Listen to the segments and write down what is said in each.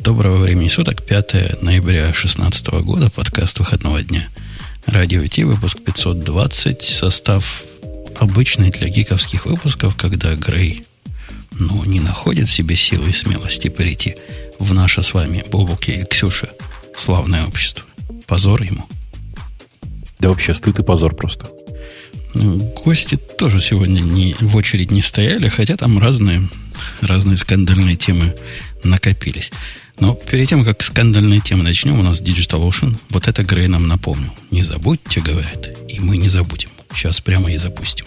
Доброго времени суток, 5 ноября 2016 года, подкаст выходного дня. Радио Ти, выпуск 520, состав обычный для гиковских выпусков, когда Грей, ну, не находит в себе силы и смелости перейти в наше с вами, Бобуки и Ксюша, славное общество. Позор ему. Да вообще, стыд и позор просто. Ну, гости тоже сегодня не, в очередь не стояли, хотя там разные, разные скандальные темы накопились. Но перед тем, как скандальные темы начнем, у нас Digital Ocean. Вот это Грей нам напомнил. Не забудьте, говорят, и мы не забудем. Сейчас прямо и запустим.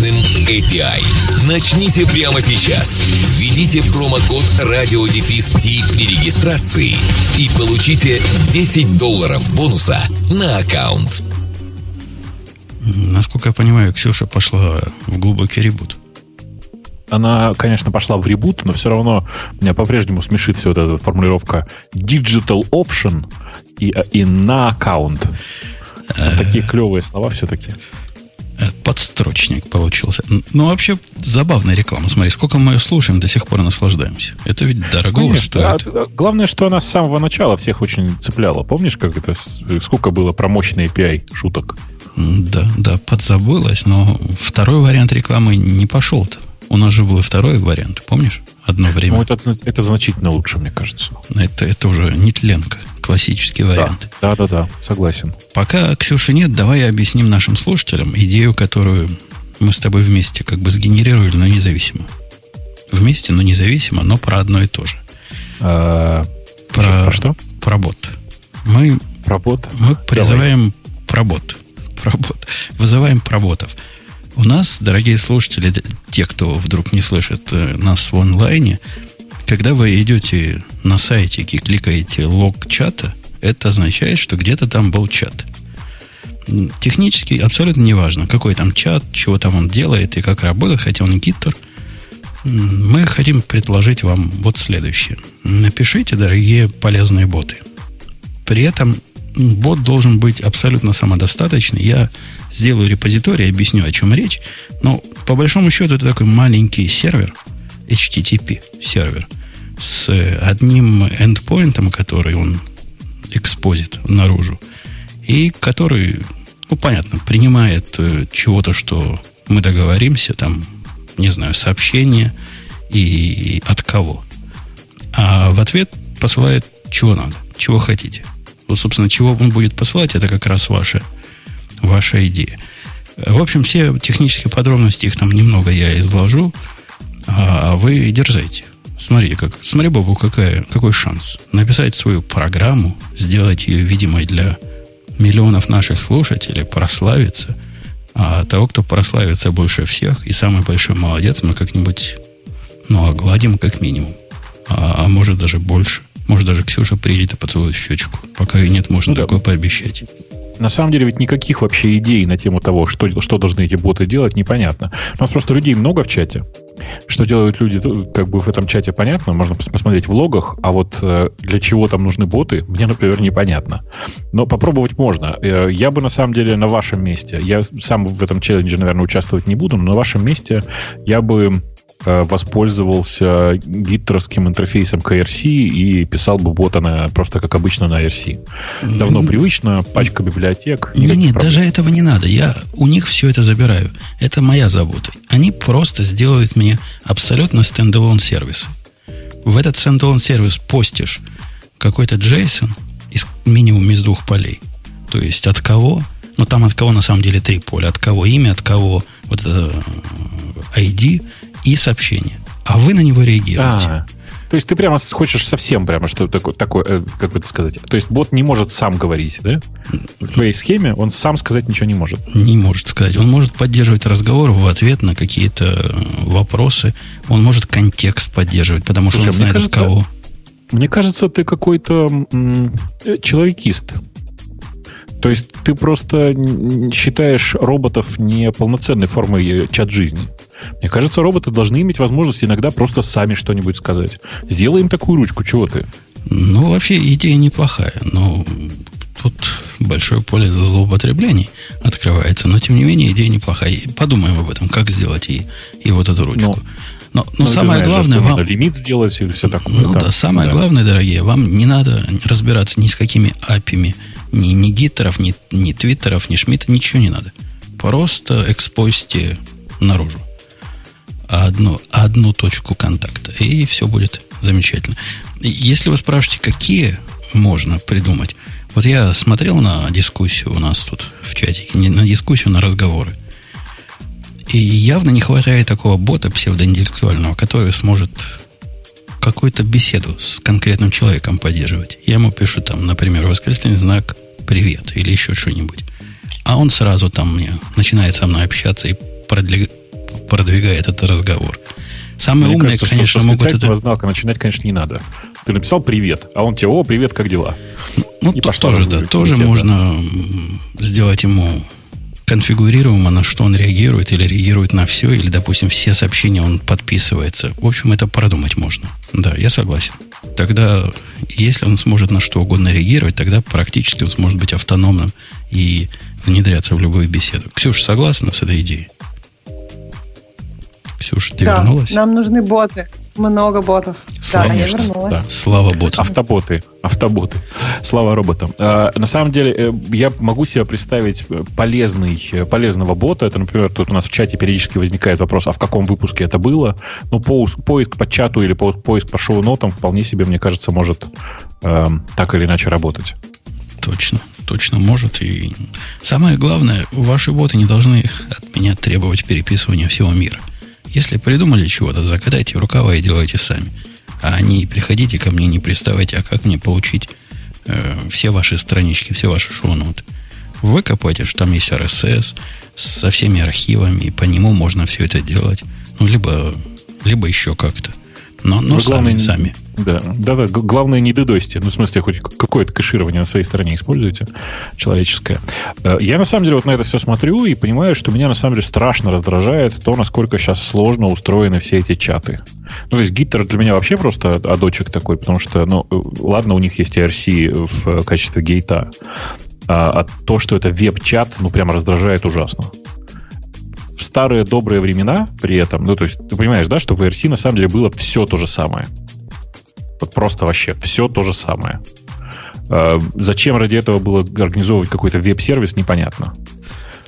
мощным API. Начните прямо сейчас. Введите промокод радиодефис при регистрации и получите 10 долларов бонуса на аккаунт. Насколько я понимаю, Ксюша пошла в глубокий ребут. Она, конечно, пошла в ребут, но все равно меня по-прежнему смешит все эта формулировка digital option и, и на аккаунт. Такие клевые слова все-таки. Э, подстрочник получился. Ну, вообще, забавная реклама. Смотри, сколько мы ее слушаем, до сих пор наслаждаемся. Это ведь дорого стоит. А, главное, что она с самого начала всех очень цепляла. Помнишь, как это, сколько было про мощный API шуток? Да, да, подзабылось, но второй вариант рекламы не пошел-то. У нас же был и второй вариант, помнишь? Одно время. Ну, это, это значительно лучше, мне кажется. Это, это уже нетленка классический вариант. Да, да, да, согласен. Пока Ксюши нет, давай объясним нашим слушателям идею, которую мы с тобой вместе как бы сгенерировали, но независимо. Вместе, но независимо, но про одно и то же. А, про, про что? Про бот. Мы, про бот? Мы призываем про бот. Про бот. Вызываем про ботов. У нас, дорогие слушатели, те, кто вдруг не слышит э, нас в онлайне, когда вы идете на сайте и кликаете лог чата, это означает, что где-то там был чат. Технически абсолютно неважно, какой там чат, чего там он делает и как работает, хотя он гиттер. Мы хотим предложить вам вот следующее. Напишите, дорогие полезные боты. При этом бот должен быть абсолютно самодостаточный. Я сделаю репозиторий, объясню, о чем речь. Но по большому счету это такой маленький сервер, HTTP сервер – с одним эндпоинтом, который он экспозит наружу, и который, ну, понятно, принимает э, чего-то, что мы договоримся, там, не знаю, сообщение и от кого. А в ответ посылает чего надо, чего хотите. Вот, собственно, чего он будет посылать, это как раз ваша, ваша идея. В общем, все технические подробности, их там немного я изложу, а вы дерзайте. Смотри, как, смотри, Богу, какая, какой шанс. Написать свою программу, сделать ее видимой для миллионов наших слушателей, прославиться. А того, кто прославится больше всех и самый большой молодец, мы как-нибудь, ну, огладим как минимум. А, а может даже больше. Может даже Ксюша приедет и поцелует в щечку. Пока ее нет, можно ну, такое да. пообещать на самом деле ведь никаких вообще идей на тему того, что, что должны эти боты делать, непонятно. У нас просто людей много в чате. Что делают люди, как бы в этом чате понятно, можно посмотреть в логах, а вот э, для чего там нужны боты, мне, например, непонятно. Но попробовать можно. Э, я бы на самом деле на вашем месте, я сам в этом челлендже, наверное, участвовать не буду, но на вашем месте я бы воспользовался гиттерским интерфейсом KRC и писал бы бота на, просто как обычно на IRC. Давно привычно, пачка библиотек. Нет, нет, проблем. даже этого не надо. Я у них все это забираю. Это моя забота. Они просто сделают мне абсолютно стендалон сервис. В этот стендалон сервис постишь какой-то JSON из, минимум из двух полей. То есть от кого? Ну, там от кого на самом деле три поля. От кого имя, от кого вот это э, ID – и сообщение. А вы на него реагируете. А, То есть ты прямо хочешь совсем прямо что такое, такое, э, как бы это сказать. То есть бот не может сам говорить, да? В твоей схеме он сам сказать ничего не может. Не может сказать. Он может поддерживать разговор в ответ на какие-то вопросы. Он может контекст поддерживать, потому Слушай, что он знает кажется, от кого. Мне кажется, ты какой-то м- человекист. То есть ты просто считаешь роботов не полноценной формой чат жизни. Мне кажется, роботы должны иметь возможность иногда просто сами что-нибудь сказать. Сделай им такую ручку, чего ты? Ну, вообще идея неплохая, но тут большое поле за злоупотреблений открывается. Но, тем не менее, идея неплохая. Подумаем об этом, как сделать и, и вот эту ручку. Но, но, но самое знаешь, главное, вам... лимит сделать и все такое. Ну да, самое да. главное, дорогие, вам не надо разбираться ни с какими апами, ни, ни гиттеров, ни, ни твиттеров, ни шмита, ничего не надо. Просто экспойте наружу одну, одну точку контакта, и все будет замечательно. Если вы спрашиваете, какие можно придумать, вот я смотрел на дискуссию у нас тут в чатике, не на дискуссию, на разговоры. И явно не хватает такого бота псевдоинтеллектуального, который сможет какую-то беседу с конкретным человеком поддерживать. Я ему пишу там, например, восклицательный знак «Привет» или еще что-нибудь. А он сразу там мне начинает со мной общаться и продвиг продвигает этот разговор. Самые Мне умные, кажется, конечно, могут это... знака начинать, конечно, не надо. Ты написал «привет», а он тебе «О, привет, как дела?» Ну, и тоже, да, тоже беседа. можно сделать ему конфигурируемо, на что он реагирует, или реагирует на все, или, допустим, все сообщения он подписывается. В общем, это продумать можно. Да, я согласен. Тогда, если он сможет на что угодно реагировать, тогда практически он сможет быть автономным и внедряться в любую беседу. Ксюша, согласна с этой идеей? Ксюша, ты да, вернулась? нам нужны боты. Много ботов. Слава, да, я вернулась. Да. Слава ботам. Автоботы. Автоботы. Слава роботам. А, на самом деле, э, я могу себе представить полезный, э, полезного бота. Это, например, тут у нас в чате периодически возникает вопрос, а в каком выпуске это было? Ну, поиск, поиск по чату или поиск по шоу-нотам вполне себе, мне кажется, может э, так или иначе работать. Точно точно может. И самое главное, ваши боты не должны от меня требовать переписывания всего мира. Если придумали чего-то, закатайте рукава и делайте сами. А не приходите ко мне, не приставайте, а как мне получить э, все ваши странички, все ваши шоу-ноты. Вы копаете, что там есть RSS со всеми архивами, и по нему можно все это делать. Ну, либо, либо еще как-то. Но, но сами, главное, сами. Да, да, да. Главное не дедосьте. Ну, в смысле, хоть какое-то кэширование на своей стороне используете, человеческое. Э, я на самом деле вот на это все смотрю и понимаю, что меня на самом деле страшно раздражает то, насколько сейчас сложно устроены все эти чаты. Ну, то есть Gitter для меня вообще просто адочек такой, потому что, ну, ладно, у них есть IRC в качестве гейта, а, а то, что это веб-чат, ну, прямо раздражает ужасно в старые добрые времена при этом, ну, то есть ты понимаешь, да, что в ERC на самом деле было все то же самое. Вот просто вообще все то же самое. А, зачем ради этого было организовывать какой-то веб-сервис, непонятно.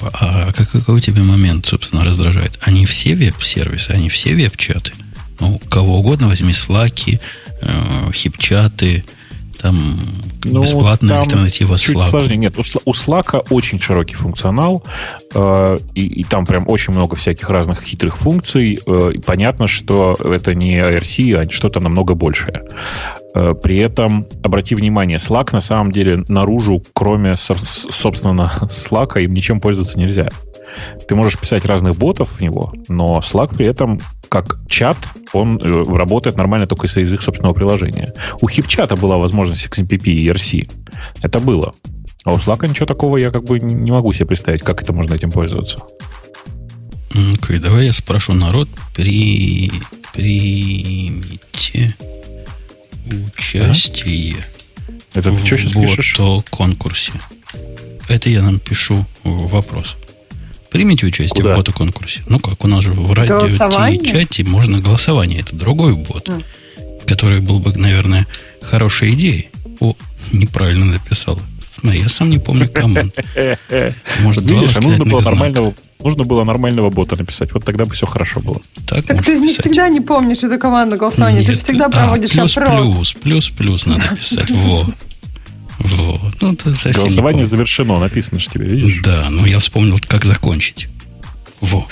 А какой тебе момент, собственно, раздражает? Они все веб-сервисы, они все веб-чаты. Ну, кого угодно возьми, слаки, э, хип-чаты, там ну, бесплатная там альтернатива чуть Slack. сложнее. Нет, у, Slack очень широкий функционал, э, и, и там прям очень много всяких разных хитрых функций. Э, и понятно, что это не IRC, а что-то намного большее. Э, при этом, обрати внимание, Slack на самом деле наружу, кроме, собственно, Slack, им ничем пользоваться нельзя. Ты можешь писать разных ботов в него, но Slack при этом как чат, он э, работает нормально только из их собственного приложения. У хипчата была возможность XMPP и ERC. Это было. А у Slack ничего такого я как бы не могу себе представить, как это можно этим пользоваться. Okay, давай я спрошу народ, при... примите участие а? Это ты что сейчас пишешь? в конкурсе. Это я нам пишу вопрос. Примите участие Куда? в бота-конкурсе. Ну как, у нас же в радио и чате можно голосование. Это другой бот, mm. который был бы, наверное, хорошей идеей. О, неправильно написал. Смотри, я сам не помню команд. Может, Видишь, а нужно было нормального Нужно было нормального бота написать. Вот тогда бы все хорошо было. Так, так ты не всегда не помнишь эту команду голосования. Нет. Ты всегда а, проводишь плюс, опрос. Плюс, плюс, плюс надо писать. Вот. Вот. Ну, ты Голосование завершено, написано же тебе, видишь? Да, ну я вспомнил, как закончить. Во.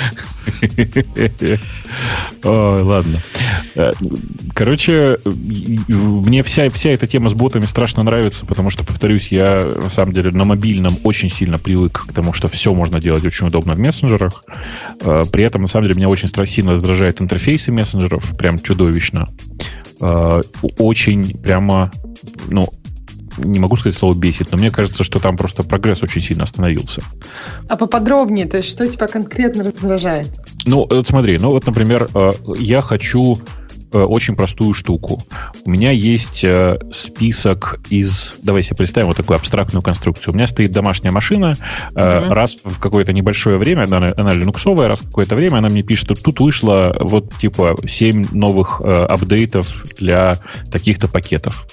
Ой, ладно. Э, короче, мне вся, вся эта тема с ботами страшно нравится, потому что, повторюсь, я на самом деле на мобильном очень сильно привык к тому, что все можно делать очень удобно в мессенджерах. Э, при этом, на самом деле, меня очень сильно раздражают интерфейсы мессенджеров, прям чудовищно. Э, очень прямо, ну, не могу сказать слово бесит, но мне кажется, что там просто прогресс очень сильно остановился. А поподробнее, то есть что тебя конкретно раздражает? Ну, вот смотри, ну вот, например, э, я хочу очень простую штуку. У меня есть э, список из... Давай себе представим вот такую абстрактную конструкцию. У меня стоит домашняя машина. Mm-hmm. Раз в какое-то небольшое время, она, она линуксовая, раз в какое-то время она мне пишет, что тут вышло вот типа 7 новых апдейтов для таких-то пакетов.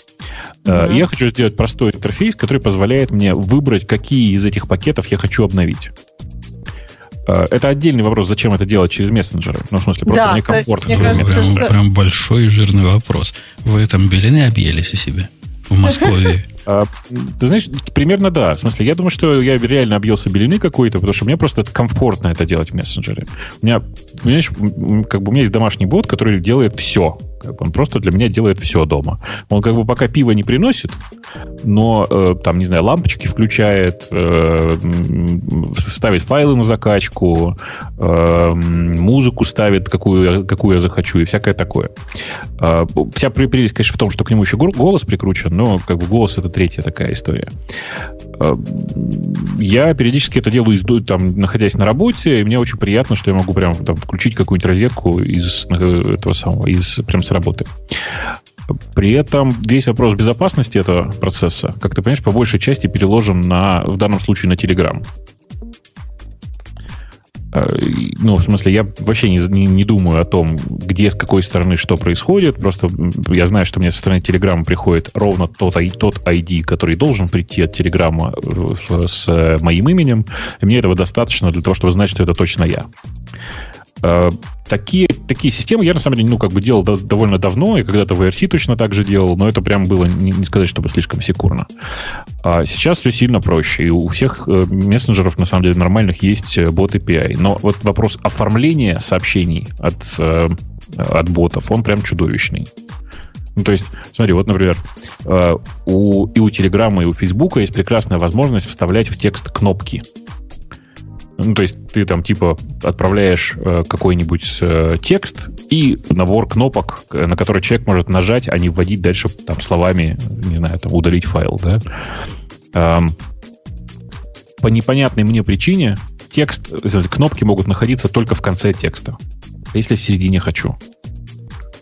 Mm-hmm. Я хочу сделать простой интерфейс, который позволяет мне выбрать, какие из этих пакетов я хочу обновить. Э, это отдельный вопрос, зачем это делать через мессенджеры. Ну, в смысле, просто да, некомфортно. Есть, мне кажется, прям, что... прям большой и жирный вопрос. Вы там белины объелись у себя в Москве? А, ты знаешь, примерно да. В смысле, я думаю, что я реально объелся белины какой-то, потому что мне просто это комфортно это делать в мессенджере. У меня, понимаешь, как бы у меня есть домашний бот, который делает все. Он просто для меня делает все дома. Он как бы пока пиво не приносит, но э, там, не знаю, лампочки включает, э, ставит файлы на закачку, э, музыку ставит, какую, какую я захочу, и всякое такое. Э, вся прелесть, конечно, в том, что к нему еще голос прикручен, но как бы голос это третья такая история. Э, я периодически это делаю, там, находясь на работе, и мне очень приятно, что я могу прям там, включить какую-нибудь розетку из э, этого самого, из прям с работы. При этом весь вопрос безопасности этого процесса, как ты понимаешь, по большей части переложен на, в данном случае на Telegram. Э, ну, в смысле, я вообще не, не, не думаю о том, где, с какой стороны что происходит. Просто я знаю, что мне со стороны Телеграма приходит ровно тот, тот ID, который должен прийти от Телеграма с моим именем. И мне этого достаточно для того, чтобы знать, что это точно я. Э, такие, такие системы я, на самом деле, ну, как бы делал довольно давно, и когда-то в IRC точно так же делал, но это прям было, не, не сказать, чтобы слишком секурно. А сейчас все сильно проще, и у всех э, мессенджеров, на самом деле, нормальных есть э, бот API. Но вот вопрос оформления сообщений от, от ботов, он прям чудовищный. Ну, то есть, смотри, вот, например, у, и у Телеграма, и у Фейсбука есть прекрасная возможность вставлять в текст кнопки. Ну, то есть ты там типа отправляешь э, какой-нибудь э, текст и набор кнопок, на которые человек может нажать, а не вводить дальше там словами, не знаю, там удалить файл, да. Эм, по непонятной мне причине текст, кнопки могут находиться только в конце текста, если в середине хочу.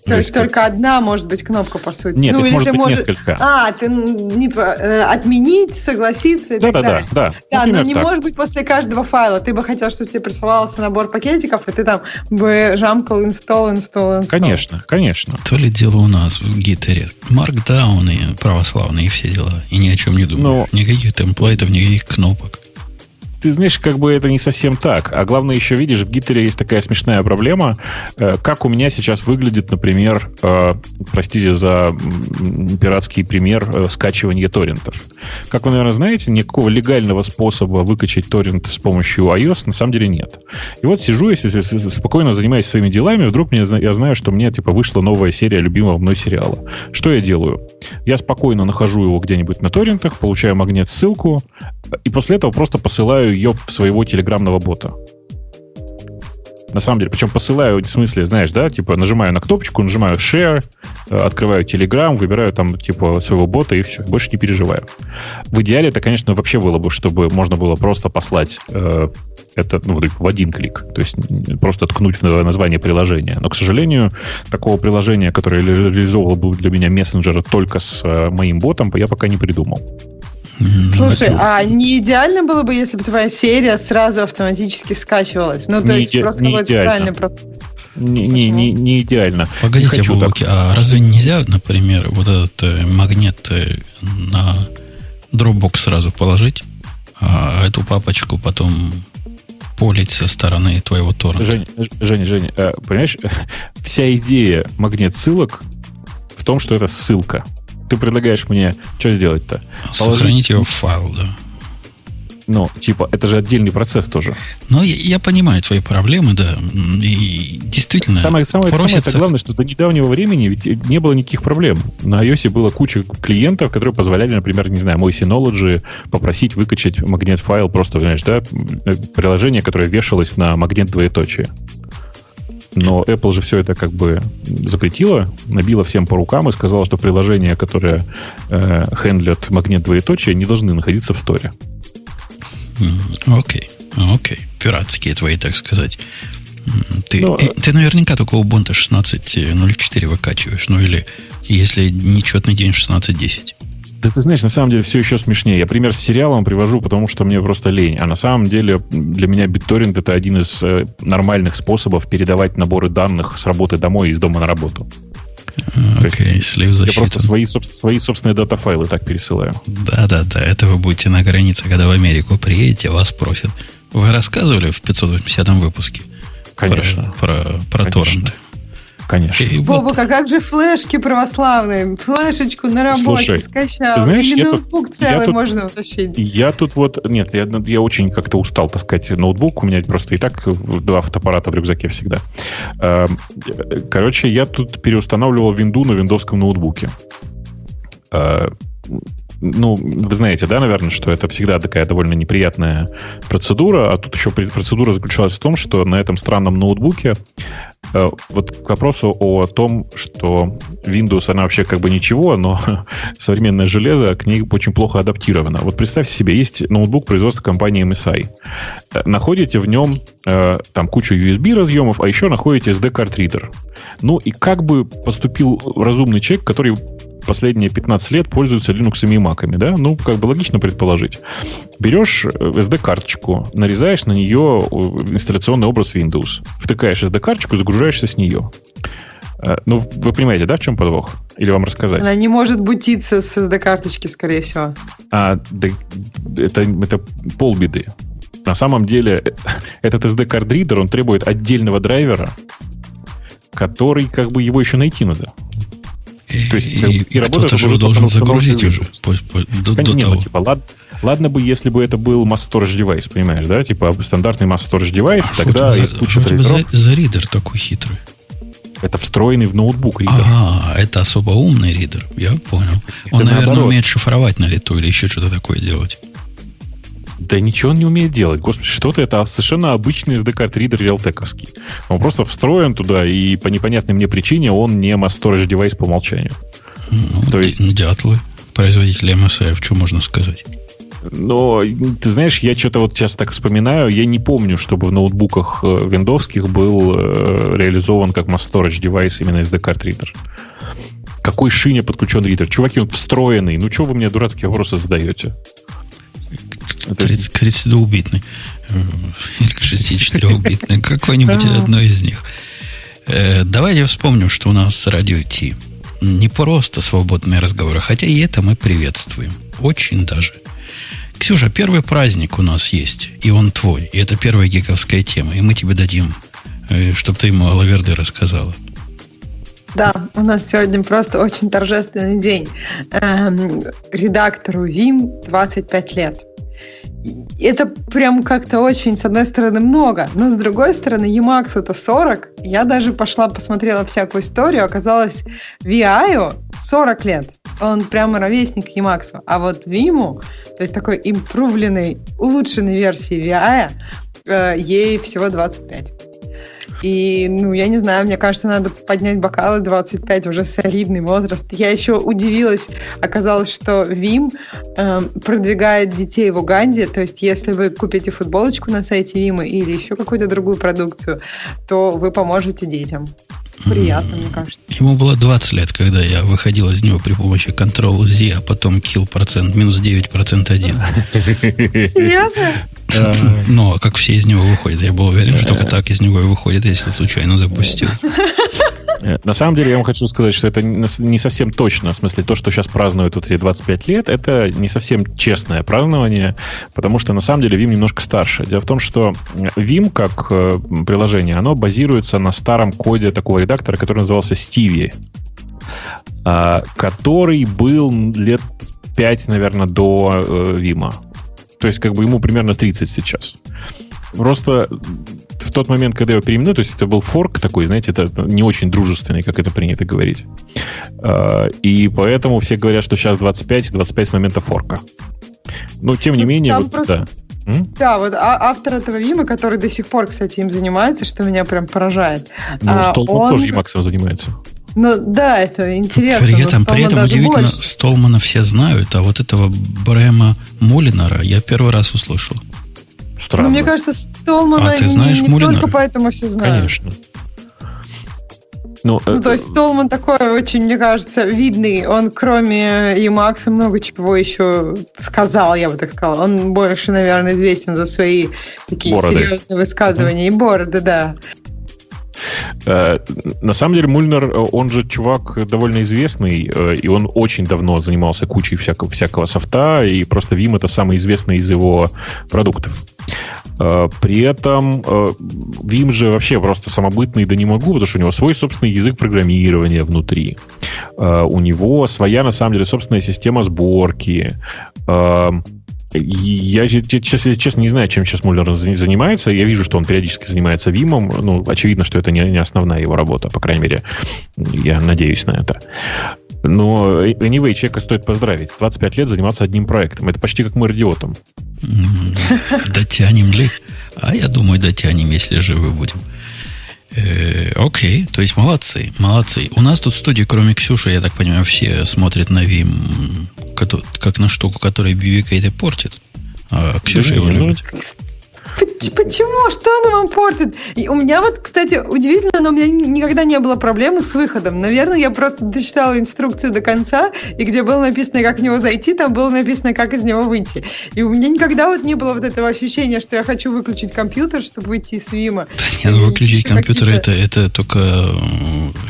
То есть только одна может быть кнопка, по сути. Нет, ну, их может быть можешь... несколько. А, ты не э, отменить, согласиться и да, так да, далее. Да, да. Да, но не так. может быть после каждого файла. Ты бы хотел, чтобы тебе присылался набор пакетиков, и ты там бы жамкал install, install, install. Конечно, конечно. То ли дело у нас в гитере. Markdown и православные и все дела. И ни о чем не думаю. Но... Никаких темплейтов, никаких кнопок ты знаешь, как бы это не совсем так. А главное еще, видишь, в Гитлере есть такая смешная проблема. Э, как у меня сейчас выглядит, например, э, простите за пиратский пример, э, скачивания торрентов. Как вы, наверное, знаете, никакого легального способа выкачать торрент с помощью iOS на самом деле нет. И вот сижу, если спокойно занимаюсь своими делами, вдруг я знаю, что мне типа вышла новая серия любимого мной сериала. Что я делаю? Я спокойно нахожу его где-нибудь на торрентах, получаю магнит ссылку, и после этого просто посылаю ее своего телеграмного бота. На самом деле, причем посылаю, в смысле, знаешь, да, типа нажимаю на кнопочку, нажимаю share, э, открываю Telegram, выбираю там типа своего бота и все, больше не переживаю. В идеале это, конечно, вообще было бы, чтобы можно было просто послать э, это ну, в один клик, то есть просто ткнуть в название приложения. Но, к сожалению, такого приложения, которое реализовывало бы для меня мессенджера только с э, моим ботом, я пока не придумал. Слушай, а не идеально было бы, если бы твоя серия сразу автоматически скачивалась? Ну, то не есть иде- просто какой-то правильный процесс. Не, не, не, не идеально. Погодите, не Бубаки, а разве нельзя, например, вот этот э, магнит э, на Dropbox сразу положить, а эту папочку потом полить со стороны твоего торрента? Жень, Женя, Женя, э, понимаешь, вся идея магнит ссылок в том, что это ссылка ты предлагаешь мне что сделать-то? Сохранить его в файл, да. Ну, типа, это же отдельный процесс тоже. Ну, я, я понимаю твои проблемы, да. И действительно. Самое, самое, просится... самое главное, что до недавнего времени ведь не было никаких проблем. На iOS было куча клиентов, которые позволяли, например, не знаю, мой Synology попросить выкачать магнит-файл просто, знаешь, да, приложение, которое вешалось на магнит двоеточие. Но Apple же все это как бы запретила, набила всем по рукам и сказала, что приложения, которые э, хендлят магнит двоеточие, не должны находиться в сторе. Окей, okay. окей. Okay. Пиратские твои, так сказать. Ты, Но... Ну, ты наверняка только Ubuntu 16.04 выкачиваешь. Ну или если нечетный день 16.10. Да ты знаешь, на самом деле все еще смешнее. Я пример с сериалом привожу, потому что мне просто лень. А на самом деле для меня BitTorrent это один из э, нормальных способов передавать наборы данных с работы домой и из дома на работу. Окей, okay, слив Я просто свои, свои собственные дата-файлы так пересылаю. Да-да-да, это вы будете на границе, когда в Америку приедете, вас просят. Вы рассказывали в 580 выпуске? Конечно. Про, про, про торренты. Конечно. И Бобок, а как же флешки православные? Флешечку на работе Слушай, скачал. Ты знаешь, Или я ноутбук тут, целый я тут, можно утащить. Я тут вот... Нет, я, я очень как-то устал таскать ноутбук. У меня просто и так два фотоаппарата в рюкзаке всегда. Эм, короче, я тут переустанавливал винду на виндовском ноутбуке э, ну, вы знаете, да, наверное, что это всегда такая довольно неприятная процедура, а тут еще процедура заключалась в том, что на этом странном ноутбуке вот к вопросу о том, что Windows, она вообще как бы ничего, но современное железо к ней очень плохо адаптировано. Вот представьте себе, есть ноутбук производства компании MSI. Э, находите в нем э, там кучу USB разъемов, а еще находите SD-карт ридер. Ну и как бы поступил разумный человек, который последние 15 лет пользуются Linux и Mac, да? Ну, как бы логично предположить. Берешь SD-карточку, э, нарезаешь на нее э, инсталляционный образ Windows, втыкаешь SD-карточку, загружаешься с нее. Э, ну, вы понимаете, да, в чем подвох? Или вам рассказать? Она не может бутиться с SD-карточки, скорее всего. А, да, это, это полбеды. На самом деле, этот SD-карт-ридер, он требует отдельного драйвера, который, как бы, его еще найти надо. То есть, и, и, кто-то же должен загрузить уже по, по, до, до не, того. Типа, лад, ладно бы, если бы это был mass storage девайс, понимаешь, да? Типа стандартный mass storage девайс, а тогда что есть куча что за, за ридер такой хитрый? Это встроенный в ноутбук ридер. А, это особо умный ридер, я понял. Это Он, наверное, наоборот. умеет шифровать на лету или еще что-то такое делать. Да ничего он не умеет делать. Господи, что-то это совершенно обычный SD-карт ридер реалтековский. Он просто встроен туда, и по непонятной мне причине он не mass storage девайс по умолчанию. Ну, То есть... Дятлы, производители MSI, что можно сказать? Но, ты знаешь, я что-то вот сейчас так вспоминаю, я не помню, чтобы в ноутбуках э, виндовских был э, реализован как mass storage девайс именно SD-карт ридер. Какой шине подключен ридер? Чуваки, он встроенный. Ну, что вы мне дурацкие вопросы задаете? 32-битный. Или 64-битный. Какой-нибудь одно из них. Э, давайте вспомним, что у нас радио Ти. Не просто свободные разговоры, хотя и это мы приветствуем. Очень даже. Ксюша, первый праздник у нас есть, и он твой. И это первая гиковская тема. И мы тебе дадим, э, чтобы ты ему о Лаверде рассказала. Да, у нас сегодня просто очень торжественный день. Эм, редактору ВИМ 25 лет это прям как-то очень, с одной стороны, много, но с другой стороны, Emacs это 40. Я даже пошла, посмотрела всякую историю, оказалось, VI 40 лет. Он прямо ровесник Emacs. А вот Vim, то есть такой импровленной, улучшенной версии VI, э, ей всего 25. И, ну, я не знаю, мне кажется, надо поднять бокалы 25, уже солидный возраст. Я еще удивилась, оказалось, что Вим э, продвигает детей в Уганде, то есть если вы купите футболочку на сайте Вима или еще какую-то другую продукцию, то вы поможете детям. Приятно, мне кажется. Ему было 20 лет, когда я выходил из него при помощи Ctrl-Z, а потом kill процент, минус 9 процент 1. Серьезно? А как все из него выходят? Я был уверен, что только так из него и выходит, если случайно запустил. Э, на самом деле, я вам хочу сказать, что это не совсем точно. В смысле, то, что сейчас празднуют вот эти 25 лет, это не совсем честное празднование, потому что на самом деле Vim немножко старше. Дело в том, что Vim, как э, приложение, оно базируется на старом коде такого редактора, который назывался Stevie, а, который был лет 5, наверное, до Vim. То есть, как бы ему примерно 30 сейчас. Просто в тот момент, когда его переименовали, то есть это был форк такой, знаете, это не очень дружественный, как это принято говорить. А, и поэтому все говорят, что сейчас 25, 25 с момента форка. Но тем не ну, менее, вот, просто... да. Да, вот а, автор этого Вима, который до сих пор, кстати, им занимается, что меня прям поражает. Ну, а, Столман он... тоже Emacs занимается. Ну да, это интересно. При этом, при этом удивительно, больше. Столмана все знают, а вот этого Брэма Молинара я первый раз услышал. Странно. Ну, мне кажется, Столмана а ты знаешь не, не только поэтому все знают. Конечно. Ну, ну, то есть Столман такой очень, мне кажется, видный. Он кроме и Макса много чего еще сказал, я бы так сказала. Он больше, наверное, известен за свои такие бороды. серьезные высказывания mm-hmm. и бороды, да. Э, на самом деле Мульнер, он же чувак довольно известный, э, и он очень давно занимался кучей всякого, всякого софта, и просто Vim это самый известный из его продуктов. Э, при этом Vim же вообще просто самобытный, да не могу, потому что у него свой собственный язык программирования внутри. У него своя, на самом деле, собственная система сборки. Я, честно, честно не знаю, чем сейчас Муллер занимается. Я вижу, что он периодически занимается Вимом. Ну, очевидно, что это не, не основная его работа, по крайней мере. Я надеюсь на это. Но anyway, человека стоит поздравить. 25 лет заниматься одним проектом. Это почти как мы радиотом. Дотянем ли? А я думаю, дотянем, если живы будем. Э, окей, то есть молодцы, молодцы. У нас тут в студии, кроме Ксюши, я так понимаю, все смотрят на Vim как, на штуку, которая BBK это портит. А Ксюша его любит. Почему? Что она вам портит? И у меня вот, кстати, удивительно, но у меня никогда не было проблемы с выходом. Наверное, я просто дочитала инструкцию до конца, и где было написано, как в него зайти, там было написано, как из него выйти. И у меня никогда вот не было вот этого ощущения, что я хочу выключить компьютер, чтобы выйти из Вима. Да нет, ну выключить компьютер это, это только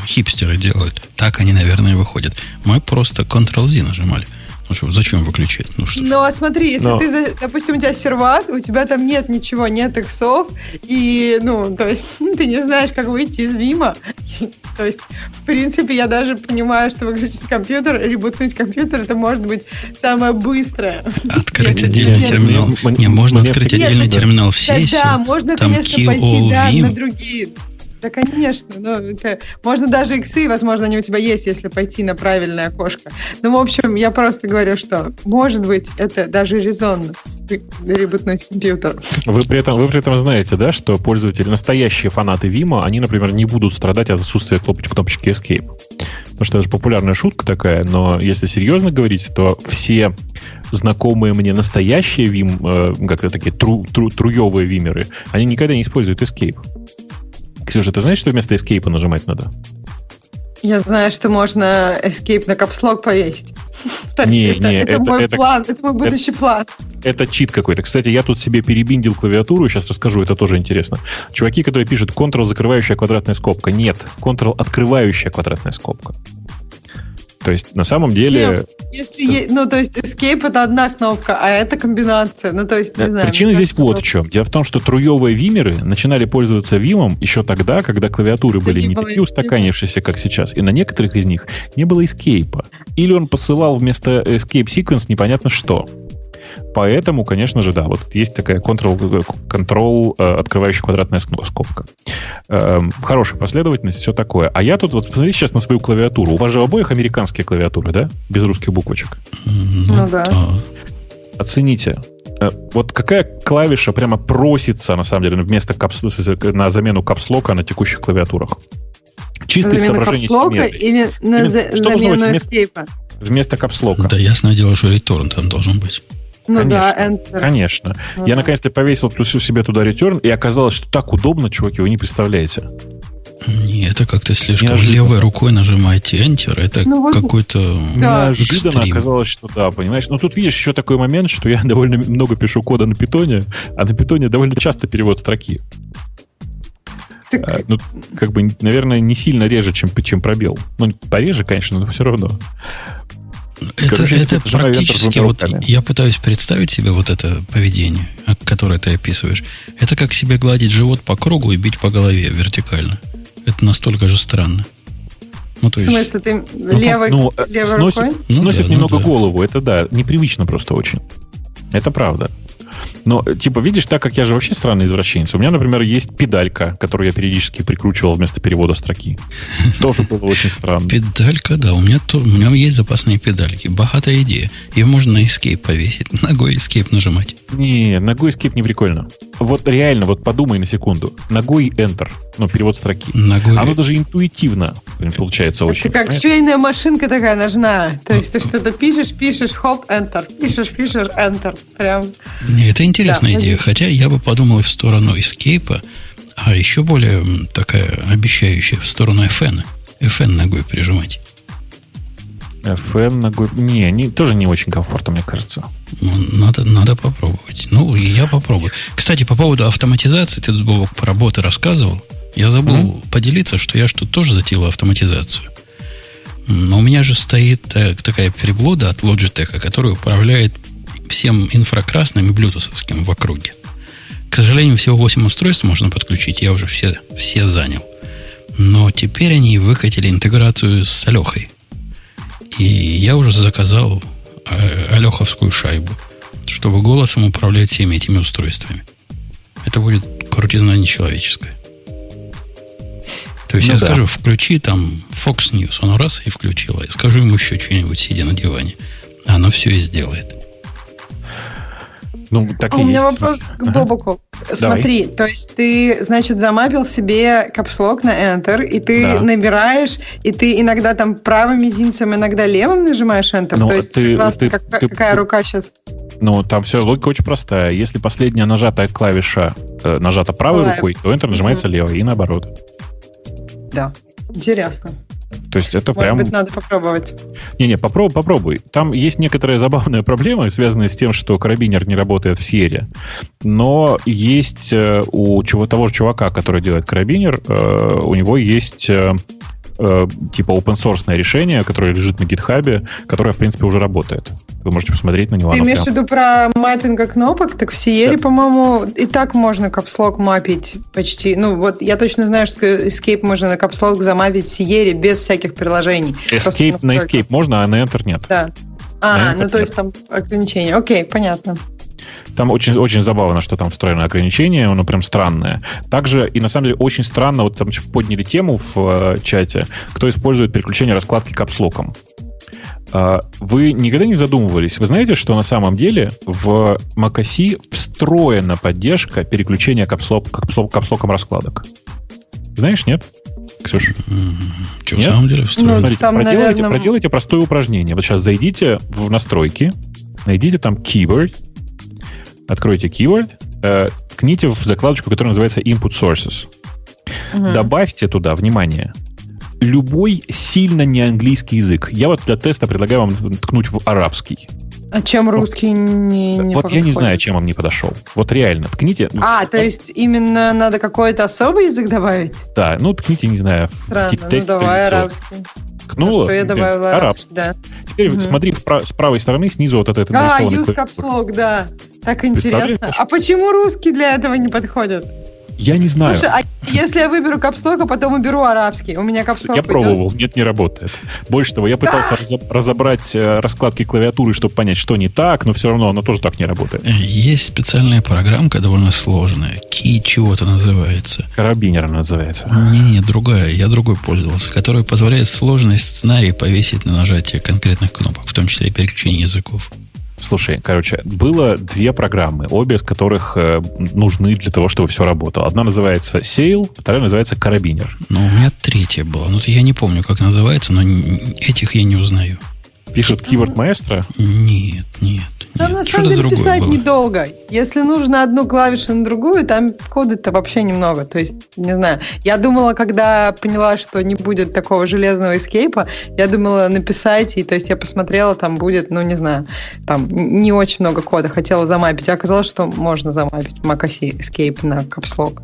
хипстеры делают. Так они, наверное, выходят. Мы просто Ctrl-Z нажимали. Ну что, зачем выключать? Ну, что ну а смотри, если Но... ты, допустим, у тебя сервак, у тебя там нет ничего, нет иксов, и, ну, то есть ты не знаешь, как выйти из Вима. то есть, в принципе, я даже понимаю, что выключить компьютер, ребутнуть компьютер, это может быть самое быстрое. Открыть отдельный терминал. Не, можно открыть отдельный терминал сессию. Да, можно, конечно, пойти на другие да, конечно. Ну, это, можно даже иксы, возможно, они у тебя есть, если пойти на правильное окошко. Ну, в общем, я просто говорю, что, может быть, это даже резонно ребутнуть компьютер. Вы при этом, вы при этом знаете, да, что пользователи, настоящие фанаты Vima, они, например, не будут страдать от отсутствия кнопочки, кнопочки Escape. Потому что это же популярная шутка такая, но если серьезно говорить, то все знакомые мне настоящие Vim, э, как-то такие тру, тру, труевые вимеры, они никогда не используют Escape. Ксюша, ты знаешь, что вместо Escape нажимать надо? Я знаю, что можно Escape на капслог повесить. Не, это, не, это, это мой это, план, это мой будущий это, план. Это чит какой-то. Кстати, я тут себе перебиндил клавиатуру, сейчас расскажу, это тоже интересно. Чуваки, которые пишут Ctrl закрывающая квадратная скобка. Нет, Ctrl открывающая квадратная скобка. То есть на самом деле... Если, ну, то есть escape это одна кнопка, а это комбинация. Ну, то есть, не знаю. Причина здесь вот в чем. Дело в том, что труевые вимеры начинали пользоваться вимом еще тогда, когда клавиатуры были не, не такие устаканившиеся, как сейчас. И на некоторых из них не было эскейпа. Или он посылал вместо escape sequence непонятно что. Поэтому, конечно же, да, вот есть такая control, control открывающая квадратная скобка. Эм, хорошая последовательность, все такое. А я тут, вот посмотрите сейчас на свою клавиатуру. У вас же обоих американские клавиатуры, да? Без русских буквочек. Ну, ну да. Оцените. Э, вот какая клавиша прямо просится, на самом деле, вместо капс... на замену капслока на текущих клавиатурах? Чисто из соображений симметрии. Или на Именно, за... замену вместо, вместо капслока? Да, ясное дело, что return там должен быть. Ну конечно, да, Enter. Конечно. Ну, я да. наконец-то повесил плюсу себе туда return, и оказалось, что так удобно, чуваки, вы не представляете. Не, это как-то слишком Неожиданно. левой рукой нажимаете Enter. Это ну, вот, какой-то да. Неожиданно экстрим. оказалось, что да, понимаешь. Но тут видишь еще такой момент, что я довольно много пишу кода на питоне, а на питоне довольно часто перевод строки. Так... А, ну, как бы, наверное, не сильно реже, чем, чем пробел. Ну, пореже, конечно, но все равно. Это, Короче, это практически вот я пытаюсь представить себе вот это поведение, которое ты описываешь. Это как себе гладить живот по кругу и бить по голове вертикально. Это настолько же странно. Ну, то в смысле, ты ну, левой, ну, левой сносит, рукой? Сносит ну, да, немного ну, да. голову, это да, непривычно просто очень. Это правда. Но, типа, видишь, так как я же вообще странный извращенец, у меня, например, есть педалька, которую я периодически прикручивал вместо перевода строки. Тоже было очень странно. Педалька, да. У меня, у меня есть запасные педальки. Богатая идея. Ее можно на Escape повесить. Ногой Escape нажимать. Не, ногой Escape не прикольно. Вот реально, вот подумай на секунду. Ногой Enter, ну, перевод строки. Ногой... Оно даже интуитивно получается Это очень. как швейная машинка такая ножная. То есть ты что-то пишешь, пишешь, хоп, Enter. Пишешь, пишешь, Enter. Прям. Не, это интересная да, идея. Хотя я бы подумал в сторону Escape, а еще более такая обещающая в сторону FN. FN ногой прижимать. FN ногой... Не, не, тоже не очень комфортно, мне кажется. Ну, надо, надо попробовать. Ну, я попробую. Кстати, по поводу автоматизации, ты тут, Бобок, про работы рассказывал. Я забыл mm-hmm. поделиться, что я что-то тоже затеял автоматизацию. Но у меня же стоит так, такая приблуда от Logitech, которая управляет всем инфракрасным и блютусовским в округе. К сожалению, всего 8 устройств можно подключить, я уже все, все занял. Но теперь они выкатили интеграцию с Алехой. И я уже заказал э, Алеховскую шайбу, чтобы голосом управлять всеми этими устройствами. Это будет крутизна нечеловеческая. То есть ну, я да. скажу, включи там Fox News, он раз и включил. Я скажу ему еще что-нибудь, сидя на диване. Оно все и сделает. Ну, так а и у меня есть. вопрос к Бобоку. Ага. Смотри, Давай. то есть ты, значит, замапил себе капслок на Enter, и ты да. набираешь, и ты иногда там правым мизинцем, иногда левым нажимаешь Enter. Ну, то есть, ты, ты, как, ты, какая ты, рука сейчас? Ну, там все, логика очень простая. Если последняя нажатая клавиша э, нажата правой Лайв. рукой, то Enter нажимается mm-hmm. левой, и наоборот. Да, интересно. То есть это Может прям... быть, надо попробовать. Не-не, попробуй, попробуй. Там есть некоторая забавная проблема, связанная с тем, что карабинер не работает в Sierra. Но есть э, у чего, того же чувака, который делает карабинер, э, у него есть э, типа open source решение, которое лежит на GitHub, которое, в принципе, уже работает. Вы можете посмотреть на него. Ты имеешь в виду про маппинг кнопок? Так в Sierra, да. по-моему, и так можно капслог мапить почти. Ну, вот я точно знаю, что Escape можно на капслог замапить в Sierra без всяких приложений. Escape на Escape можно, а на Enter нет. Да. А, ну то есть там ограничения. Окей, понятно. Там очень, очень забавно, что там встроено ограничение, оно прям странное. Также, и на самом деле, очень странно, вот там подняли тему в э, чате, кто использует переключение раскладки капслоком. Э, вы никогда не задумывались? Вы знаете, что на самом деле в macOS встроена поддержка переключения капслок, капслок, капслоком раскладок? Знаешь, нет? Ксюша? Что, в самом деле встроено? Ну, Смотрите, там, проделайте, наверное... проделайте простое упражнение. Вот сейчас зайдите в настройки, найдите там keyword, откройте keyword, э, ткните в закладочку, которая называется Input Sources. Угу. Добавьте туда, внимание, любой сильно не английский язык. Я вот для теста предлагаю вам ткнуть в арабский. А чем русский не, не Вот подходит? я не знаю, чем он не подошел. Вот реально, ткните. А, то есть именно надо какой-то особый язык добавить? Да, ну ткните, не знаю. Странно, ну давай арабский. Ткнула. Что я добавила арабский, да. Теперь угу. смотри с правой стороны снизу вот этот А, use caps lock, да. Так интересно. А почему русский для этого не подходит? Я не знаю. Слушай, а если я выберу капслок, а потом уберу арабский? У меня капслок Я пробовал, нет, не работает. Больше того, я пытался да. разобрать э, раскладки клавиатуры, чтобы понять, что не так, но все равно оно тоже так не работает. Э, есть специальная программка, довольно сложная. Ки чего-то называется. Карабинер называется. Не-не, другая. Я другой пользовался, которая позволяет сложный сценарий повесить на нажатие конкретных кнопок, в том числе и переключение языков. Слушай, короче, было две программы, обе из которых э, нужны для того, чтобы все работало. Одна называется Sail, вторая называется Карабинер. Ну, у меня третья была. Ну, я не помню, как называется, но этих я не узнаю. Пишут Keyword Maestro? Нет, нет. Там на самом деле писать было. недолго. Если нужно одну клавишу на другую, там коды-то вообще немного. То есть, не знаю. Я думала, когда поняла, что не будет такого железного эскейпа, я думала написать, и то есть я посмотрела, там будет, ну, не знаю, там не очень много кода. Хотела замапить, а оказалось, что можно замапить macOS Escape на капслог.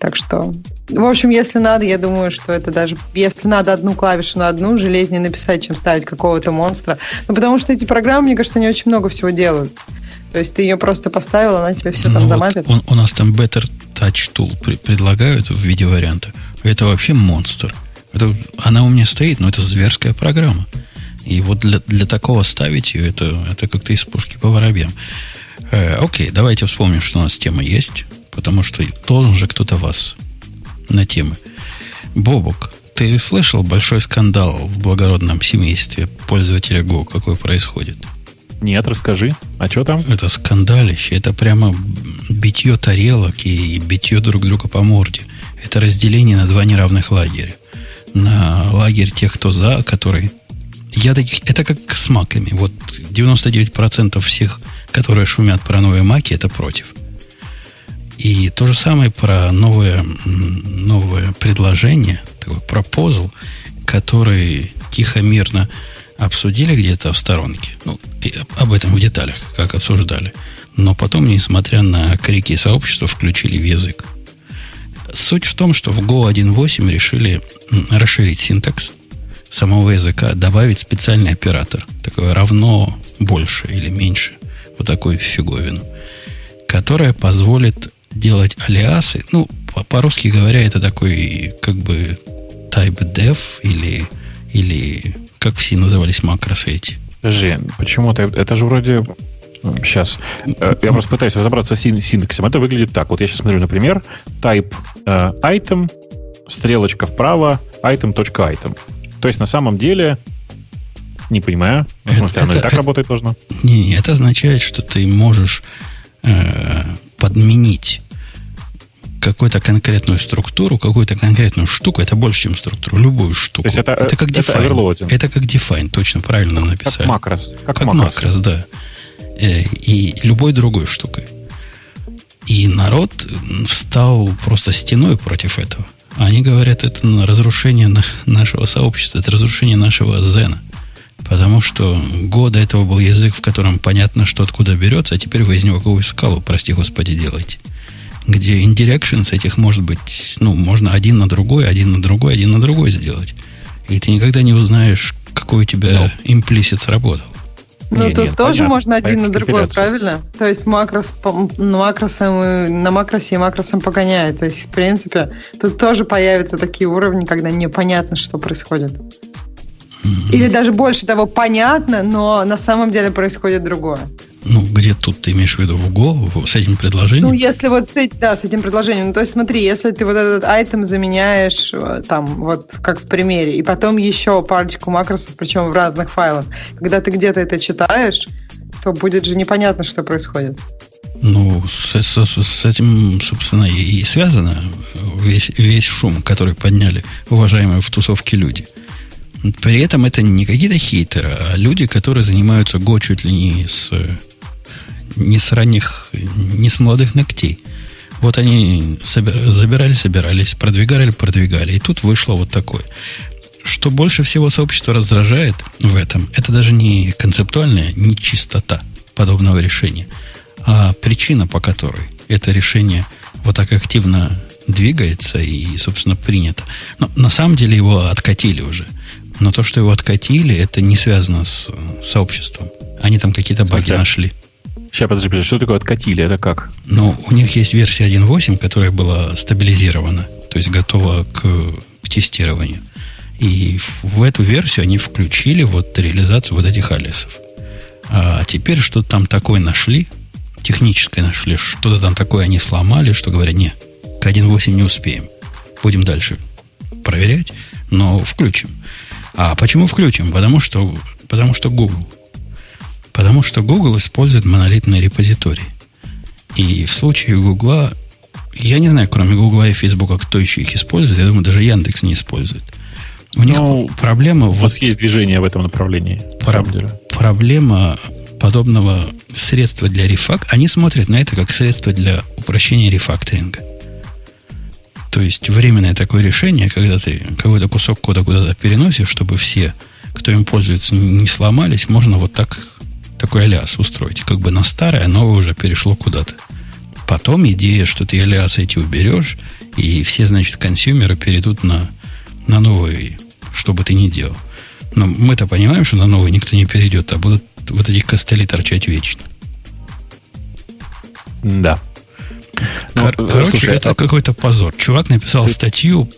Так что, в общем, если надо, я думаю, что это даже, если надо одну клавишу на одну, железнее написать, чем ставить какого-то монстра. Ну, потому что эти программы, мне кажется, не очень много всего делают. То есть ты ее просто поставил, она тебе все ну, там вот замапит. Он, у нас там Better Touch Tool при, предлагают в виде варианта. Это вообще монстр. Это, она у меня стоит, но это зверская программа. И вот для, для такого ставить ее, это, это как-то из пушки по воробьям. Э, окей, давайте вспомним, что у нас тема есть, потому что должен же кто-то вас на темы. Бобук, ты слышал большой скандал в благородном семействе пользователя Go, какой происходит? Нет, расскажи. А что там? Это скандалище. Это прямо битье тарелок и битье друг друга по морде. Это разделение на два неравных лагеря. На лагерь тех, кто за, который... Я таких... Это как с маками. Вот 99% всех, которые шумят про новые маки, это против. И то же самое про новое, новое предложение, такой пропозал, который тихо, мирно обсудили где-то в сторонке. Ну, об этом в деталях, как обсуждали. Но потом, несмотря на крики сообщества, включили в язык. Суть в том, что в Go 1.8 решили расширить синтакс самого языка, добавить специальный оператор, такое равно больше или меньше, вот такую фиговину, которая позволит делать алиасы. Ну, по-русски говоря, это такой как бы type def или, или как все назывались макросы эти. Подожди, почему-то это же вроде Сейчас. Э, я просто пытаюсь разобраться с синтаксом. Это выглядит так. Вот я сейчас смотрю, например, type э, item, стрелочка вправо, item.item. То есть на самом деле не понимаю. Это, оно и так это, работать должно? Не, не, это означает, что ты можешь э, подменить какую-то конкретную структуру, какую-то конкретную штуку, это больше, чем структуру, любую штуку. То есть это, это как define. Это, это как define, точно правильно написали. Как макрос. Как, как макрос. макрос, да. Э, и любой другой штукой. И народ встал просто стеной против этого. Они говорят, это разрушение нашего сообщества, это разрушение нашего зена. Потому что года этого был язык, в котором понятно, что откуда берется, а теперь вы из него какую скалу, прости господи, делаете где indirections этих может быть, ну, можно один на другой, один на другой, один на другой сделать. И ты никогда не узнаешь, какой у тебя имплисит сработал. Ну, не, тут нет, тоже понятно. можно один на другой, правильно? То есть макрос макросом, на макросе и макросом погоняет. То есть, в принципе, тут тоже появятся такие уровни, когда непонятно, что происходит. Или даже больше того, понятно, но на самом деле происходит другое. Ну, где тут ты имеешь в виду в Go с этим предложением? Ну, если вот с, да, с этим предложением. Ну, то есть смотри, если ты вот этот айтем заменяешь э, там, вот как в примере, и потом еще парочку макросов, причем в разных файлах, когда ты где-то это читаешь, то будет же непонятно, что происходит. Ну, с, с, с этим, собственно, и, и связано весь, весь шум, который подняли уважаемые в тусовке люди – при этом это не какие-то хейтеры, а люди, которые занимаются Go чуть ли не с, не с ранних, не с молодых ногтей. Вот они забирали, собирались, продвигали, продвигали. И тут вышло вот такое. Что больше всего сообщество раздражает в этом, это даже не концептуальная, не чистота подобного решения, а причина, по которой это решение вот так активно двигается и, собственно, принято. Но на самом деле его откатили уже. Но то, что его откатили, это не связано с сообществом. Они там какие-то баги нашли. Сейчас, подожди, подожди, что такое откатили? Это как? Ну, у них есть версия 1.8, которая была стабилизирована, то есть готова к, к тестированию. И в, эту версию они включили вот реализацию вот этих алисов. А теперь что-то там такое нашли, техническое нашли, что-то там такое они сломали, что говорят, не, к 1.8 не успеем. Будем дальше проверять, но включим. А почему включим? Потому что, потому что Google. Потому что Google использует монолитные репозитории. И в случае Google, я не знаю, кроме Google и Facebook, кто еще их использует. Я думаю, даже Яндекс не использует. У них ну, проблема... У вас есть движение в этом направлении. Про- проблема подобного средства для рефак... Они смотрят на это как средство для упрощения рефакторинга. То есть временное такое решение, когда ты какой-то кусок кода куда-то переносишь, чтобы все, кто им пользуется, не сломались, можно вот так такой алиас устроить. Как бы на старое, новое уже перешло куда-то. Потом идея, что ты алиасы эти уберешь, и все, значит, консюмеры перейдут на, на новый, что бы ты ни делал. Но мы-то понимаем, что на новый никто не перейдет, а будут вот эти костыли торчать вечно. Да. Ну, Короче, слушай, это а... какой-то позор. Чувак написал Ты... статью,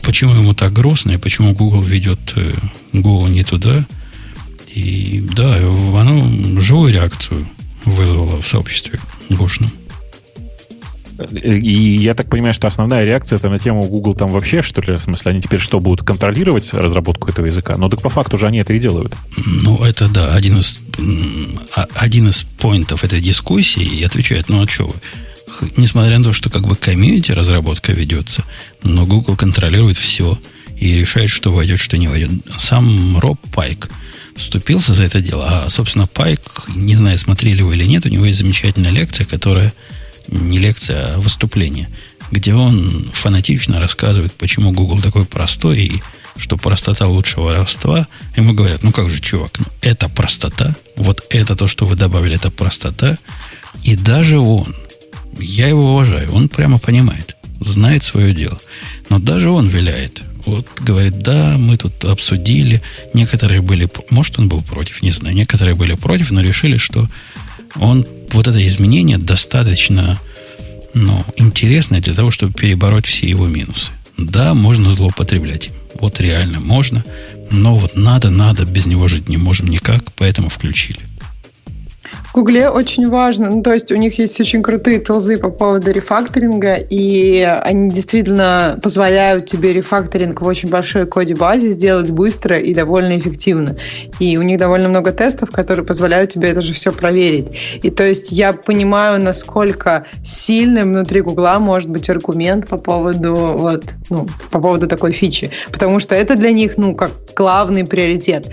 почему ему так грустно, и почему Google ведет Go э, не туда. И да, оно живую реакцию вызвало в сообществе гошном. И я так понимаю, что основная реакция это на тему Google там вообще, что ли, в смысле, они теперь что, будут контролировать разработку этого языка? Ну, так по факту же они это и делают. Ну, это да, один из, а, один из поинтов этой дискуссии, и отвечает, ну, а что вы? Несмотря на то, что как бы комьюнити разработка ведется, но Google контролирует все и решает, что войдет, что не войдет. Сам Роб Пайк вступился за это дело, а, собственно, Пайк, не знаю, смотрели вы или нет, у него есть замечательная лекция, которая не лекция, а выступление, где он фанатично рассказывает, почему Google такой простой и что простота лучше воровства. Ему говорят, ну как же, чувак, ну, это простота, вот это то, что вы добавили, это простота. И даже он, я его уважаю, он прямо понимает, знает свое дело. Но даже он виляет. Вот говорит, да, мы тут обсудили. Некоторые были, может, он был против, не знаю. Некоторые были против, но решили, что он вот это изменение достаточно ну, интересное для того, чтобы перебороть все его минусы. Да, можно злоупотреблять им. Вот реально можно. Но вот надо, надо, без него жить не можем никак, поэтому включили. Гугле очень важно, ну, то есть у них есть очень крутые толзы по поводу рефакторинга, и они действительно позволяют тебе рефакторинг в очень большой коде базе сделать быстро и довольно эффективно. И у них довольно много тестов, которые позволяют тебе это же все проверить. И то есть я понимаю, насколько сильным внутри Гугла может быть аргумент по поводу вот, ну, по поводу такой фичи. Потому что это для них, ну, как главный приоритет.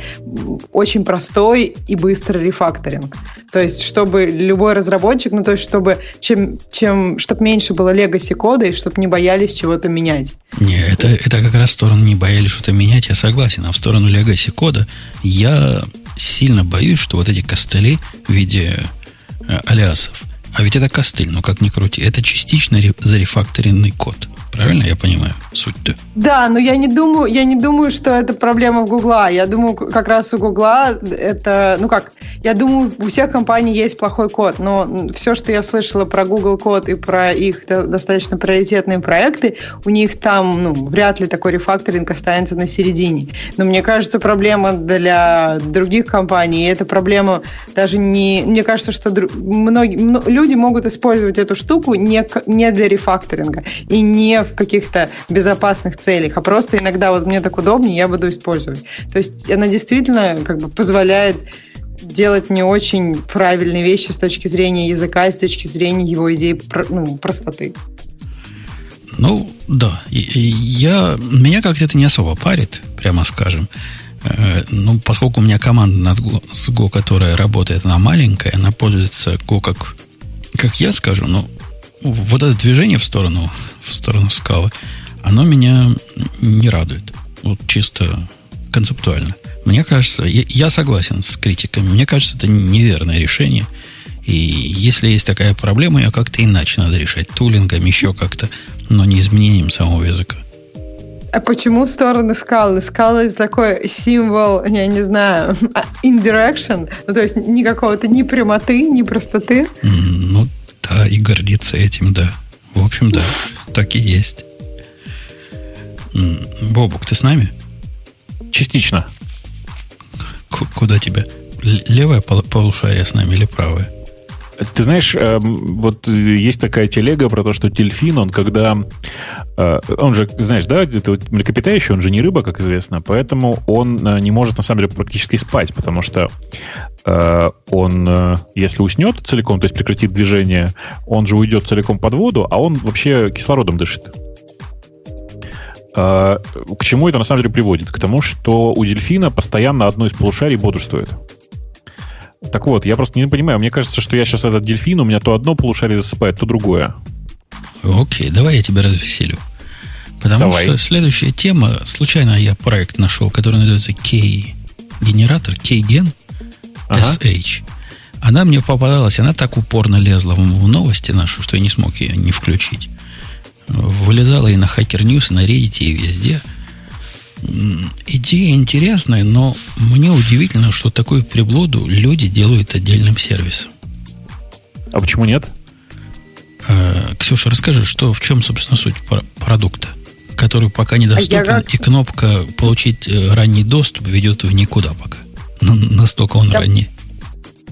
Очень простой и быстрый рефакторинг. То есть, чтобы любой разработчик, ну, то есть, чтобы чем, чем, чтобы меньше было легаси кода, и чтобы не боялись чего-то менять. Не, это, это как раз в сторону не боялись что-то менять, я согласен. А в сторону легаси кода я сильно боюсь, что вот эти костыли в виде э, алиасов, а ведь это костыль, ну как ни крути, это частично зарефакторенный код. Правильно я понимаю суть-то? Да, но я не думаю, я не думаю, что это проблема в Гугла. Я думаю, как раз у Гугла это, ну как, я думаю, у всех компаний есть плохой код, но все, что я слышала про Google код и про их достаточно приоритетные проекты, у них там, ну, вряд ли такой рефакторинг останется на середине. Но мне кажется, проблема для других компаний, это проблема даже не, мне кажется, что многие люди могут использовать эту штуку не, не для рефакторинга и не в каких-то безопасных целях, а просто иногда вот мне так удобнее, я буду использовать. То есть она действительно как бы позволяет делать не очень правильные вещи с точки зрения языка и с точки зрения его идей ну, простоты. Ну, да. Я, меня как-то это не особо парит, прямо скажем. Э, ну, поскольку у меня команда над Go, с Go, которая работает, она маленькая, она пользуется Go как, как я скажу, но вот это движение в сторону, в сторону скалы, оно меня не радует. Вот чисто концептуально. Мне кажется, я, я согласен с критиками. Мне кажется, это неверное решение. И если есть такая проблема, ее как-то иначе надо решать. Тулингом, еще как-то, но не изменением самого языка. А почему в сторону скалы? Скала это такой символ, я не знаю, indirection, ну, то есть ни какого-то ни прямоты, ни простоты. Ну, да, и гордиться этим, да. В общем, да, так и есть. Бобук, ты с нами? Частично. К- куда тебя? Левое полушарие с нами или правое? Ты знаешь, эм, вот есть такая телега про то, что дельфин, он когда... Э, он же, знаешь, да, это вот млекопитающий, он же не рыба, как известно, поэтому он э, не может, на самом деле, практически спать, потому что э, он, если уснет целиком, то есть прекратит движение, он же уйдет целиком под воду, а он вообще кислородом дышит. К чему это на самом деле приводит? К тому, что у дельфина постоянно одно из полушарий бодрствует. Так вот, я просто не понимаю. Мне кажется, что я сейчас этот дельфин, у меня то одно полушарие засыпает, то другое. Окей, давай я тебя развеселю. Потому давай. что следующая тема, случайно я проект нашел, который называется K-генератор, K-ген, ага. SH. Она мне попадалась, она так упорно лезла в, новости нашу, что я не смог ее не включить. Вылезала и на Hacker News, и на Reddit, и везде – Идея интересная, но мне удивительно, что такую приблуду люди делают отдельным сервисом. А почему нет? Э, Ксюша, расскажи, что, в чем, собственно, суть продукта, который пока недоступен, а и кнопка «Получить э, ранний доступ» ведет в никуда пока. Настолько он да. ранний.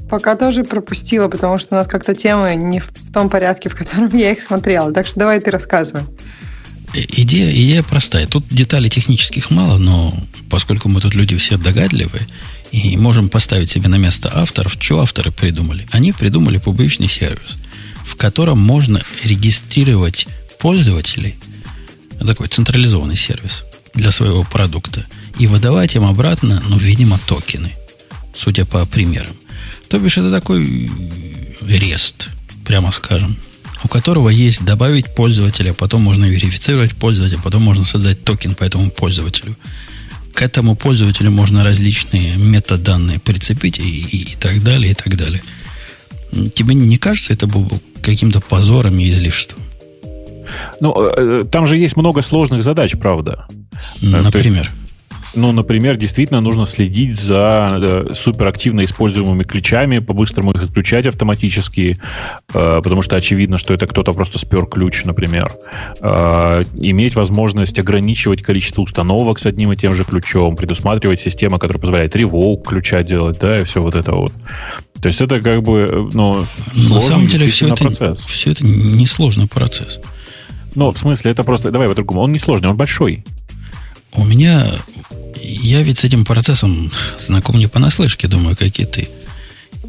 пока тоже пропустила, потому что у нас как-то темы не в том порядке, в котором я их смотрела. Так что давай ты рассказывай. Идея, идея простая. Тут деталей технических мало, но поскольку мы тут люди все догадливые и можем поставить себе на место авторов, что авторы придумали? Они придумали публичный сервис, в котором можно регистрировать пользователей, такой централизованный сервис для своего продукта, и выдавать им обратно, ну, видимо, токены, судя по примерам. То бишь, это такой рест, прямо скажем у которого есть добавить пользователя, потом можно верифицировать пользователя, потом можно создать токен по этому пользователю. К этому пользователю можно различные метаданные прицепить и, и, и так далее, и так далее. Тебе не кажется это было каким-то позором и излишеством? Ну, э, э, там же есть много сложных задач, правда. Например? Ну, например, действительно нужно следить за э, суперактивно используемыми ключами, по-быстрому их отключать автоматически, э, потому что очевидно, что это кто-то просто спер ключ, например. Э, иметь возможность ограничивать количество установок с одним и тем же ключом, предусматривать систему, которая позволяет револк ключа делать, да, и все вот это вот. То есть это как бы, ну, На самом деле все это, процесс. все это несложный процесс. Ну, в смысле, это просто, давай по-другому, он не сложный, он большой. У меня я ведь с этим процессом знаком не понаслышке, думаю, как и ты.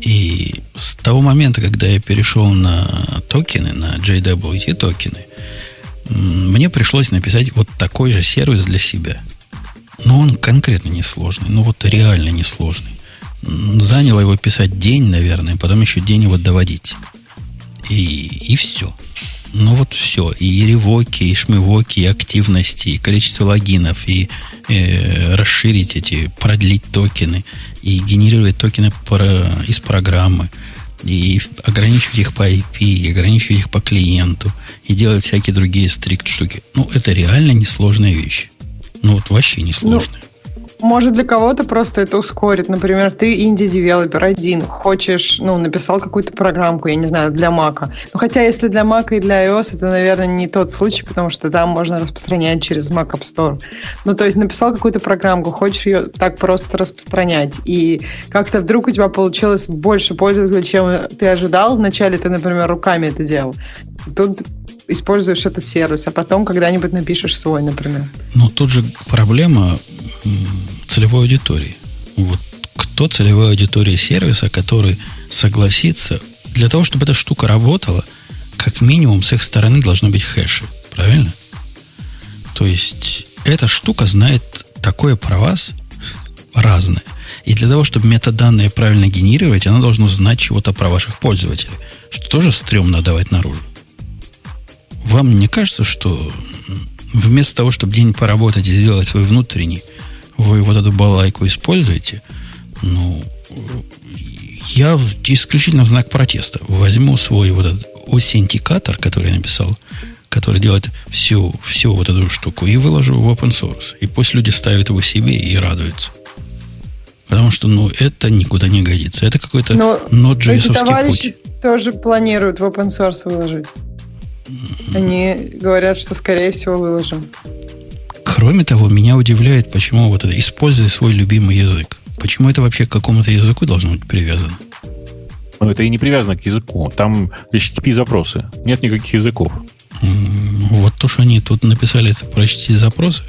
И с того момента, когда я перешел на токены, на JWT токены, мне пришлось написать вот такой же сервис для себя. Но он конкретно несложный. Ну вот реально несложный. Заняло его писать день, наверное, потом еще день его доводить. И, и все. Ну вот все. И ревоки, и шмывоки, и активности, и количество логинов, и э, расширить эти, продлить токены, и генерировать токены про, из программы, и ограничивать их по IP, и ограничивать их по клиенту, и делать всякие другие стрикт штуки. Ну, это реально несложная вещь. Ну, вот вообще несложная. Ну, может, для кого-то просто это ускорит. Например, ты инди-девелопер один, хочешь, ну, написал какую-то программку, я не знаю, для Мака. Ну, хотя, если для Мака и для iOS, это, наверное, не тот случай, потому что там можно распространять через Mac App Store. Ну, то есть, написал какую-то программку, хочешь ее так просто распространять, и как-то вдруг у тебя получилось больше пользователей, чем ты ожидал. Вначале ты, например, руками это делал. Тут используешь этот сервис, а потом когда-нибудь напишешь свой, например. Ну, тут же проблема целевой аудитории. Вот кто целевая аудитория сервиса, который согласится, для того, чтобы эта штука работала, как минимум с их стороны должны быть хэши. Правильно? То есть эта штука знает такое про вас разное. И для того, чтобы метаданные правильно генерировать, она должна знать чего-то про ваших пользователей, что тоже стрёмно давать наружу. Вам не кажется, что вместо того, чтобы день поработать и сделать свой внутренний, вы вот эту балайку используете, ну, я исключительно в знак протеста возьму свой вот этот аутентикатор, который я написал, который делает всю, всю вот эту штуку, и выложу в open source. И пусть люди ставят его себе и радуются. Потому что, ну, это никуда не годится. Это какой-то Node.js товарищи путь. тоже планируют в open source выложить. Они говорят, что, скорее всего, выложим. Кроме того, меня удивляет, почему вот это используя свой любимый язык. Почему это вообще к какому-то языку должно быть привязано? Ну, это и не привязано к языку. Там HTTP запросы. Нет никаких языков. Вот то, что они тут написали, это про HTTP запросы.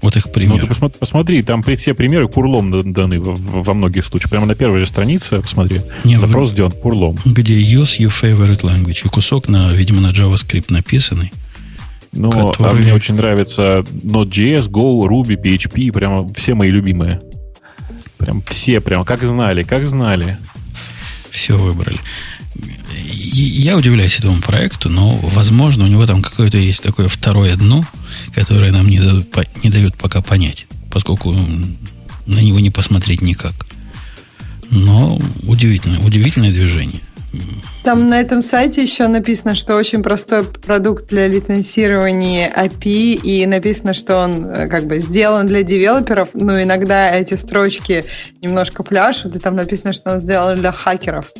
Вот их примеры. Ну, ты посмотри, там все примеры курлом даны во многих случаях. Прямо на первой же странице, посмотри, Не, запрос сделан курлом. Где use your favorite language. И кусок, на, видимо, на JavaScript написанный. Ну, который... а мне очень нравится Node.js, Go, Ruby, PHP, прямо все мои любимые. Прям все, прям как знали, как знали. Все выбрали. Я удивляюсь этому проекту, но, возможно, у него там какое-то есть такое второе дно, которое нам не дают, не дают пока понять, поскольку на него не посмотреть никак. Но удивительное, удивительное движение. Там на этом сайте еще написано, что очень простой продукт для лицензирования API, и написано, что он э, как бы сделан для девелоперов, но иногда эти строчки немножко пляшут, и там написано, что он сделан для хакеров.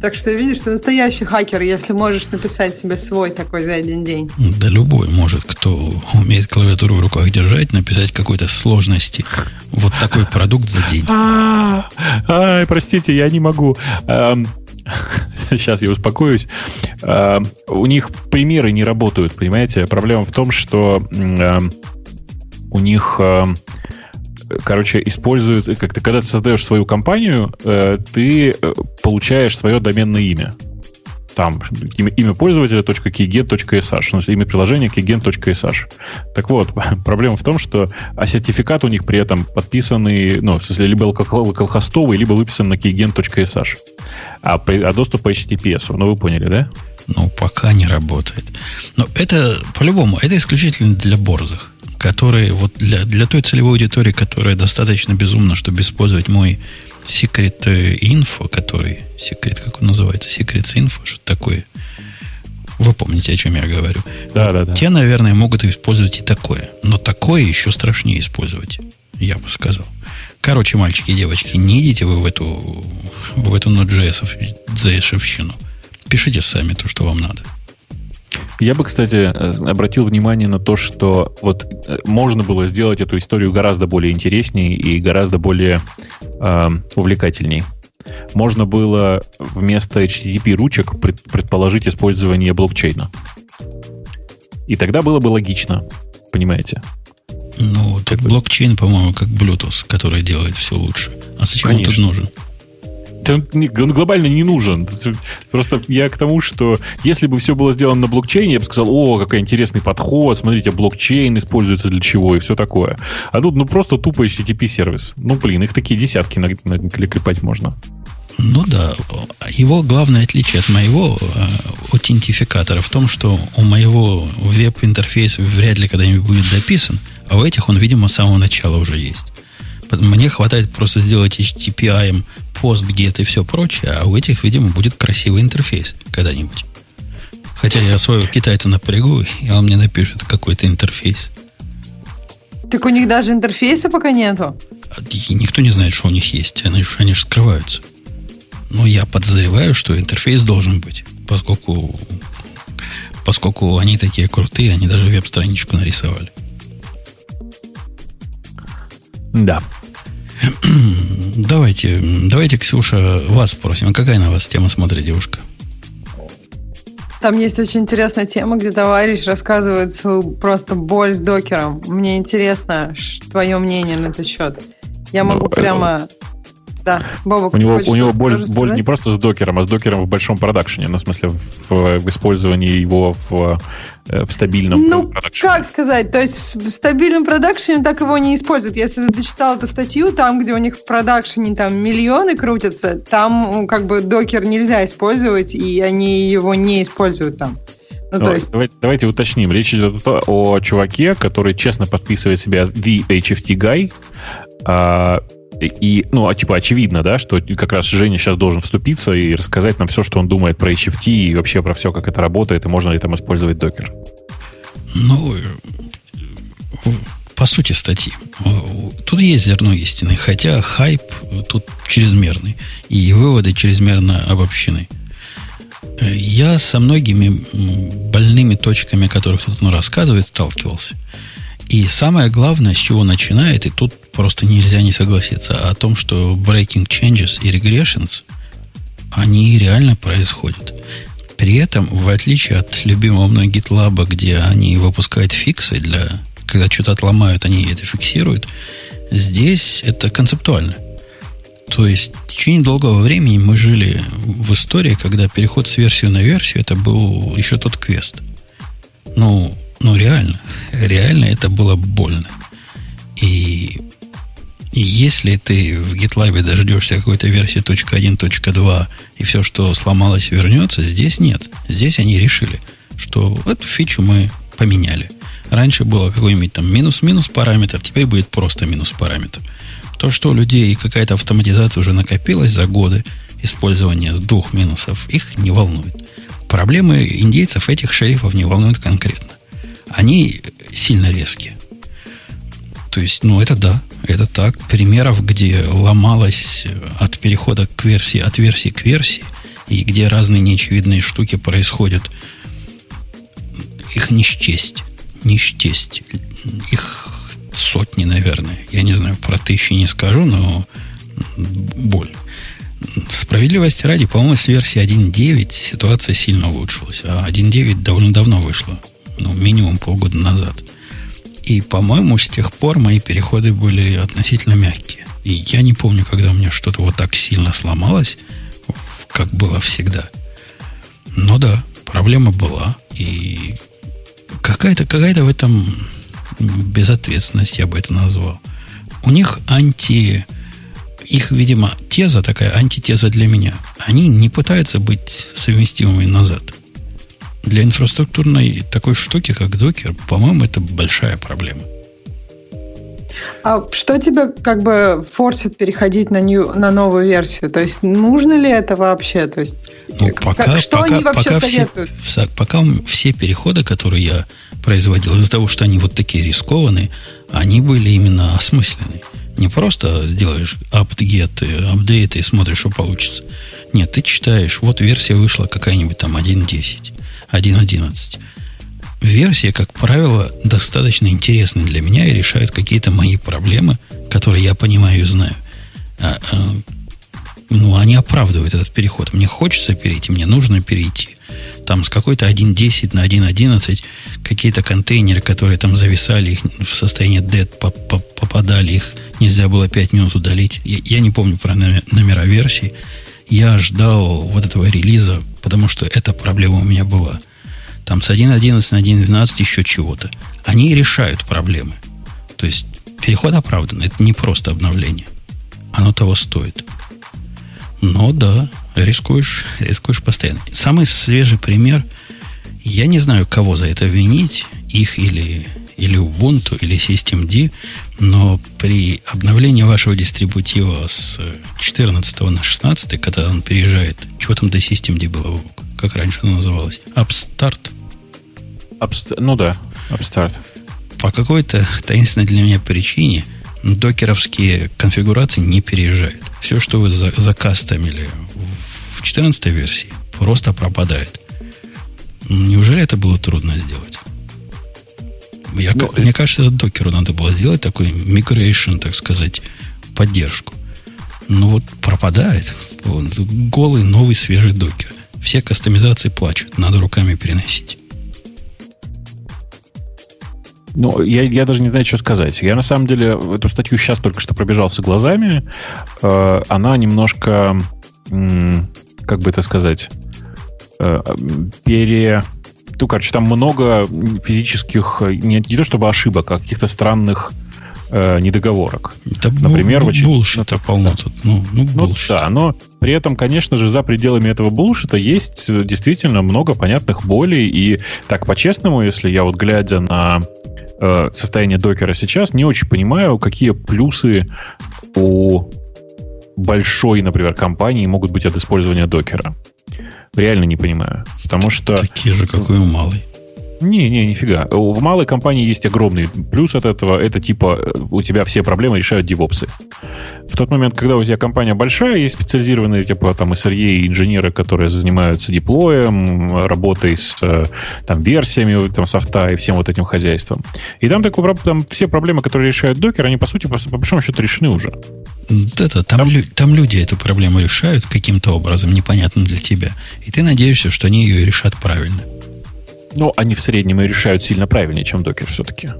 Так что видишь, ты настоящий хакер, если можешь написать себе свой такой за один день. Да любой может, кто умеет клавиатуру в руках держать, написать какой-то сложности. Вот такой продукт за день. А, Ай, простите, я не могу. Сейчас я успокоюсь. У них примеры не работают, понимаете? Проблема в том, что у них короче, используют, как ты, когда ты создаешь свою компанию, э, ты э, получаешь свое доменное имя. Там имя, имя пользователя смысле имя приложения keygen.sh. Так вот, проблема в том, что а сертификат у них при этом подписанный, ну, в смысле, либо локалхостовый, либо выписан на keygen.sh. А, а доступ по HTTPS. Ну, вы поняли, да? Ну, пока не работает. Но это, по-любому, это исключительно для борзых которые вот для, для той целевой аудитории, которая достаточно безумна, чтобы использовать мой секрет инфо, который, секрет, как он называется, секрет инфо, что такое. Вы помните, о чем я говорю. Да, да, да. Те, наверное, могут использовать и такое. Но такое еще страшнее использовать, я бы сказал. Короче, мальчики и девочки, не идите вы в эту, в эту Node.js-овщину. Пишите сами то, что вам надо. Я бы, кстати, обратил внимание на то, что вот э, можно было сделать эту историю гораздо более интереснее и гораздо более э, увлекательней. Можно было вместо HTTP ручек предположить использование блокчейна. И тогда было бы логично, понимаете? Ну, тут блокчейн, по-моему, как Bluetooth, который делает все лучше. А зачем Конечно. он тут нужен? Он, глобально не нужен. Просто я к тому, что если бы все было сделано на блокчейне, я бы сказал, о, какой интересный подход, смотрите, блокчейн используется для чего и все такое. А тут, ну, просто тупо HTTP-сервис. Ну, блин, их такие десятки наклепать можно. Ну да, его главное отличие от моего э, аутентификатора в том, что у моего веб-интерфейса вряд ли когда-нибудь будет дописан, а у этих он, видимо, с самого начала уже есть. Мне хватает просто сделать HTTP PostGet и все прочее, а у этих, видимо, будет красивый интерфейс когда-нибудь. Хотя я своего китайца напрягу, и он мне напишет какой-то интерфейс. Так у них даже интерфейса пока нету? И никто не знает, что у них есть. Они, они же скрываются. Но я подозреваю, что интерфейс должен быть, поскольку, поскольку они такие крутые, они даже веб-страничку нарисовали. Да. Давайте, давайте, Ксюша, вас спросим. Какая на вас тема смотрит, девушка? Там есть очень интересная тема, где товарищ рассказывает свою просто боль с докером. Мне интересно твое мнение на этот счет. Я могу ну, прямо да, Бобок, у него, у него боль, боль не просто с докером, а с докером в большом продакшене, ну, в смысле, в, в использовании его в, э, в стабильном ну, продакшене. как сказать, то есть в стабильном продакшене так его не используют. Если ты дочитал эту статью, там, где у них в продакшене там миллионы крутятся, там как бы докер нельзя использовать, и они его не используют там. Ну, то есть... давайте, давайте уточним. Речь идет о чуваке, который честно подписывает себя The HFT Guy, а, и, ну, а типа очевидно, да, что как раз Женя сейчас должен вступиться и рассказать нам все, что он думает про HFT и вообще про все, как это работает, и можно ли там использовать докер. Ну, по сути статьи. Тут есть зерно истины, хотя хайп тут чрезмерный, и выводы чрезмерно обобщены. Я со многими больными точками, о которых тут он рассказывает, сталкивался – и самое главное, с чего начинает, и тут просто нельзя не согласиться, о том, что breaking changes и regressions, они реально происходят. При этом, в отличие от любимого мной GitLab, где они выпускают фиксы для... Когда что-то отломают, они это фиксируют. Здесь это концептуально. То есть в течение долгого времени мы жили в истории, когда переход с версии на версию, это был еще тот квест. Ну, ну, реально. Реально это было больно. И, и если ты в GitLab дождешься какой-то версии .1.2 и все, что сломалось, вернется, здесь нет. Здесь они решили, что эту фичу мы поменяли. Раньше было какой-нибудь там минус-минус параметр, теперь будет просто минус параметр. То, что у людей какая-то автоматизация уже накопилась за годы использования с двух минусов, их не волнует. Проблемы индейцев этих шерифов не волнуют конкретно они сильно резкие. То есть, ну, это да, это так. Примеров, где ломалось от перехода к версии, от версии к версии, и где разные неочевидные штуки происходят, их не счесть. Не счесть. Их сотни, наверное. Я не знаю, про тысячи не скажу, но боль. Справедливости ради, по-моему, с версии 1.9 ситуация сильно улучшилась. А 1.9 довольно давно вышло. Ну, минимум полгода назад. И, по-моему, с тех пор мои переходы были относительно мягкие. И я не помню, когда у меня что-то вот так сильно сломалось, как было всегда. Но да, проблема была. И какая-то какая в этом безответственность, я бы это назвал. У них анти... Их, видимо, теза такая, антитеза для меня. Они не пытаются быть совместимыми назад. Для инфраструктурной такой штуки, как докер, по-моему, это большая проблема. А что тебя как бы форсит переходить на, new, на новую версию? То есть нужно ли это вообще? То есть, ну, пока, как, что пока, они вообще пока советуют? Все, пока все переходы, которые я производил, из-за того, что они вот такие рискованные, они были именно осмысленные. Не просто сделаешь apt-get, апдейт и смотришь, что получится. Нет, ты читаешь, вот версия вышла какая-нибудь там 1.10, 1.11 версия, как правило, достаточно интересны для меня и решают какие-то мои проблемы, которые я понимаю и знаю. А, а, ну, они оправдывают этот переход. Мне хочется перейти, мне нужно перейти. Там с какой-то 1.10 на 1.11 какие-то контейнеры, которые там зависали, их в состояние dead попадали, их нельзя было 5 минут удалить. Я, я не помню про номера версий. Я ждал вот этого релиза, потому что эта проблема у меня была там с 1.11 на 1.12 еще чего-то. Они решают проблемы. То есть переход оправдан. Это не просто обновление. Оно того стоит. Но да, рискуешь, рискуешь постоянно. Самый свежий пример, я не знаю, кого за это винить, их или, или Ubuntu, или Systemd, но при обновлении вашего дистрибутива с 14 на 16, когда он переезжает, чего там до Systemd было, как раньше оно называлось, Upstart, Upst... Ну да, Upstart. По какой-то таинственной для меня причине докеровские конфигурации не переезжают. Все, что вы за, закастомили в 14 версии, просто пропадает. Неужели это было трудно сделать? Я, ну, мне кажется, это докеру надо было сделать такой migration, так сказать, поддержку. Но вот пропадает. Голый, новый, свежий докер. Все кастомизации плачут. Надо руками переносить. Ну, я, я даже не знаю, что сказать. Я на самом деле эту статью сейчас только что пробежался глазами. Э, она немножко, как бы это сказать, э, пере... Ну, короче, там много физических, не, не то чтобы ошибок, а каких-то странных э, недоговорок. Это Например, бу- булшит это полно тут. Ну, ну, ну, да, но при этом, конечно же, за пределами этого булшита есть действительно много понятных болей. И так по-честному, если я вот глядя на э, состояние докера сейчас, не очень понимаю, какие плюсы у большой, например, компании могут быть от использования докера. Реально не понимаю. Потому что... Такие же, как и у. Не, не, нифига. В малой компании есть огромный плюс от этого. Это типа э, у тебя все проблемы решают девопсы. В тот момент, когда у тебя компания большая, есть специализированные типа там SRE и инженеры, которые занимаются деплоем, работой с э, там, версиями там, софта и всем вот этим хозяйством. И там, такой, там все проблемы, которые решают докер, они, по сути, по, по большому счету решены уже. Это, там, там... Лю, там люди эту проблему решают каким-то образом, непонятным для тебя. И ты надеешься, что они ее решат правильно. Ну, они в среднем и решают сильно правильнее, чем докер все-таки.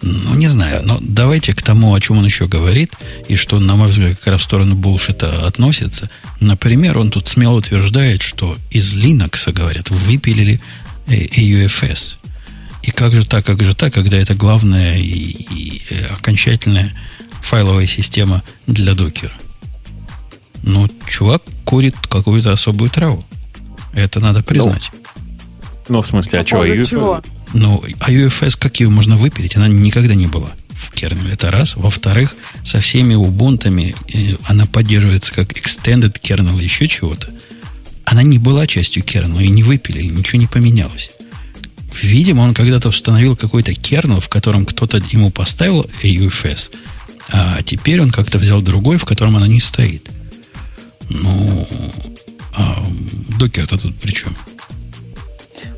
Ну, не знаю. Но давайте к тому, о чем он еще говорит, и что, на мой взгляд, как раз в сторону булшита относится. Например, он тут смело утверждает, что из Linux, говорят, выпилили AUFS. И как же так, как же так, когда это главная и, и окончательная файловая система для докера? Ну, чувак курит какую-то особую траву. Это надо признать. Ну, ну, в смысле, а что? UF... чего? Ну, а UFS, как ее можно выпилить? Она никогда не была в кернеле. Это раз. Во-вторых, со всеми убунтами она поддерживается как extended kernel и еще чего-то. Она не была частью кернела и не выпилили, ничего не поменялось. Видимо, он когда-то установил какой-то кернел, в котором кто-то ему поставил UFS, а теперь он как-то взял другой, в котором она не стоит. Ну, а докер-то тут при чем?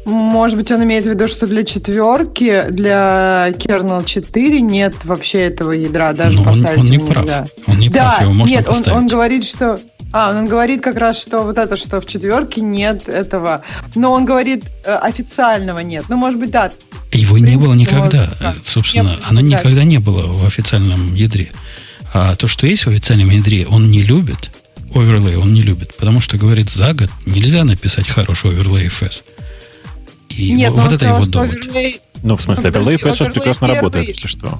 Может быть, он имеет в виду, что для четверки, для kernel 4 нет вообще этого ядра, даже Но поставить он, он не прав. нельзя. Он не да, прав, его можно нет, поставить. Он, он говорит, что... А, он говорит как раз, что вот это, что в четверке нет этого. Но он говорит, э, официального нет. Ну, может быть, да. Его не было принципе, никогда. может, да. Собственно, Не оно никогда. никогда не было в официальном ядре. А то, что есть в официальном ядре, он не любит. Оверлей он не любит. Потому что, говорит, за год нельзя написать хороший оверлей FS. И Нет, вот он это сказал, его довод. оверлей- Ну, в смысле, Overlay сейчас Overlay прекрасно первый- работает, если что.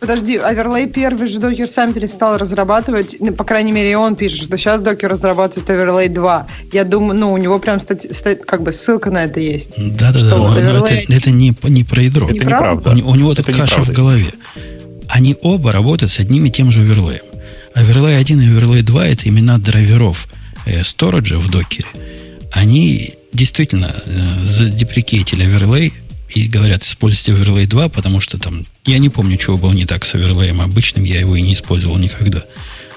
Подожди, оверлей первый же докер сам перестал разрабатывать. Ну, По крайней мере, он пишет, что сейчас докер разрабатывает оверлей 2. Я думаю, ну, у него прям стати- стати- как бы ссылка на это есть. Да-да-да, Что, но, но оверлей- это, это не, не про ядро. Это Неправда? У, у него Это каша неправда. в голове. Они оба работают с одним и тем же оверлеем. Оверлей 1 и оверлей 2 это имена драйверов э, сториджа в докере. Они действительно э, задеприкейтили оверлей и говорят, используйте оверлей 2, потому что там, я не помню, чего было не так с оверлеем обычным, я его и не использовал никогда.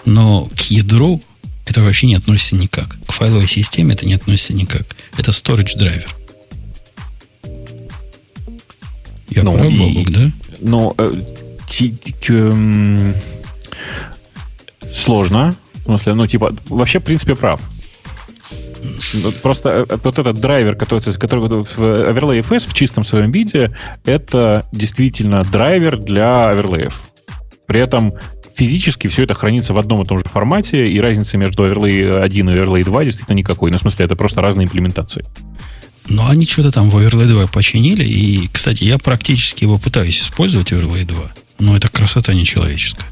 Но к ядру это вообще не относится никак. К файловой системе это не относится никак. Это storage драйвер. Я Ну, прав, Бобук, да? Ну, э, эм, сложно. В смысле, ну, типа, вообще, в принципе, прав. Ну, Просто э, вот этот драйвер, который, который в Overlay FS в чистом своем виде, это действительно драйвер для оверлеев. При этом физически все это хранится в одном и том же формате, и разницы между Overlay 1 и Overlay 2 действительно никакой. Ну, в смысле, это просто разные имплементации. Но они что-то там в Overlay 2 починили. И, кстати, я практически его пытаюсь использовать, Overlay 2. Но это красота нечеловеческая.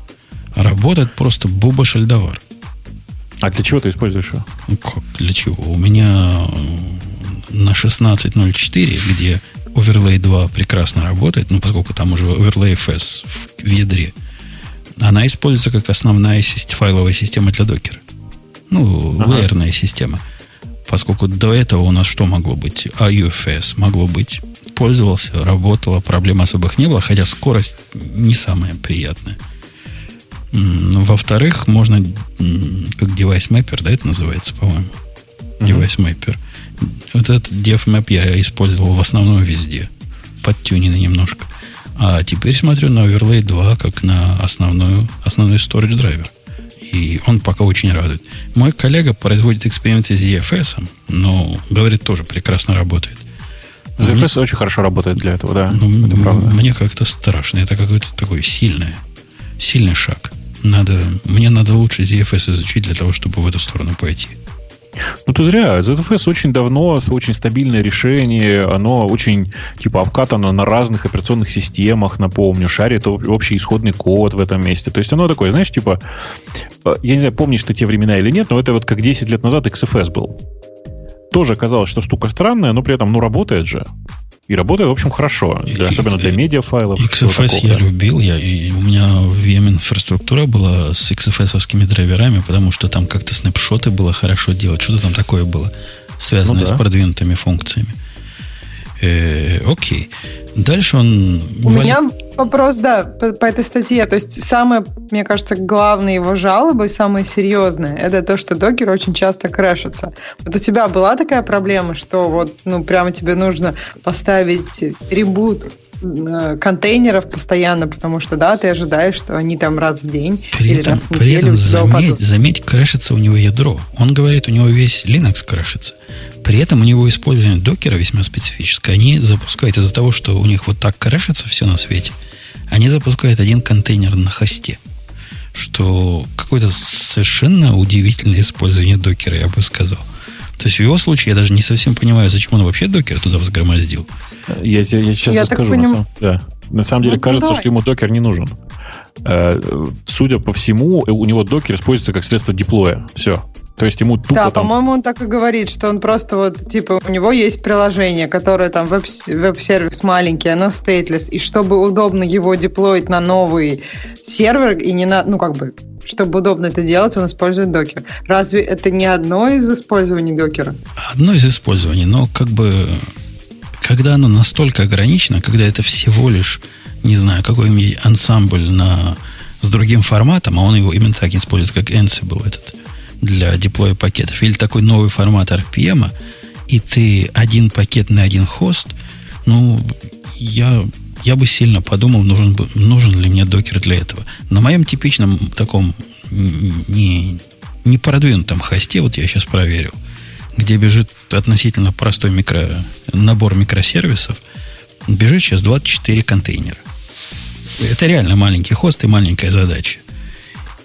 Работает просто буба шальдовар. А для чего ты используешь его? Ну, как, для чего? У меня э, на 16.04, где Overlay 2 прекрасно работает, ну, поскольку там уже Overlay FS в, в ядре, она используется как основная сесть- файловая система для докера. Ну, Ага. лейерная система. Поскольку до этого у нас что могло быть? AUFS могло быть. Пользовался, работало, проблем особых не было, хотя скорость не самая приятная. Во-вторых, можно, как device mapper, да, это называется, по-моему. Device mapper. Вот этот DevMap я использовал в основном везде. Подтюненный немножко. А теперь смотрю на Overlay 2 как на основную, основной storage драйвер. И он пока очень радует. Мой коллега производит эксперименты с EFS, но, говорит, тоже прекрасно работает. ZFS очень хорошо работает для этого, да. Ну, это правда. мне как-то страшно. Это какой-то такой сильный, сильный шаг. Надо, мне надо лучше ZFS изучить для того, чтобы в эту сторону пойти. Ну, ты зря. ZFS очень давно, очень стабильное решение. Оно очень, типа, обкатано на разных операционных системах, напомню. Шарит об- общий исходный код в этом месте. То есть оно такое, знаешь, типа... э, Я не знаю, помнишь ты те времена или нет, но это вот как 10 лет назад XFS был. Тоже оказалось, что штука странная, но при этом, ну, работает же. И работает, в общем, хорошо. Для- И- особенно для медиафайлов. XFS такого, я да. любил. Я, и у меня VM-инфраструктура была с XFS-овскими драйверами, потому что там как-то снапшоты было хорошо делать. Что-то там такое было, связанное Ну да. с продвинутыми функциями. Э, окей. Дальше он... У вали- меня вопрос, да, по, по этой статье. То есть самое, мне кажется, главные его жалобы, самые серьезные, это то, что докер очень часто крэшится. Вот у тебя была такая проблема, что вот, ну, прямо тебе нужно поставить ребут контейнеров постоянно, потому что, да, ты ожидаешь, что они там раз в день При или этом, раз в при неделю этом у тебя заметь, заметь, крашится у него ядро. Он говорит, у него весь Linux крашится. При этом у него использование докера весьма специфическое. Они запускают из-за того, что у них вот так крашится все на свете, они запускают один контейнер на хосте. Что какое-то совершенно удивительное использование докера, я бы сказал. То есть в его случае я даже не совсем понимаю, зачем он вообще докер туда взгромоздил. Я, тебе- я сейчас Я так расскажу. поним- На, самом, да. на самом деле Ну, кажется, давай. что ему докер не нужен. Э, Судя по всему, у него докер используется как средство деплоя. Все. То есть ему тупо Да, там... по-моему, он так и говорит, что он просто вот, типа, у него есть приложение, которое там веб- веб-сервис маленький, оно стейтлес, и чтобы удобно его деплоить на новый сервер, и не на, ну, как бы, чтобы удобно это делать, он использует докер. Разве это не одно из использований докера? Одно из использований, но как бы когда оно настолько ограничено, когда это всего лишь, не знаю, какой-нибудь ансамбль на, с другим форматом, а он его именно так использует, как Ansible этот, для деплоя пакетов, или такой новый формат RPM, и ты один пакет на один хост, ну, я, я бы сильно подумал, нужен, нужен ли мне докер для этого. На моем типичном таком не, не продвинутом хосте, вот я сейчас проверил, где бежит относительно простой микро, набор микросервисов, бежит сейчас 24 контейнера. Это реально маленький хост и маленькая задача.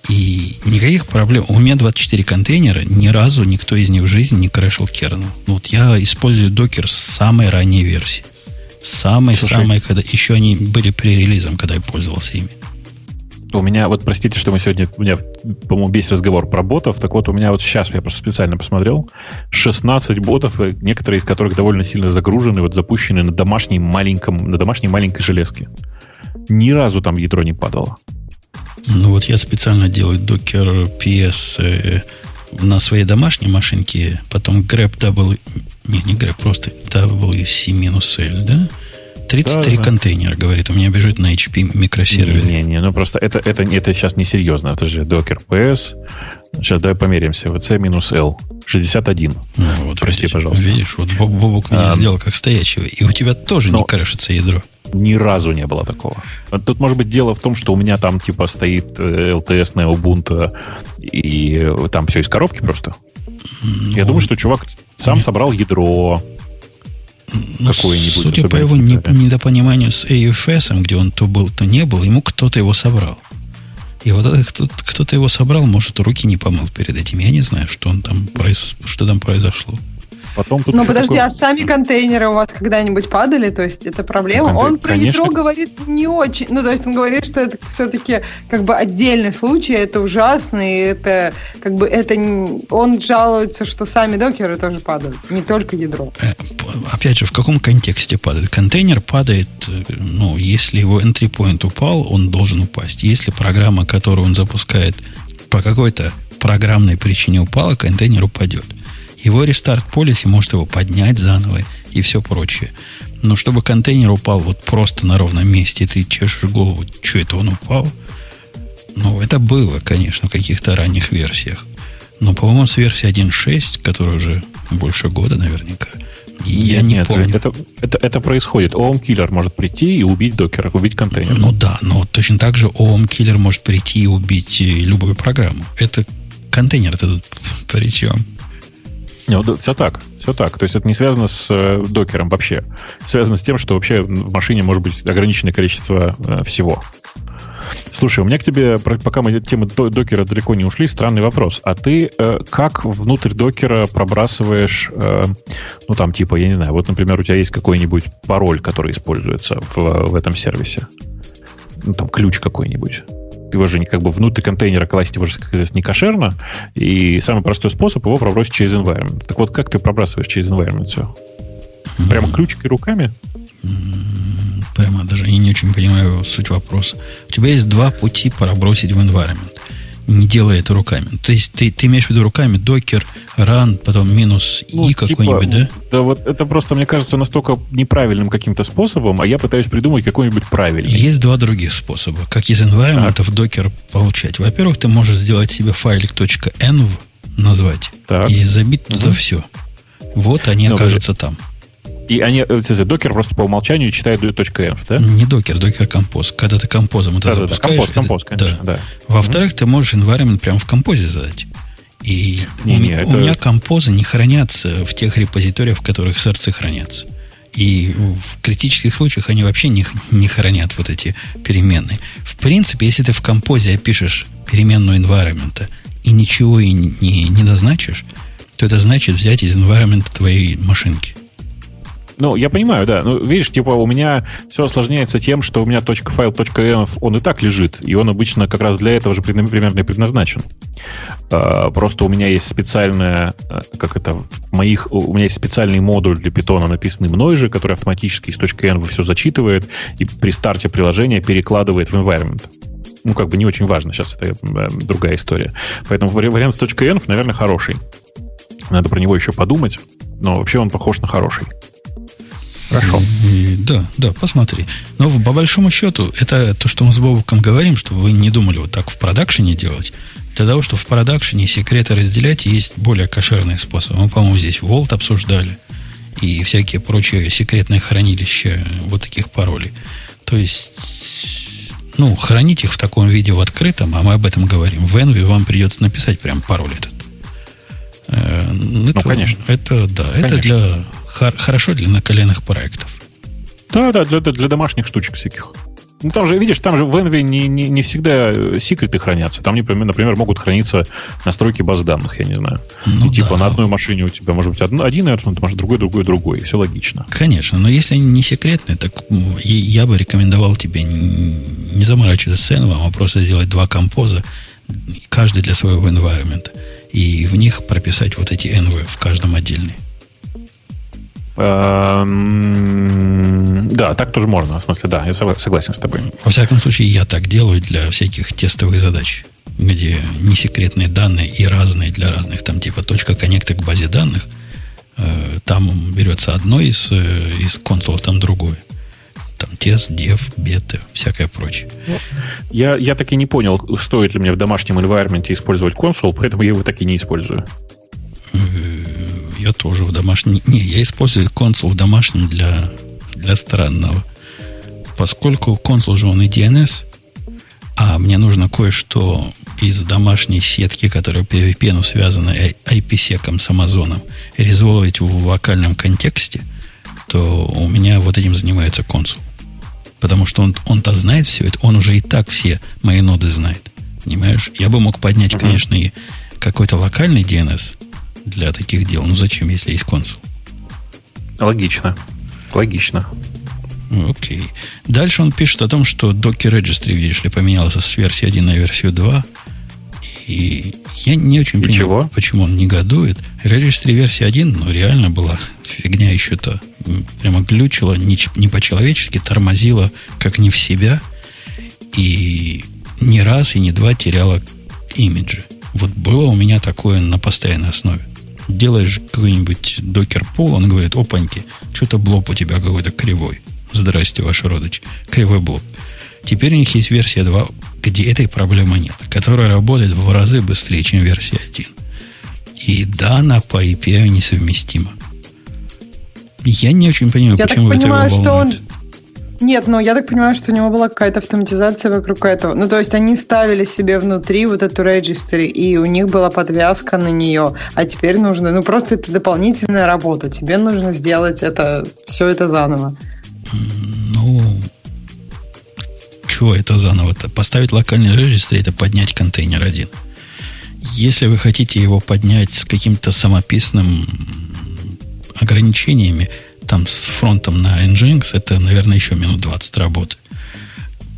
И никаких проблем. У меня 24 контейнера, ни разу никто из них в жизни не крашил керну. Ну, вот я использую докер с самой ранней версии. Самой-самой, когда еще они были при релизом, когда я пользовался ими. У меня, вот простите, что мы сегодня, у меня, по-моему, весь разговор про ботов, так вот у меня вот сейчас, я просто специально посмотрел, 16 ботов, э, некоторые из которых довольно сильно загружены, вот запущены на домашней маленьком, на домашней маленькой железке. Ни разу там ядро не падало. Ну вот я специально делаю Docker PS на своей домашней машинке, потом grep double, не, не grep, просто WC-L, да? 33 да, контейнера, говорит, у меня бежит на HP микросервере. Не-не, ну просто это, это, это сейчас несерьезно. Это же Docker PS. Сейчас давай померимся. C-L. 61. Ну, вот, Прости, видишь, пожалуйста. Видишь, вот Бобок меня а, сделал как стоячего. И у тебя тоже но, не крашится ядро. Ни разу не было такого. Тут, может быть, дело в том, что у меня там, типа, стоит LTS на Ubuntu, и там все из коробки просто. Ну, Я думаю, что чувак сам нет. собрал ядро, ну, какое-нибудь. Судя по его не, недопониманию с AFS, где он то был, то не был, ему кто-то его собрал. И вот этот кто-то его собрал, может, руки не помыл перед этим. Я не знаю, что, он там, что там произошло. Потом тут ну, подожди, такой... а сами контейнеры у вас когда-нибудь падали? То есть это проблема? Ну, он про ядро говорит не очень. Ну, то есть он говорит, что это все-таки как бы отдельный случай, это ужасно, и это как бы это... Он жалуется, что сами докеры тоже падают, не только ядро. Э, опять же, в каком контексте падает? Контейнер падает, э, ну, если его entry point упал, он должен упасть. Если программа, которую он запускает, по какой-то программной причине упала, контейнер упадет. Его рестарт полиси может его поднять заново и все прочее. Но чтобы контейнер упал вот просто на ровном месте, и ты чешешь голову, что это он упал, ну, это было, конечно, в каких-то ранних версиях. Но, по-моему, с версии 1.6, которая уже больше года наверняка, я нет, не нет, помню. Это, это, это происходит. OOM киллер может прийти и убить докера, убить контейнер. Ну да, но точно так же OOM киллер может прийти и убить э, любую программу. Это контейнер это тут при чем? Ну, да, все так, все так. То есть это не связано с э, докером вообще. Связано с тем, что вообще в машине может быть ограниченное количество э, всего. Слушай, у меня к тебе, пока мы от темы докера далеко не ушли, странный вопрос. А ты э, как внутрь докера пробрасываешь, э, ну там типа, я не знаю, вот, например, у тебя есть какой-нибудь пароль, который используется в, в этом сервисе? Ну там ключ какой-нибудь его же как бы внутрь контейнера класть его же, как известно, не кошерно. И самый простой способ его пробросить через environment. Так вот, как ты пробрасываешь через environment все? Прямо ключикой руками? Прямо даже я не очень понимаю суть вопроса. У тебя есть два пути пробросить в environment не делая это руками. То есть ты, ты имеешь в виду руками докер, run, потом минус ну, и какой-нибудь, типа, да? Да, вот это просто, мне кажется, настолько неправильным каким-то способом, а я пытаюсь придумать какой-нибудь правильный. Есть два других способа, как из environment в докер получать. Во-первых, ты можешь сделать себе файлик .env, назвать, так. и забить туда угу. все. Вот они Но окажутся вы... там. И они, кстати, докер просто по умолчанию читает .env, да? Не докер, докер композ. Когда ты композом это да, запускаешь. Да, композ, композ, конечно, да. да. Во-вторых, mm-hmm. ты можешь environment прямо в композе задать. И не, у, не, это... у меня композы не хранятся в тех репозиториях, в которых сорцы хранятся. И в критических случаях они вообще не, не хранят вот эти переменные. В принципе, если ты в композе опишешь переменную environment и ничего и не, не, не назначишь, то это значит взять из environment твоей машинки. Ну, я понимаю, да. Ну, видишь, типа у меня все осложняется тем, что у меня .файл .env, он и так лежит, и он обычно как раз для этого же примерно и предназначен. А, просто у меня есть специальная, а, как это, в моих, у меня есть специальный модуль для питона, написанный мной же, который автоматически из .env все зачитывает и при старте приложения перекладывает в environment ну, как бы не очень важно, сейчас это э, другая история. Поэтому вариант с .env, наверное, хороший. Надо про него еще подумать, но вообще он похож на хороший. Хорошо. И, да, да, посмотри. Но по большому счету, это то, что мы с Бобуком говорим, что вы не думали вот так в продакшене делать. Для того, чтобы в продакшене секреты разделять, есть более кошерные способы. Мы, по-моему, здесь Волт обсуждали. и всякие прочие секретные хранилища вот таких паролей. То есть, ну, хранить их в таком виде в открытом, а мы об этом говорим. В Envy вам придется написать прям пароль этот. Э, ну, это, конечно. Это, да, конечно. это для, хорошо для наколенных проектов. Да, да, для, для домашних штучек всяких. Ну, там же, видишь, там же в Envy не, не, не всегда э, секреты хранятся. Там, например, например, могут храниться настройки баз данных, я не знаю. Ну, и, типа да. на одной машине у тебя может быть один AirPlane, может другой, другой, другой. Все логично. Конечно, но если они не секретные, так я бы рекомендовал тебе не заморачиваться с Envy, а просто сделать два композа, каждый для своего environment, и в них прописать вот эти Envy в каждом отдельный. Эм, да, так тоже можно. В смысле, да, я согласен с тобой. Во всяком случае, я так делаю для всяких тестовых задач, где не секретные данные и разные для разных. Там типа точка коннекта к базе данных. Э, там берется одно из, э, из консула, там другое. Там тест, дев, бета, всякое прочее. Я, я так и не понял, стоит ли мне в домашнем environment использовать консул, поэтому я его так и не использую. Я тоже в домашнем... Не, я использую консул в домашнем для, для странного. Поскольку консул же он и DNS, а мне нужно кое-что из домашней сетки, которая по VPN связана IP-секом с Амазоном, резволовать в локальном контексте, то у меня вот этим занимается консул. Потому что он, он-то знает все это, он уже и так все мои ноды знает. Понимаешь? Я бы мог поднять, конечно, и какой-то локальный DNS, для таких дел. Ну зачем, если есть консул? Логично. Логично. Окей. Дальше он пишет о том, что Docker Registry, видишь ли, поменялся с версии 1 на версию 2. И я не очень и понимаю, чего? почему он негодует. Registry версия 1, ну, реально была фигня еще-то. Прямо глючила не, не по-человечески, тормозила как не в себя. И не раз и не два теряла имиджи. Вот было у меня такое на постоянной основе делаешь какой-нибудь докер пул, он говорит, опаньки, что-то блоб у тебя какой-то кривой. Здрасте, ваши родичи. Кривой блоб. Теперь у них есть версия 2, где этой проблемы нет, которая работает в разы быстрее, чем версия 1. И да, она по API несовместима. Я не очень понимаю, Я почему так понимаю, это его что он нет, ну я так понимаю, что у него была какая-то автоматизация вокруг этого. Ну, то есть они ставили себе внутри вот эту registry, и у них была подвязка на нее. А теперь нужно, ну просто это дополнительная работа. Тебе нужно сделать это, все это заново. Ну, чего это заново-то? Поставить локальный registry, это поднять контейнер один. Если вы хотите его поднять с каким-то самописным ограничениями, там с фронтом на Nginx, это, наверное, еще минут 20 работы.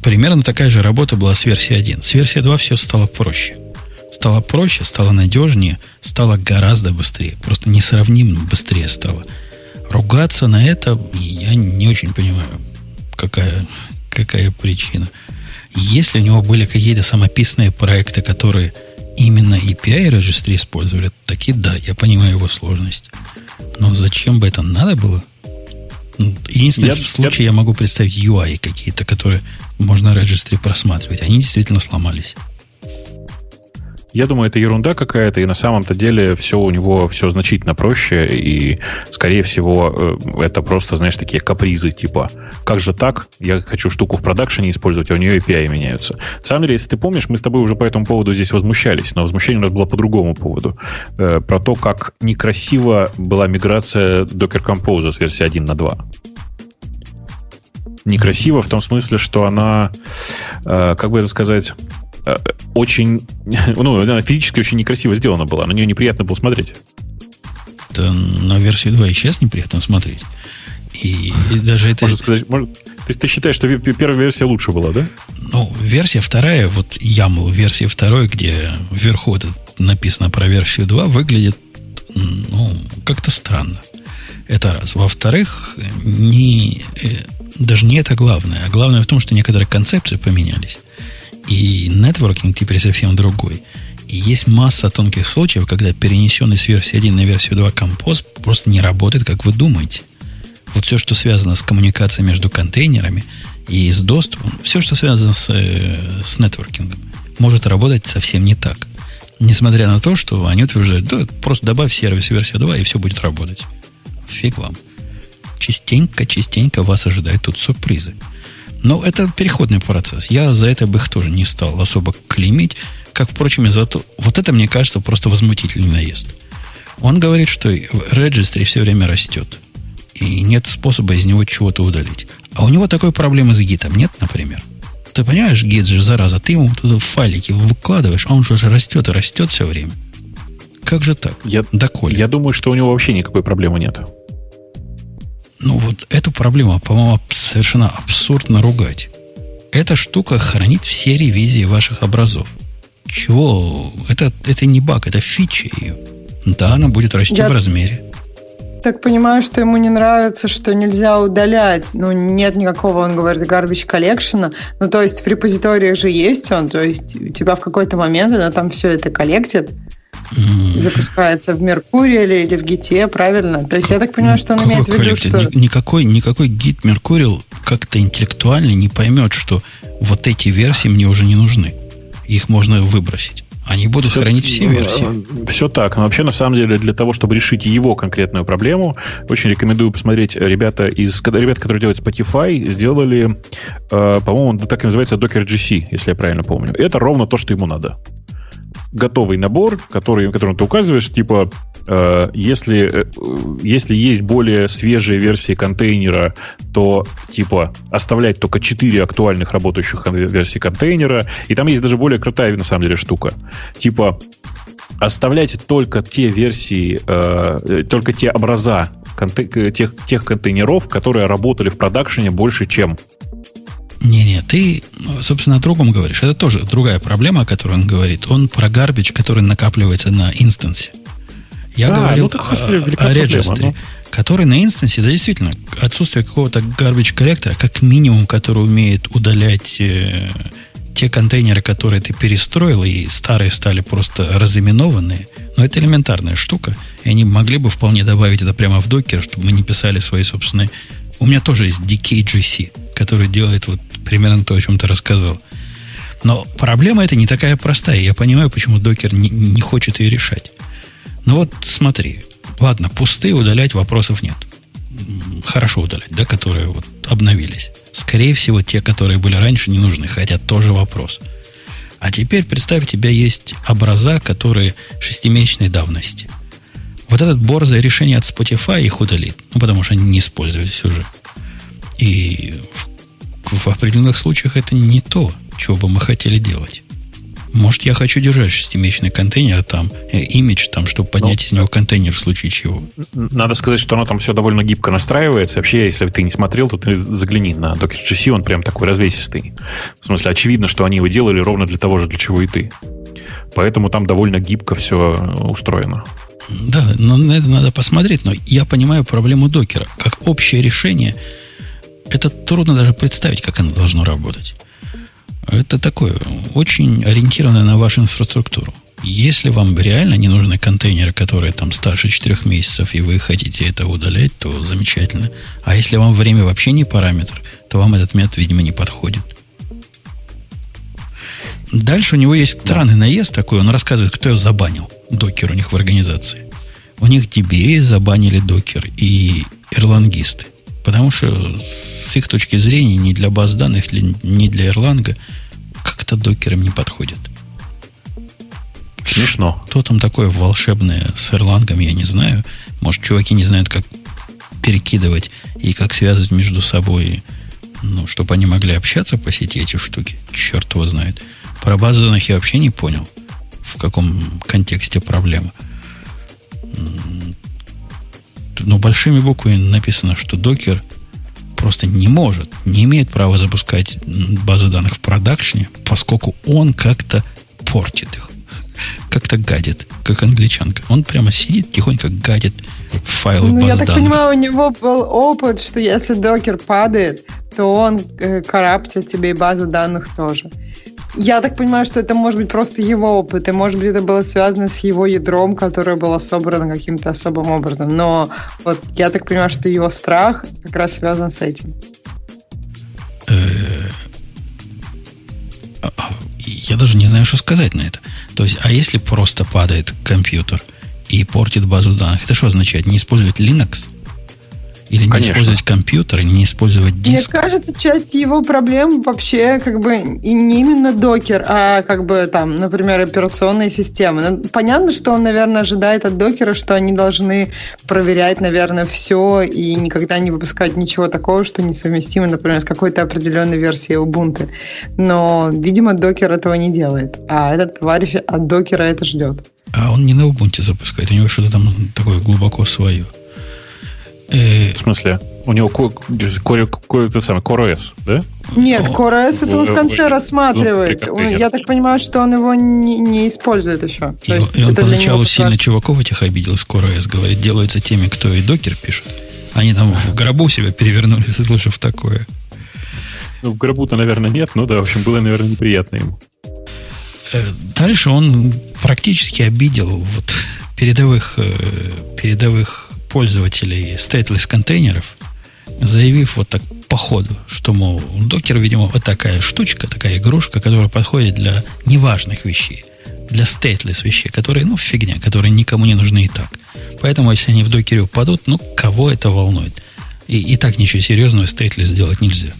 Примерно такая же работа была с версией 1. С версией 2 все стало проще. Стало проще, стало надежнее, стало гораздо быстрее. Просто несравнимо быстрее стало. Ругаться на это я не очень понимаю, какая, какая причина. Если у него были какие-то самописные проекты, которые именно API регистри использовали, такие да, я понимаю его сложность. Но зачем бы это надо было? Единственный я, случай я... я могу представить UI какие-то, которые можно registry просматривать. Они действительно сломались. Я думаю, это ерунда какая-то, и на самом-то деле все у него все значительно проще, и, скорее всего, э, это просто, знаешь, такие капризы, типа, как же так, я хочу штуку в продакшене использовать, а у нее API меняются. На самом деле, если ты помнишь, мы с тобой уже по этому поводу здесь возмущались, но возмущение у нас было по другому поводу. Э, про то, как некрасиво была миграция Docker Compose с версии 1 на 2 некрасиво в том смысле, что она, э, как бы это сказать, очень, ну, она физически очень некрасиво сделана была. На нее неприятно было смотреть. Да, на версию 2 и сейчас неприятно смотреть. И, и даже это... Можно сказать, может, ты, ты считаешь, что первая версия лучше была, да? Ну, версия вторая, вот YAML, версия второй, где вверху это написано про версию 2, выглядит, ну, как-то странно. Это раз. Во-вторых, не, э, даже не это главное, а главное в том, что некоторые концепции поменялись. И нетворкинг теперь совсем другой. И есть масса тонких случаев, когда перенесенный с версии 1 на версию 2 композ просто не работает, как вы думаете. Вот все, что связано с коммуникацией между контейнерами и с доступом, все, что связано с, э, с нетворкингом, может работать совсем не так. Несмотря на то, что они утверждают, да, просто добавь сервис версия 2, и все будет работать. Фиг вам. Частенько-частенько вас ожидают тут сюрпризы. Но это переходный процесс. Я за это бы их тоже не стал особо клеймить. Как, впрочем, и за то... Вот это, мне кажется, просто возмутительный наезд. Он говорит, что registry все время растет. И нет способа из него чего-то удалить. А у него такой проблемы с гитом нет, например. Ты понимаешь, гид же, зараза, ты ему туда файлики выкладываешь, а он же растет и растет все время. Как же так? Я, Доколе? Я думаю, что у него вообще никакой проблемы нет. Ну, вот эту проблему, по-моему, совершенно абсурдно ругать. Эта штука хранит все ревизии ваших образов. Чего? Это, это не баг, это фича ее. Да, она будет расти Я... в размере так понимаю, что ему не нравится, что нельзя удалять. Ну, нет никакого, он говорит, garbage collection. Ну, то есть в репозиториях же есть он, то есть у тебя в какой-то момент она там все это коллектит, запускается в Меркурии или в Гите, правильно? То есть я так понимаю, что он Какой имеет в виду, что... Никакой, никакой гид Меркурил как-то интеллектуально не поймет, что вот эти версии мне уже не нужны. Их можно выбросить. Они будут все, хранить все версии. Все так. Но вообще, на самом деле, для того, чтобы решить его конкретную проблему, очень рекомендую посмотреть ребята из ребят, которые делают Spotify, сделали, э, по-моему, так и называется Docker GC, если я правильно помню. Это ровно то, что ему надо готовый набор, который, которым ты указываешь, типа, э, если, э, если есть более свежие версии контейнера, то, типа, оставлять только 4 актуальных работающих версии контейнера. И там есть даже более крутая, на самом деле, штука. Типа, оставлять только те версии, э, только те образа конте- тех, тех контейнеров, которые работали в продакшене больше, чем не-не, ты, собственно, о другом говоришь. Это тоже другая проблема, о которой он говорит. Он про гарбич, который накапливается на инстансе. Я а, говорил ну, о, о регистре, ну. который на инстансе, да, действительно, отсутствие какого-то гарбич коллектора, как минимум, который умеет удалять э, те контейнеры, которые ты перестроил, и старые стали просто разыменованные. Но это элементарная штука, и они могли бы вполне добавить это прямо в докер, чтобы мы не писали свои собственные у меня тоже есть DKGC, который делает вот примерно то, о чем ты рассказал. Но проблема эта не такая простая. Я понимаю, почему докер не, не хочет ее решать. Но вот смотри. Ладно, пустые удалять вопросов нет. Хорошо удалять, да, которые вот обновились. Скорее всего, те, которые были раньше, не нужны, хотя тоже вопрос. А теперь представь, у тебя есть образа, которые шестимесячной давности – вот этот борзое решение от Spotify их удалит. Ну, потому что они не использовались уже. И в, в определенных случаях это не то, чего бы мы хотели делать. Может, я хочу держать шестимесячный контейнер там, э, имидж там, чтобы поднять ну, из него контейнер в случае чего. Надо сказать, что оно там все довольно гибко настраивается. Вообще, если ты не смотрел, то ты загляни на Docker GC, он прям такой развесистый. В смысле, очевидно, что они его делали ровно для того же, для чего и ты. Поэтому там довольно гибко все устроено. Да, но на это надо посмотреть. Но я понимаю проблему докера. Как общее решение, это трудно даже представить, как оно должно работать. Это такое, очень ориентированное на вашу инфраструктуру. Если вам реально не нужны контейнеры, которые там старше 4 месяцев, и вы хотите это удалять, то замечательно. А если вам время вообще не параметр, то вам этот метод, видимо, не подходит. Дальше у него есть странный наезд такой, он рассказывает, кто его забанил докер у них в организации. У них DBA забанили докер и ирлангисты. Потому что с их точки зрения ни для баз данных, ни для Erlang как-то докером не подходит. Смешно. Что там такое волшебное с Erlang, я не знаю. Может, чуваки не знают, как перекидывать и как связывать между собой, ну, чтобы они могли общаться по сети эти штуки. Черт его знает. Про базы данных я вообще не понял в каком контексте проблема. Но большими буквами написано, что докер просто не может, не имеет права запускать базы данных в продакшне, поскольку он как-то портит их. Как-то гадит, как англичанка. Он прямо сидит, тихонько гадит файлы ну, баз Я так данных. понимаю, у него был опыт, что если докер падает, то он э, караптит тебе и базу данных тоже. Я так понимаю, что это может быть просто его опыт, и может быть это было связано с его ядром, которое было собрано каким-то особым образом. Но вот я так понимаю, что его страх как раз связан с этим. Э, а, я даже не знаю, что сказать на это. То есть, а если просто падает компьютер и портит базу данных, это что означает? Не использовать Linux? Или не Конечно. использовать компьютер, или не использовать диск. Мне кажется, часть его проблем вообще как бы и не именно докер, а как бы там, например, операционные системы. Ну, понятно, что он, наверное, ожидает от докера, что они должны проверять, наверное, все и никогда не выпускать ничего такого, что несовместимо, например, с какой-то определенной версией Ubuntu. Но, видимо, докер этого не делает. А этот товарищ от докера это ждет. А он не на Ubuntu запускает, у него что-то там такое глубоко свое. Э, в смысле? У него какой-то самый CoreOS, да? Нет, CoreOS это он в конце рассматривает. Я так понимаю, что он его не, не использует еще. И, и он поначалу сильно чуваков этих обидел с CoreOS. Говорит, делается теми, кто и докер пишет. Они там в гробу себя перевернулись, услышав такое. Ну, в гробу-то, наверное, нет, но да, в общем, было, наверное, неприятно ему. Э, дальше он практически обидел вот передовых, э, передовых пользователей stateless контейнеров, заявив вот так по ходу, что, мол, докер, видимо, вот такая штучка, такая игрушка, которая подходит для неважных вещей, для stateless вещей, которые, ну, фигня, которые никому не нужны и так. Поэтому, если они в докере упадут, ну, кого это волнует? И, и так ничего серьезного stateless сделать нельзя.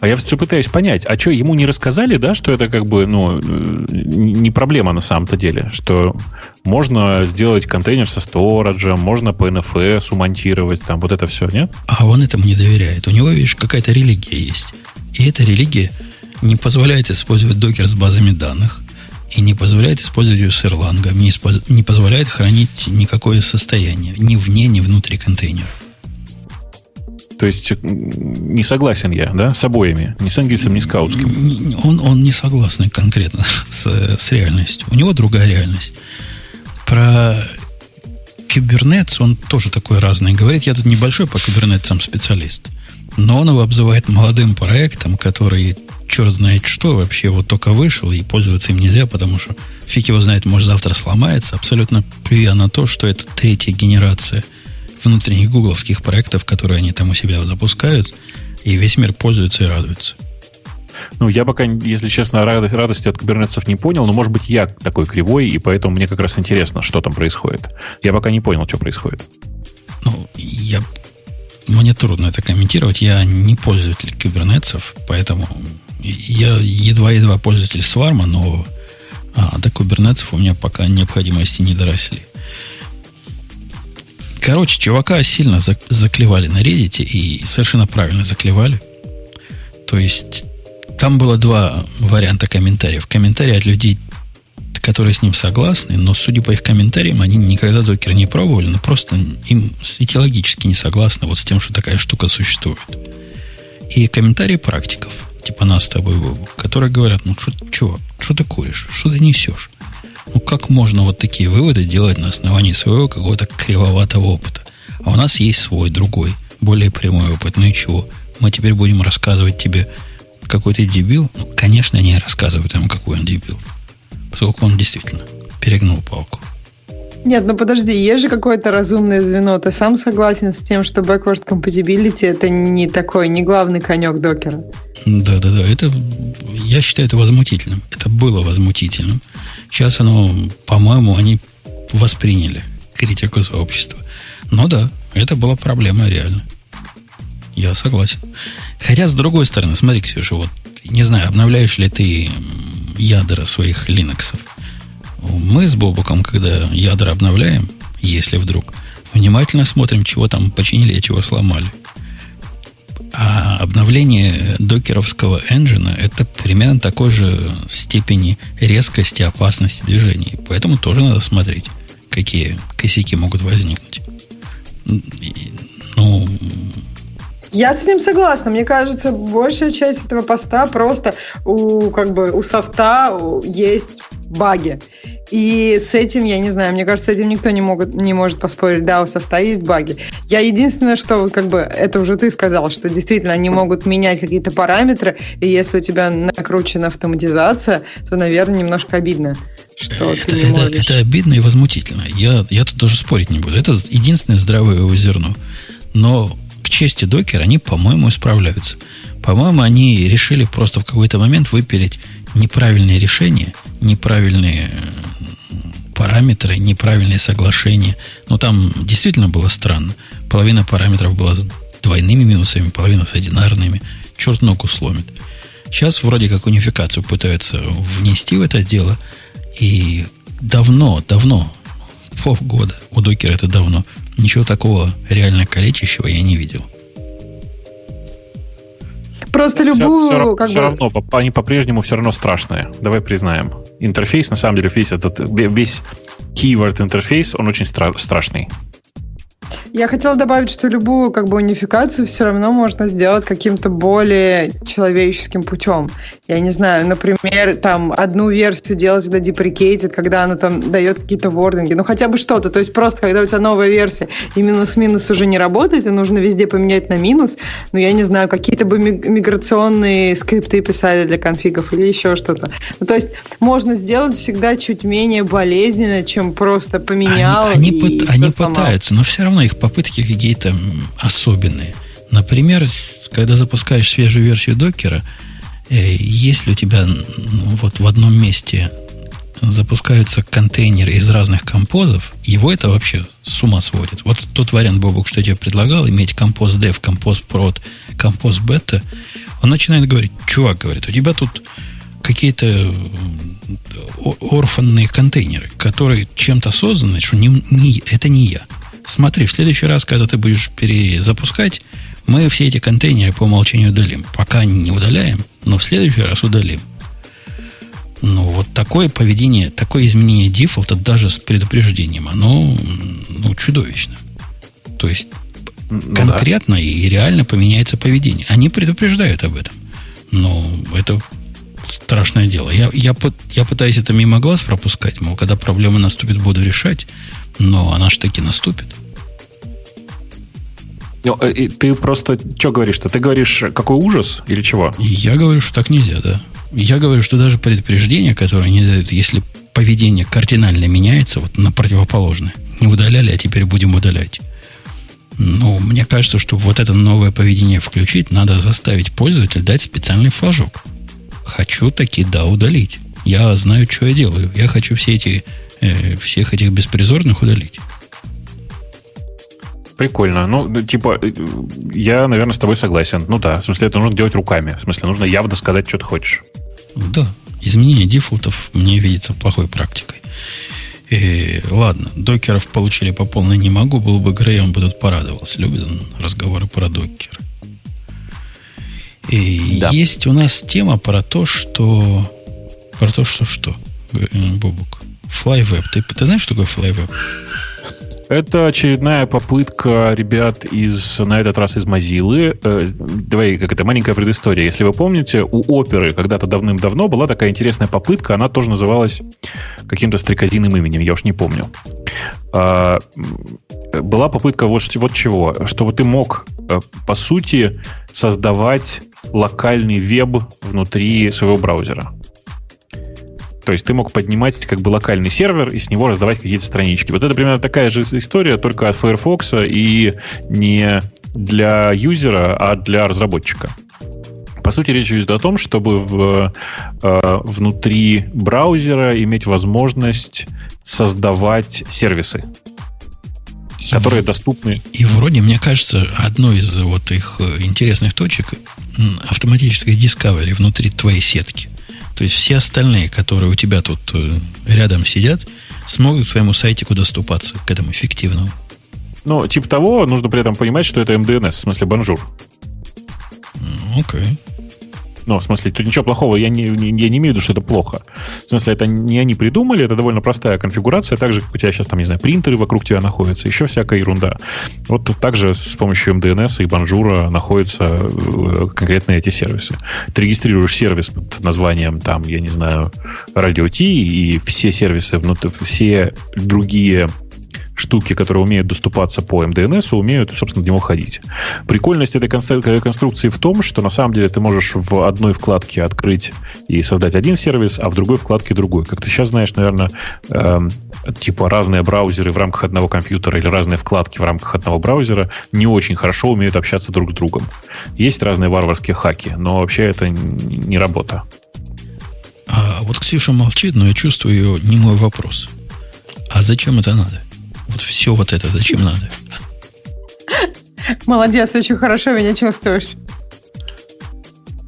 А я все пытаюсь понять, а что, ему не рассказали, да, что это как бы, ну, не проблема на самом-то деле, что можно сделать контейнер со сториджем, можно по NFS умонтировать, там вот это все, нет? А он этому не доверяет. У него, видишь, какая-то религия есть. И эта религия не позволяет использовать докер с базами данных, и не позволяет использовать ее с Erlang, не, не позволяет хранить никакое состояние ни вне, ни внутри контейнера. То есть не согласен я, да, с обоими, ни с Энгельсом, ни с Каутским. Он, он не согласен конкретно с, с реальностью. У него другая реальность. Про Kubernetes он тоже такой разный. Говорит, я тут небольшой по кубернетсам специалист. Но он его обзывает молодым проектом, который черт знает что, вообще вот только вышел, и пользоваться им нельзя, потому что фиг его знает, может завтра сломается. Абсолютно плюя на то, что это третья генерация – внутренних гугловских проектов, которые они там у себя запускают, и весь мир пользуется и радуется. Ну, я пока, если честно, радость, радости от кубернетцев не понял, но, может быть, я такой кривой, и поэтому мне как раз интересно, что там происходит. Я пока не понял, что происходит. Ну, я... Мне трудно это комментировать. Я не пользователь кубернетцев, поэтому я едва-едва пользователь сварма нового, а до кубернетцев у меня пока необходимости не доросли. Короче, чувака сильно заклевали на Reddit и совершенно правильно заклевали. То есть там было два варианта комментариев. Комментарии от людей, которые с ним согласны, но, судя по их комментариям, они никогда докер не пробовали, но просто им идеологически не согласны вот с тем, что такая штука существует. И комментарии практиков, типа нас с тобой, которые говорят, ну, что, что ты куришь, что ты несешь? Ну, как можно вот такие выводы делать на основании своего какого-то кривоватого опыта? А у нас есть свой, другой, более прямой опыт. Ну и чего? Мы теперь будем рассказывать тебе, какой ты дебил? Ну, конечно, не рассказывают ему, какой он дебил. Поскольку он действительно перегнул палку. Нет, ну подожди, есть же какое-то разумное звено. Ты сам согласен с тем, что backward compatibility это не такой, не главный конек докера? Да, да, да. Это, я считаю это возмутительным. Это было возмутительным. Сейчас оно, по-моему, они восприняли критику сообщества. Но да, это была проблема реально. Я согласен. Хотя, с другой стороны, смотри, Ксюша, вот, не знаю, обновляешь ли ты ядра своих Linux. Мы с Бобуком, когда ядра обновляем, если вдруг, внимательно смотрим, чего там починили, а чего сломали. А обновление докеровского энджина это примерно такой же степени резкости, опасности движений. Поэтому тоже надо смотреть, какие косяки могут возникнуть. Ну, я с этим согласна. Мне кажется, большая часть этого поста просто у как бы у софта есть баги. И с этим, я не знаю, мне кажется, с этим никто не, могут, не может поспорить. Да, у софта есть баги. Я единственное, что как бы это уже ты сказал, что действительно они могут менять какие-то параметры, и если у тебя накручена автоматизация, то, наверное, немножко обидно, что это, ты не это, можешь... это обидно и возмутительно. Я, я тут даже спорить не буду. Это единственное здравое его зерно. Но к чести докера они, по-моему, справляются. По-моему, они решили просто в какой-то момент выпилить неправильные решения, неправильные параметры, неправильные соглашения. Но там действительно было странно. Половина параметров была с двойными минусами, половина с одинарными. Черт ногу сломит. Сейчас вроде как унификацию пытаются внести в это дело. И давно, давно, полгода, у докера это давно, ничего такого реально калечащего я не видел. Просто любую... Все, все, как все бы... равно, они по-прежнему все равно страшные. Давай признаем. Интерфейс, на самом деле, весь этот, весь keyword интерфейс, он очень стра- страшный. Я хотела добавить, что любую как бы унификацию все равно можно сделать каким-то более человеческим путем. Я не знаю, например, там одну версию делать до deprecated, когда она там дает какие-то вординги, ну хотя бы что-то. То есть просто когда у тебя новая версия и минус-минус уже не работает, и нужно везде поменять на минус, ну я не знаю, какие-то бы миграционные скрипты писали для конфигов или еще что-то. Ну, то есть можно сделать всегда чуть менее болезненно, чем просто поменял они, и они, пыт, они пытаются, но все равно их попытки какие-то особенные. Например, когда запускаешь свежую версию докера, э, если у тебя вот в одном месте запускаются контейнеры из разных композов, его это вообще с ума сводит. Вот тот вариант, Бобук, что я тебе предлагал, иметь композ dev, композ prod, композ beta, он начинает говорить, чувак говорит, у тебя тут какие-то орфанные контейнеры, которые чем-то созданы, что не, не, это не я смотри, в следующий раз, когда ты будешь перезапускать, мы все эти контейнеры по умолчанию удалим. Пока не удаляем, но в следующий раз удалим. Ну, вот такое поведение, такое изменение дефолта даже с предупреждением, оно ну, чудовищно. То есть ну, конкретно да. и реально поменяется поведение. Они предупреждают об этом. Но это страшное дело. Я, я, я пытаюсь это мимо глаз пропускать, мол, когда проблема наступит, буду решать, но она же таки наступит. Ну, э, ты просто что говоришь-то? Ты говоришь, какой ужас или чего? Я говорю, что так нельзя, да. Я говорю, что даже предупреждение, которое они дают, если поведение кардинально меняется, вот на противоположное, не удаляли, а теперь будем удалять. Ну, мне кажется, что вот это новое поведение включить, надо заставить пользователя дать специальный флажок. Хочу таки, да, удалить. Я знаю, что я делаю. Я хочу все эти, э, всех этих беспризорных удалить. Прикольно. Ну, ну, типа, э, я, наверное, с тобой согласен. Ну да, в смысле, это нужно делать руками. В смысле, нужно явно сказать, что ты хочешь. Да. Изменение дефолтов мне видится плохой практикой. И, ладно, докеров получили по полной не могу. Был бы Грей, он бы тут порадовался. Любит он разговоры про докер. И да. есть у нас тема про то, что... Про то, что что, Бобук? FlyWeb. Ты, ты знаешь, что такое FlyWeb? Это очередная попытка ребят из, на этот раз из Mozilla. Э, давай, как это, маленькая предыстория. Если вы помните, у Оперы когда-то давным-давно была такая интересная попытка. Она тоже называлась каким-то стрекозиным именем, я уж не помню. А, была попытка вот, вот чего. Чтобы ты мог, э, по сути, создавать локальный веб внутри своего браузера. То есть ты мог поднимать как бы локальный сервер и с него раздавать какие-то странички. Вот это примерно такая же история, только от Firefox и не для юзера, а для разработчика. По сути, речь идет о том, чтобы в, э, внутри браузера иметь возможность создавать сервисы, и, которые доступны. И вроде, мне кажется, одной из вот их э, интересных точек автоматической discovery внутри твоей сетки. То есть все остальные, которые у тебя тут э, рядом сидят, смогут к твоему сайтику доступаться, к этому эффективному. Ну, типа того, нужно при этом понимать, что это mDNS, в смысле Bonjour. Окей. Okay. Ну, в смысле, тут ничего плохого, я не, я не имею в виду, что это плохо. В смысле, это не они придумали, это довольно простая конфигурация, так же, как у тебя сейчас там, не знаю, принтеры вокруг тебя находятся, еще всякая ерунда. Вот также с помощью MDNS и Банжура находятся э, конкретно эти сервисы. Ты регистрируешь сервис под названием, там, я не знаю, Radio T, и все сервисы, внутри, все другие штуки, которые умеют доступаться по MDNS, умеют, собственно, в него ходить. Прикольность этой конструкции в том, что на самом деле ты можешь в одной вкладке открыть и создать один сервис, а в другой вкладке другой. Как ты сейчас знаешь, наверное, э, типа разные браузеры в рамках одного компьютера или разные вкладки в рамках одного браузера не очень хорошо умеют общаться друг с другом. Есть разные варварские хаки, но вообще это не работа. А вот Ксюша молчит, но я чувствую ее немой вопрос. А зачем это надо? Вот все вот это зачем надо? Молодец, очень хорошо меня чувствуешь.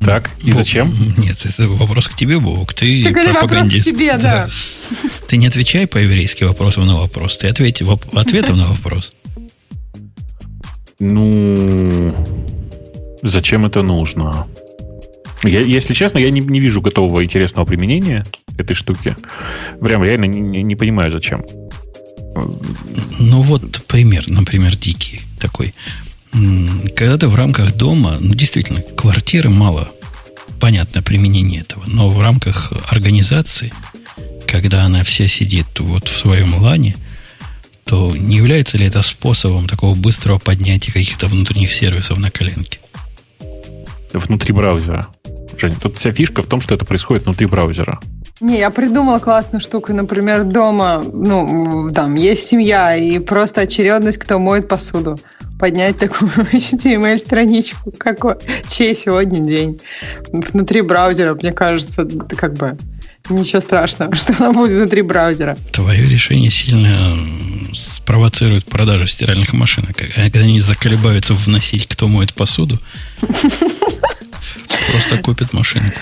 Так, и Бог, зачем? Нет, это вопрос к тебе, Бог. Ты Так это вопрос к пропагандист. тебе, да. Ты не отвечай по-еврейски вопросом на вопрос. Ты ответь воп- ответом на вопрос. Ну, зачем это нужно? Я, если честно, я не, не вижу готового интересного применения этой штуки. Прям реально не, не- не понимаю, зачем. Ну вот пример, например, дикий такой. Когда ты в рамках дома, ну действительно, квартиры мало понятно применение этого, но в рамках организации, когда она вся сидит вот в своем лане, то не является ли это способом такого быстрого поднятия каких-то внутренних сервисов на коленке? Внутри браузера. Женя, тут вся фишка в том, что это происходит внутри браузера. Не, я придумала классную штуку. Например, дома, ну, там есть семья, и просто очередность, кто моет посуду. Поднять такую HTML-страничку, какой, чей сегодня день. Внутри браузера, мне кажется, как бы ничего страшного, что она будет внутри браузера. Твое решение сильно спровоцирует продажу стиральных машинок. А Когда они заколебаются вносить, кто моет посуду, просто купят машинку.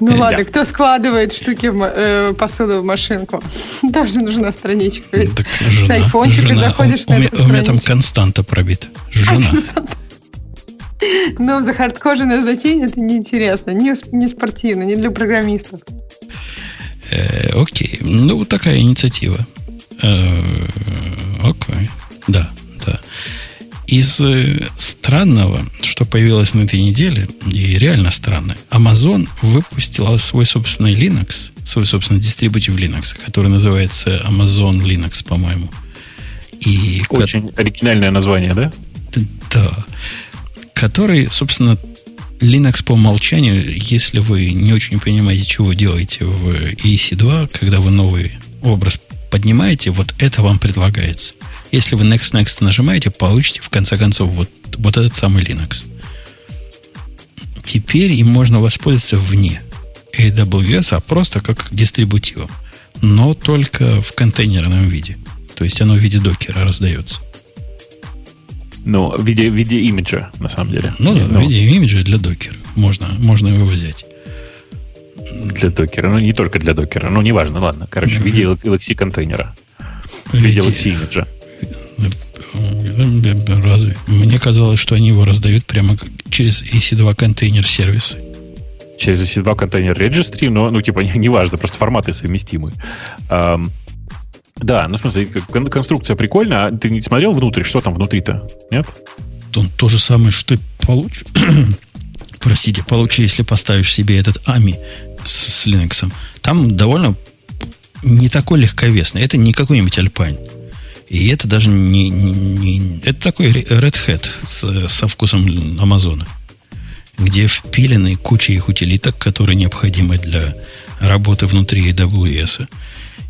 Ну ладно, кто складывает штуки в э, посуду в машинку? Тоже нужна страничка. С айфончика заходишь на эту у меня там константа пробита. Жена. Ну, за хардкоженное значение это неинтересно. Не, не спортивно, не для программистов. Э, окей. Ну, такая инициатива. Э, окей. Да, да. Из э, странного, что появилось на этой неделе, и реально странно, Amazon выпустила свой собственный Linux, свой собственный дистрибутив Linux, который называется Amazon Linux, по-моему. И ко- Очень оригинальное название, да? да. Который, собственно, Linux по умолчанию, если вы не очень понимаете, чего вы делаете в EC2, когда вы новый образ поднимаете, вот это вам предлагается. Если вы Next Next нажимаете, получите в конце концов вот, вот этот самый Linux. Теперь им можно воспользоваться вне AWS, а просто как дистрибутивом. Но только в контейнерном виде. То есть оно в виде докера раздается. Ну, в виде, в виде имиджа, на самом деле. Ну, да, в виде имиджа для докера. Можно, можно его взять. Для докера. Ну, не только для докера. Ну, неважно, ладно. Короче, в виде LXC контейнера. В виде LXC имиджа. Разве? Мне казалось, что они его раздают прямо через EC2 контейнер сервисы. Через EC2 контейнер registry, но, ну, типа, не- неважно, просто форматы совместимы. Да, ну, в смысле, конструкция прикольная. А ты не смотрел внутрь? Что там внутри-то? Нет? Он то же самое, что ты получишь. Простите, получишь, если поставишь себе этот AMI с, с Linux. Там довольно не такой легковесный. Это не какой-нибудь Alpine. И это даже не, не- не- Это такой Red Hat с- со вкусом Амазона. Где впилены куча их утилиток, которые необходимы для работы внутри AWS.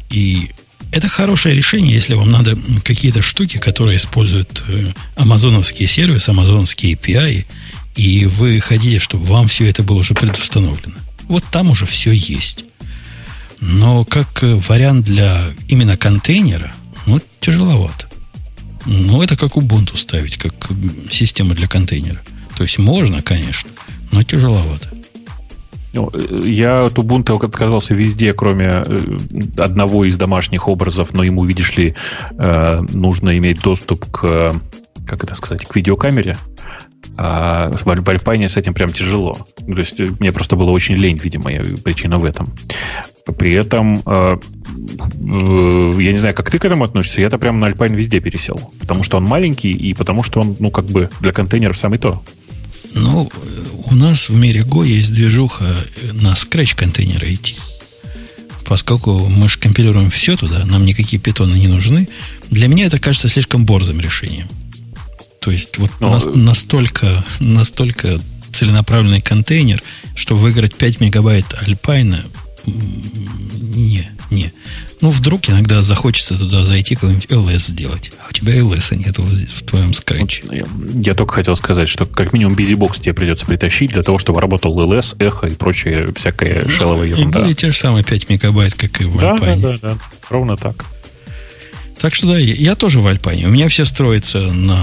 И это хорошее решение, если вам надо какие-то штуки, которые используют э, амазоновские сервисы, амазоновские API, и вы хотите, чтобы вам все это было уже предустановлено. Вот там уже все есть. Но как э, вариант для именно контейнера, ну, тяжеловато. Ну, это как Ubuntu ставить, как система для контейнера. То есть можно, конечно, но тяжеловато. Ну, э, я от Ubuntu отказался везде, кроме э, одного из домашних образов, но ему, видишь ли, э, нужно иметь доступ к, как это сказать, к видеокамере. А в Аль- в Альпайне с этим прям тяжело. То есть э, мне просто было очень лень, видимо, причина в этом. При этом, э, э, я не знаю, как ты к этому относишься, я-то прям на Альпайн везде пересел. Потому что он маленький и потому что он, ну, как бы для контейнеров самый то. Ну, у нас в мире Go есть движуха на Scratch контейнеры идти. Поскольку мы же компилируем все туда, нам никакие питоны не нужны, для меня это кажется слишком борзым решением. То есть вот Ну, нас- э, настолько, настолько целенаправленный контейнер, что выиграть 5 мегабайт Альпайна Не, не. Ну, вдруг иногда захочется туда зайти, какой-нибудь LS сделать. А у тебя LS нет в твоем скретче. Вот, я, я только хотел сказать, что как минимум BusyBox тебе придется притащить для того, чтобы работал ls, echo и прочее всякая ну, шеловая ерунда. Или те же самые 5 мегабайт, как и в да, Alpine. Да, да, да. Ровно так. Так что да, я, я тоже в Альпайне. У меня все строится на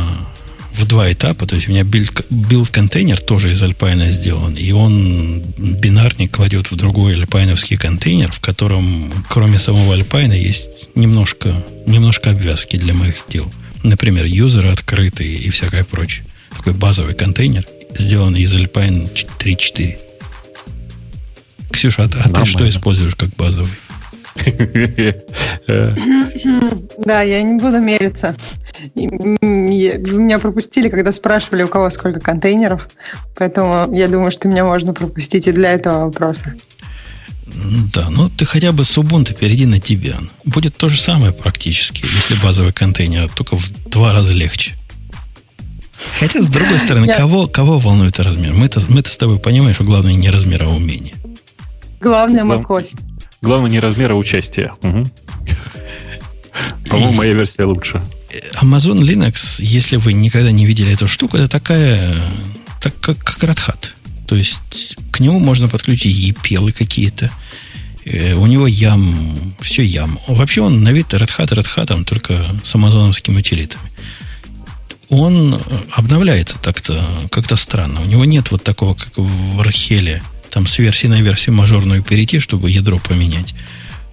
в два этапа. То есть у меня build, build-контейнер тоже из альпайна сделан. И он бинарник кладет в другой альпайновский контейнер, в котором кроме самого альпайна есть немножко, немножко обвязки для моих дел. Например, юзеры открытые и всякое прочее. Такой базовый контейнер, сделанный из Alpine 3.4. Ксюша, а, а ты что используешь как базовый? Да, я не буду мериться. Вы меня пропустили, когда спрашивали, у кого сколько контейнеров. Поэтому я думаю, что меня можно пропустить и для этого вопроса. Да, ну ты хотя бы с Ubuntu перейди на Debian. Будет то же самое практически, если базовый контейнер, только в два раза легче. Хотя, с другой стороны, Я... кого, кого волнует размер? Мы-то, мы-то с тобой понимаем, что главное не размер, а умение. Главное macOS. Главное не размер, а участие. Угу. По-моему, моя версия лучше. Amazon Linux, если вы никогда не видели эту штуку, это такая, так как, как Red Hat. То есть к нему можно подключить EPL какие-то. Э, у него ям, все ям. Вообще он на вид Red Hat Red Hat, только с амазоновскими утилитами. Он обновляется так-то как-то странно. У него нет вот такого, как в Рахеле, там с версии на версию мажорную перейти, чтобы ядро поменять.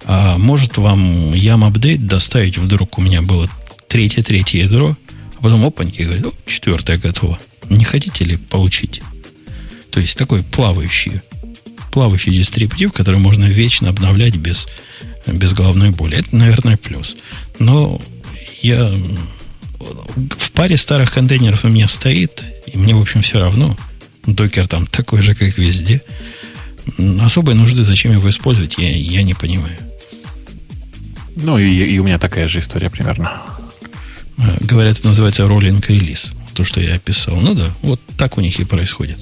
А может вам ям апдейт доставить вдруг у меня было третье-третье ядро, а потом опаньки говорит, о, четвертое готово. Не хотите ли получить? То есть такой плавающий, плавающий дистрибутив, который можно вечно обновлять без, без головной боли. Это, наверное, плюс. Но я в паре старых контейнеров у меня стоит, и мне, в общем, все равно – Докер там такой же, как везде. Особой нужды, зачем его использовать, я, я не понимаю. Ну, и, и у меня такая же история примерно. Э, говорят, это называется роллинг релиз. То, что я описал. Ну да, вот так у них и происходит.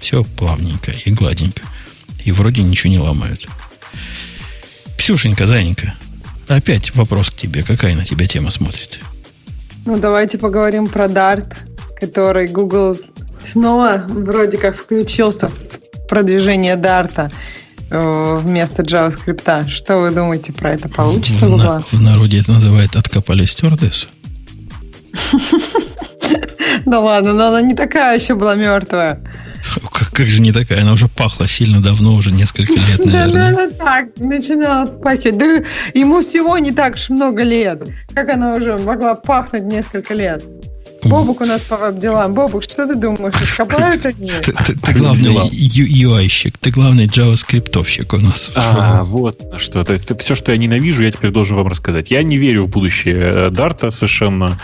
Все плавненько и гладенько. И вроде ничего не ломают. Ксюшенька, Заненька, опять вопрос к тебе. Какая на тебя тема смотрит? Ну, давайте поговорим про Dart, который Google снова вроде как включился в продвижение Дарта э, вместо JavaScript. Что вы думаете про это? Получится в, на, в народе это называют «откопали стюардессу». Да ладно, но она не такая еще была мертвая. Как, как же не такая? Она уже пахла сильно давно, уже несколько лет, наверное. Да, да, так, начинала пахнуть. Да ему всего не так уж много лет. Как она уже могла пахнуть несколько лет? Бобук у нас по веб-делам. Бобук, что ты думаешь, раскопают они? Ты, ты, ты главный UI-щик, ты главный JavaScript-овщик у нас. А, вот что. То есть, все, что я ненавижу, я теперь должен вам рассказать. Я не верю в будущее Дарта совершенно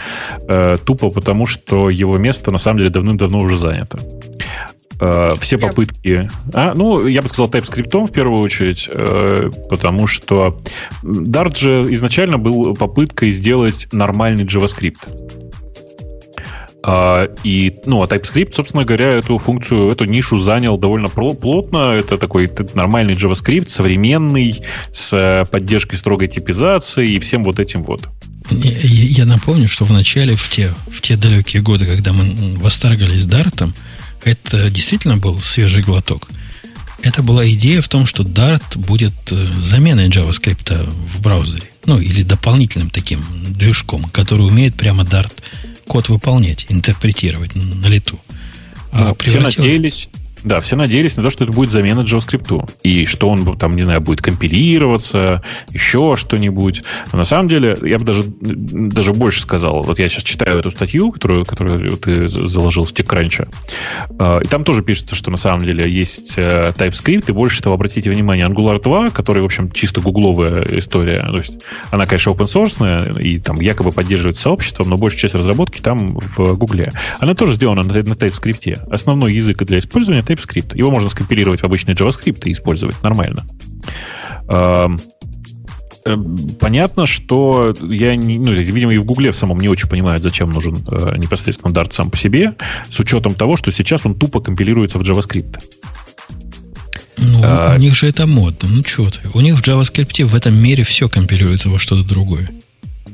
э, тупо, потому что его место на самом деле давным-давно уже занято э, все попытки... А, ну, я бы сказал TypeScript в первую очередь, э, потому что Dart же изначально был попыткой сделать нормальный JavaScript. А, и, ну, а TypeScript, собственно говоря, эту функцию, эту нишу занял довольно плотно. Это такой нормальный JavaScript, современный, с э, поддержкой строгой типизации и всем вот этим вот. Я напомню, что в начале, в те, в те далекие годы, когда мы восторгались Dart, это действительно был свежий глоток. Это была идея в том, что Dart будет э, заменой JavaScript в браузере. Ну, или дополнительным таким движком, который умеет прямо Dart код выполнять, интерпретировать на лету. А ну, превратил... Все надеялись, да, все надеялись на то, что это будет замена JavaScript. И что он там, не знаю, будет компилироваться, еще что-нибудь. Но на самом деле, я бы даже, даже больше сказал. Вот я сейчас читаю эту статью, которую, которую ты заложил в TechCrunch. А, и там тоже пишется, что на самом деле есть э, TypeScript. И больше того, обратите внимание, Angular 2, который, в общем, чисто гугловая история. То есть она, конечно, open source и там якобы поддерживает сообществом, но большая часть разработки там в Гугле. Она тоже сделана на, на TypeScript. Основной язык для использования TypeScript. Его можно скомпилировать в обычный JavaScript и использовать нормально. Эм, понятно, что я, не, ну, видимо, и в Гугле в самом не очень понимают, зачем нужен э, непосредственно Dart сам по себе, с учетом того, что сейчас он тупо компилируется в JavaScript. Ну, а, у них же это модно. Ну, что ты. У них в JavaScript в этом мире все компилируется во что-то другое.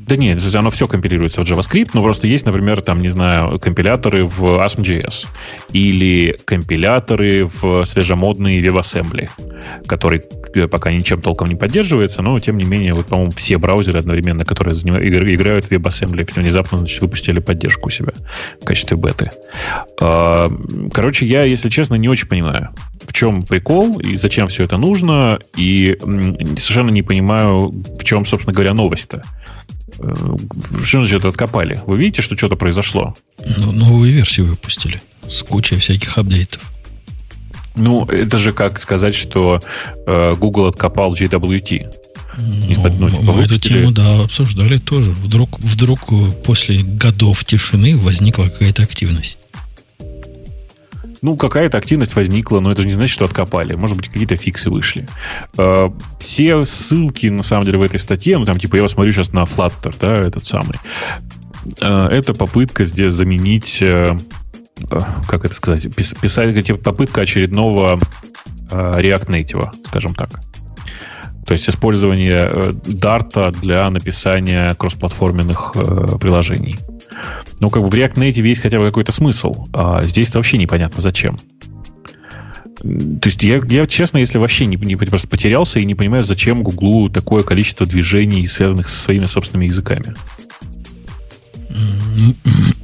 Да нет, оно все компилируется в JavaScript, но просто есть, например, там, не знаю, компиляторы в ASM.js или компиляторы в свежемодные WebAssembly, который пока ничем толком не поддерживается, но, тем не менее, вот, по-моему, все браузеры одновременно, которые играют в WebAssembly, внезапно, значит, выпустили поддержку у себя в качестве беты. А, короче, я, если честно, не очень понимаю, в чем прикол и зачем все это нужно, и совершенно не понимаю, в чем, собственно говоря, новость-то. Э, что значит откопали? Вы видите, что что-то произошло? Ну, новую версию выпустили с кучей всяких апдейтов. Ну, это же как сказать, что э, Google откопал JWT. Ну, ну, типа, мы эту тему, да, обсуждали тоже. Вдруг, вдруг после годов тишины возникла какая-то активность. Ну, какая-то активность возникла, но это же не значит, что откопали. Может быть, какие-то фиксы вышли. Э, все ссылки, на самом деле, в этой статье, ну, там, типа, я посмотрю сейчас на Flutter, да, этот самый. Э, это попытка здесь заменить, э, как это сказать, писать, попытка очередного React Native, скажем так. То есть использование Dart для написания кроссплатформенных приложений. Ну, как бы в React Native есть хотя бы какой-то смысл, а здесь вообще непонятно зачем. То есть я, я честно, если вообще не, не просто потерялся и не понимаю, зачем Гуглу такое количество движений, связанных со своими собственными языками.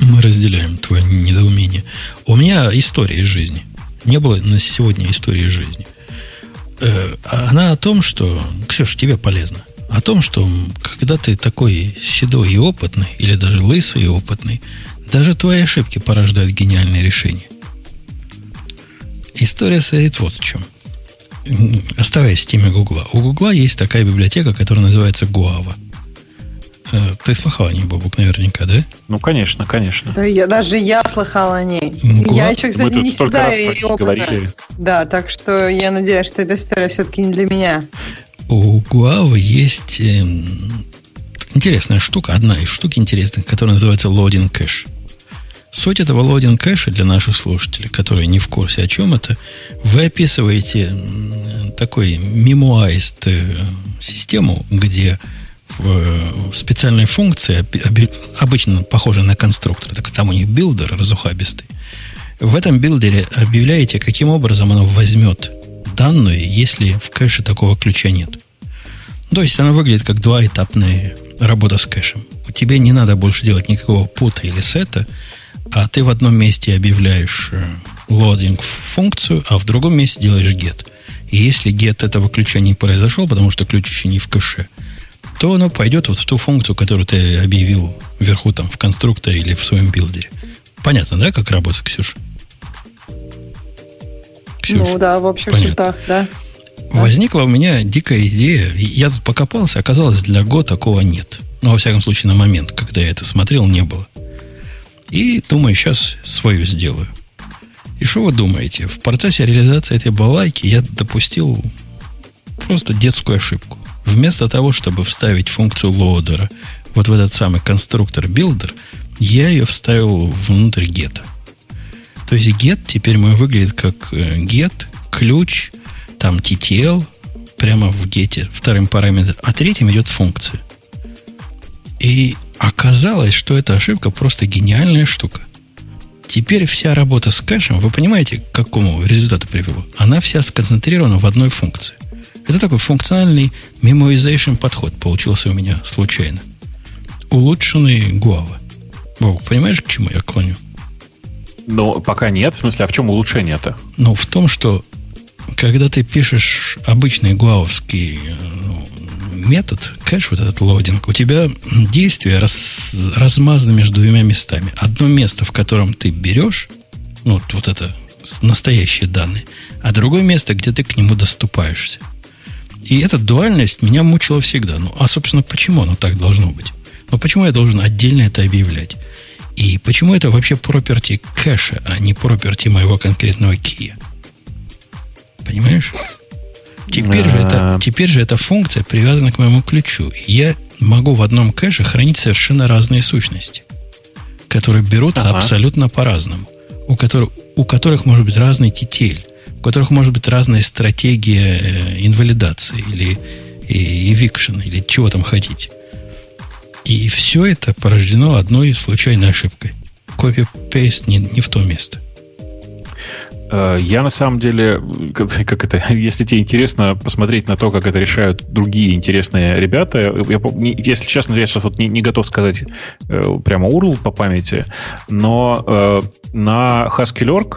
Мы разделяем твое недоумение. У меня история из жизни. Не было на сегодня истории из жизни. Э, она о том, что... Ксюша, тебе полезно о том, что когда ты такой седой и опытный, или даже лысый и опытный, даже твои ошибки порождают гениальные решения. История стоит вот в чем. Оставаясь в теме Гугла. У Гугла есть такая библиотека, которая называется Guava. Э, ты слыхал о ней, Бабук, наверняка, да? Ну, конечно, конечно. Да, я, даже я слыхал о ней. Гуа... Я еще, кстати, не всегда ее говорили. Да, так что я надеюсь, что эта история все-таки не для меня у Guava есть э, интересная штука, одна из штук интересных, которая называется loading кэш. Суть этого loading кэша для наших слушателей, которые не в курсе, о чем это, вы описываете такой memoized э, систему, где специальной функции, обычно похожей на конструктор, так там у них билдер разухабистый, в этом билдере объявляете, каким образом оно возьмет данную, если в кэше такого ключа нет. То есть она выглядит как двуэтапная работа с кэшем. У тебя не надо больше делать никакого пута или сета, а ты в одном месте объявляешь loading функцию, а в другом месте делаешь get. И если get этого ключа не произошел, потому что ключ еще не в кэше, то оно пойдет вот в ту функцию, которую ты объявил вверху там в конструкторе или в своем билдере. Понятно, да, как работает Ксюша? Ксюша? Ну да, в общих Понятно. чертах, да. Возникла у меня дикая идея. Я тут покопался, оказалось, для Go такого нет. Ну, во всяком случае, на момент, когда я это смотрел, не было. И думаю, сейчас свою сделаю. И что вы думаете? В процессе реализации этой балайки я допустил просто детскую ошибку. Вместо того, чтобы вставить функцию лоудера вот в этот самый конструктор builder, я ее вставил внутрь гета. То есть get теперь мой выглядит как э, get, ключ, там TTL, прямо в гете, вторым параметром, а третьим идет функция. И оказалось, что эта ошибка просто гениальная штука. Теперь вся работа с кэшем, вы понимаете, к какому результату привело? Она вся сконцентрирована в одной функции. Это такой функциональный memoization подход получился у меня случайно. Улучшенный Guava. Бобук, понимаешь, к чему я клоню? Ну, пока нет. В смысле, а в чем улучшение-то? Ну, в том, что когда ты пишешь обычный гуавовский ну, метод, кэш, вот этот loading, у тебя действие раз, размазано между двумя местами. Одно место, в котором ты берешь, ну, вот это настоящие данные, а другое место, где ты к нему доступаешься. И эта дуальность меня мучила всегда. Ну, а, собственно, почему оно так должно быть? Ну, почему я должен отдельно это объявлять? И почему это вообще проперти кэша, а не проперти моего конкретного кия? Понимаешь? Теперь же, это, а. теперь же эта функция привязана к моему ключу. Я могу в одном кэше хранить совершенно разные сущности, которые берутся ага. абсолютно по-разному, у которых, у которых может быть разный тетель. У которых может быть разная стратегия э, инвалидации или eviction, или чего там хотите. И все это порождено одной случайной ошибкой. Копи-пейст не, не в то место. Э, я на самом деле, как, как это, если тебе интересно посмотреть на то, как это решают другие интересные ребята, я, если честно, я сейчас вот не, не готов сказать э, прямо URL по памяти, но э, на Haskell.org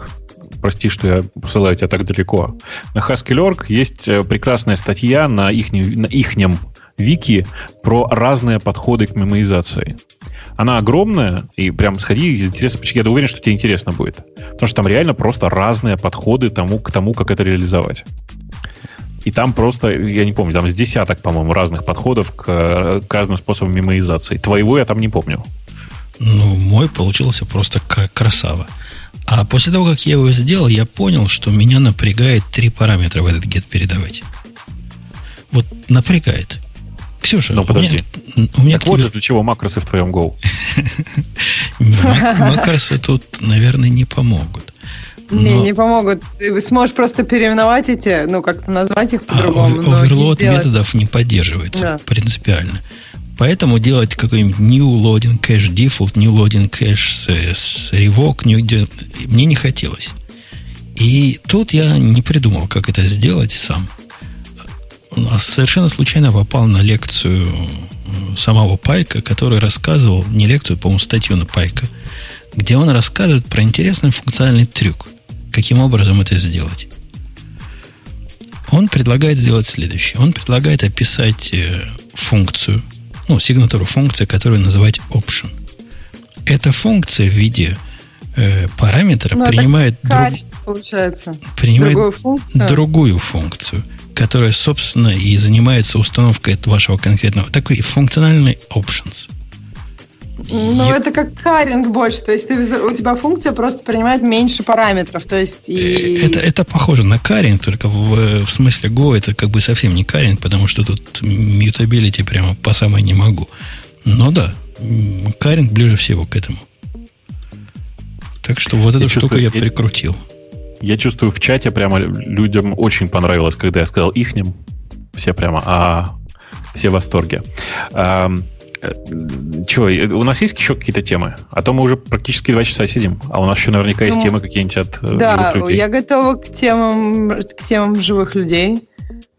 прости, что я посылаю тебя так далеко. На Haskell.org есть э, прекрасная статья на, их, на ихнем вики про разные подходы к мемоизации. Она огромная, и прям сходи из интереса, я уверен, что тебе интересно будет. Потому что там реально просто разные подходы тому, к тому, как это реализовать. И там просто, я не помню, там с десяток, по-моему, разных подходов к, к разным способам мемоизации. Твоего я там не помню. Ну, мой получился просто красава. А после того, как я его сделал, я понял, что меня напрягает три параметра в этот get передавать. Вот напрягает. Ксюша, ну, подожди. У меня, у меня так вот же для чего макросы в твоем Go. Макросы тут, наверное, не помогут. Не, не помогут. Ты сможешь просто переименовать эти, ну, как-то назвать их по-другому. А оверлот методов не поддерживается принципиально. Поэтому делать какой-нибудь new loading cache default, new loading cache с, revoke new, мне не хотелось. И тут я не придумал, как это сделать сам совершенно случайно попал на лекцию самого Пайка, который рассказывал, не лекцию, по-моему, статью на Пайка, где он рассказывает про интересный функциональный трюк, каким образом это сделать. Он предлагает сделать следующее. Он предлагает описать э, функцию, ну, сигнатуру функции, которую называть option. Эта функция в виде э, параметра ну, принимает, друг, получается. принимает другую функцию. другую функцию – которая, собственно, и занимается установкой вашего конкретного. Такой функциональный options. Ну, Я... это как каринг больше. То есть ты, у тебя функция просто принимает меньше параметров. То есть и... Э, это, это похоже на currying, только в, в смысле Go это как бы совсем не currying, потому что тут mutability прямо по самой не могу. Но да, currying ближе всего к этому. Так что вот эту я штуку чувствую, я прикрутил. Я чувствую, в чате прямо людям очень понравилось, когда я сказал ихним. Все прямо, а все в восторге. А, Че, у нас есть еще какие-то темы? А то мы уже практически два часа сидим, а у нас еще наверняка есть ну, темы какие-нибудь от э, да, живых людей. Да, я готова к темам, к темам живых людей.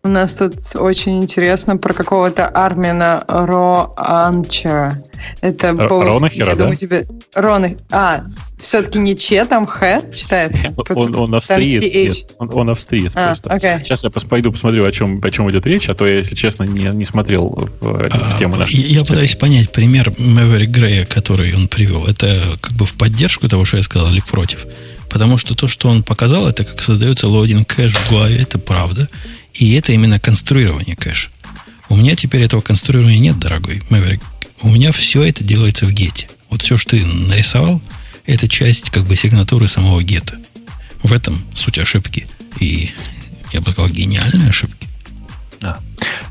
У нас тут очень интересно про какого-то Армина Роанча. Это Р- по... Ронахера, я да? думаю, тебе... Рона... А, все-таки не Че, там Х читается? Он, он австриец. он, он австриец а, просто. Okay. Сейчас я пойду посмотрю, о чем, о чем идет речь, а то я, если честно, не, не смотрел в, в а, тему нашей. Я, я пытаюсь понять пример Мэвери Грея, который он привел. Это как бы в поддержку того, что я сказал, или против? Потому что то, что он показал, это как создается loading cache в голове, это правда. И это именно конструирование кэша. У меня теперь этого конструирования нет, дорогой Мэверик. У меня все это делается в get е. Вот все, что ты нарисовал, это часть как бы сигнатуры самого get а. В этом суть ошибки. И, я бы сказал, гениальной ошибки.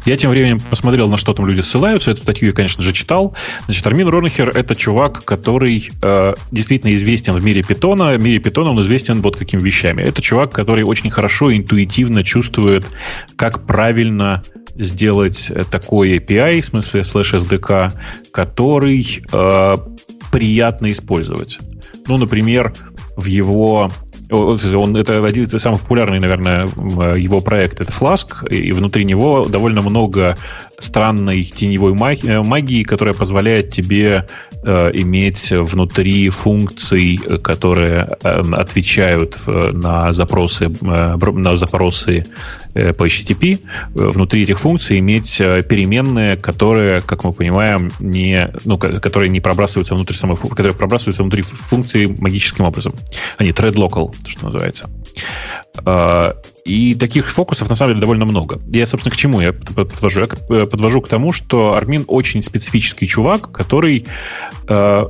Я тем временем посмотрел, на что там люди ссылаются. Эту статью я, конечно же, читал. Значит, Армин Ронахер – это чувак, который э, действительно известен в мире питона. В мире питона он известен вот какими вещами. Это чувак, который очень хорошо, интуитивно чувствует, как правильно сделать такой API, в смысле слэш SDK, который э, приятно использовать. Ну, например, в его он, это один из самых популярных, наверное, его проект, это Flask, и внутри него довольно много странной теневой э, магии, которая позволяет тебе э, иметь внутри функций, которые э, отвечают на запросы, на запросы по HTTP, внутри этих функций иметь переменные, которые, как мы понимаем, не, ну, которые не пробрасываются внутрь самой, которые пробрасываются внутри функции магическим образом. Они thread local, что называется. И таких фокусов, на самом деле, довольно много. Я, собственно, к чему я подвожу? Я э, подвожу к тому, что Армин очень специфический чувак, который э,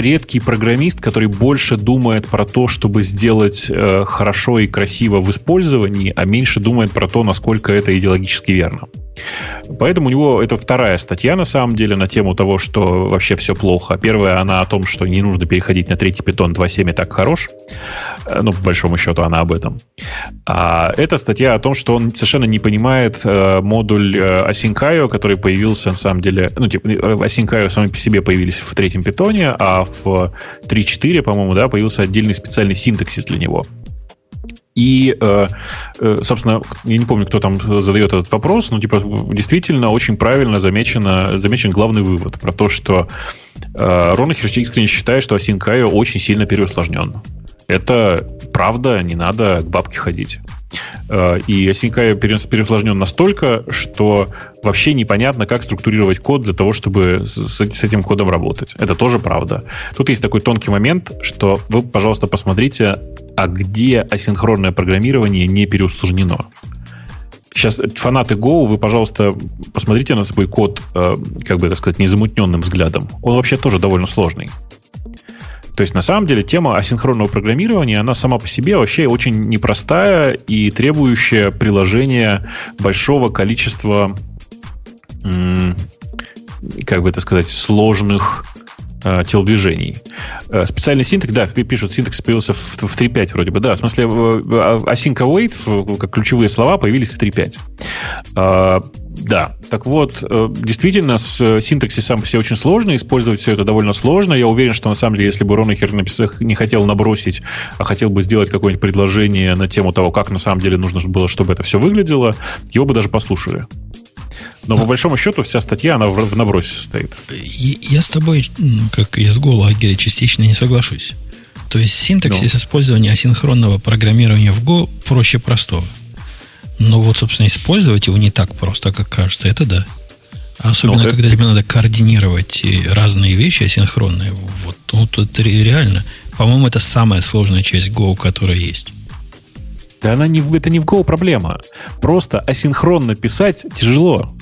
редкий программист, который больше думает про то, чтобы сделать э, хорошо и красиво в использовании, а меньше думает про то, насколько это идеологически верно. Поэтому у него это вторая статья, на самом деле, на тему того, что вообще все плохо. Первая, она о том, что не нужно переходить на третий питон 2.7 и так хорош. Э, ну, по большому счету, она об этом. А эта статья о том, что он совершенно не понимает э, модуль э, Async.io, который появился, на самом деле, ну, типа, э, Async.io сами по себе появились в третьем питоне, а в 3.4, по-моему, да, появился отдельный специальный синтаксис для него. И, э, э, собственно, я не помню, кто там задает этот вопрос, но типа действительно очень правильно замечено, замечен главный вывод про то, что э, Ронахер искренне считает, что Async.io очень сильно переусложнен. Это правда, не надо к бабке ходить. Э, и Async.io переусложнен настолько, что вообще непонятно, как структурировать код для того, чтобы с, с этим кодом работать. Это тоже правда. Тут есть такой тонкий момент, что вы, пожалуйста, посмотрите, а где асинхронное программирование не переусложнено. Сейчас фанаты Go, вы, пожалуйста, посмотрите на свой код, э, как бы это сказать, незамутненным взглядом. Он вообще тоже довольно сложный. То есть, на самом деле, тема асинхронного программирования, она сама по себе вообще очень непростая и требующая приложения большого количества, как бы это сказать, сложных э, телодвижений. Э, специальный синтекс, да, пишут, синтекс появился в, в 3.5 вроде бы, да, в смысле, async await, как ключевые слова, появились в 3.5. Да, так вот, э, действительно, с э, синтаксис сам по себе очень сложно, использовать все это довольно сложно. Я уверен, что на самом деле, если бы Ронахер не хотел набросить, а хотел бы сделать какое-нибудь предложение на тему того, как на самом деле нужно было, чтобы это все выглядело, его бы даже послушали. Но а. по большому счету вся статья, она в, набросе состоит. Я с тобой, как из Голагера, частично не соглашусь. То есть синтаксис ну. использования асинхронного программирования в Go проще простого. Но вот, собственно, использовать его не так просто, как кажется, это да. Особенно, ну, когда тебе надо координировать разные вещи асинхронные. Вот, ну, тут реально. По-моему, это самая сложная часть Go, которая есть. Да она не, это не в Go проблема. Просто асинхронно писать тяжело.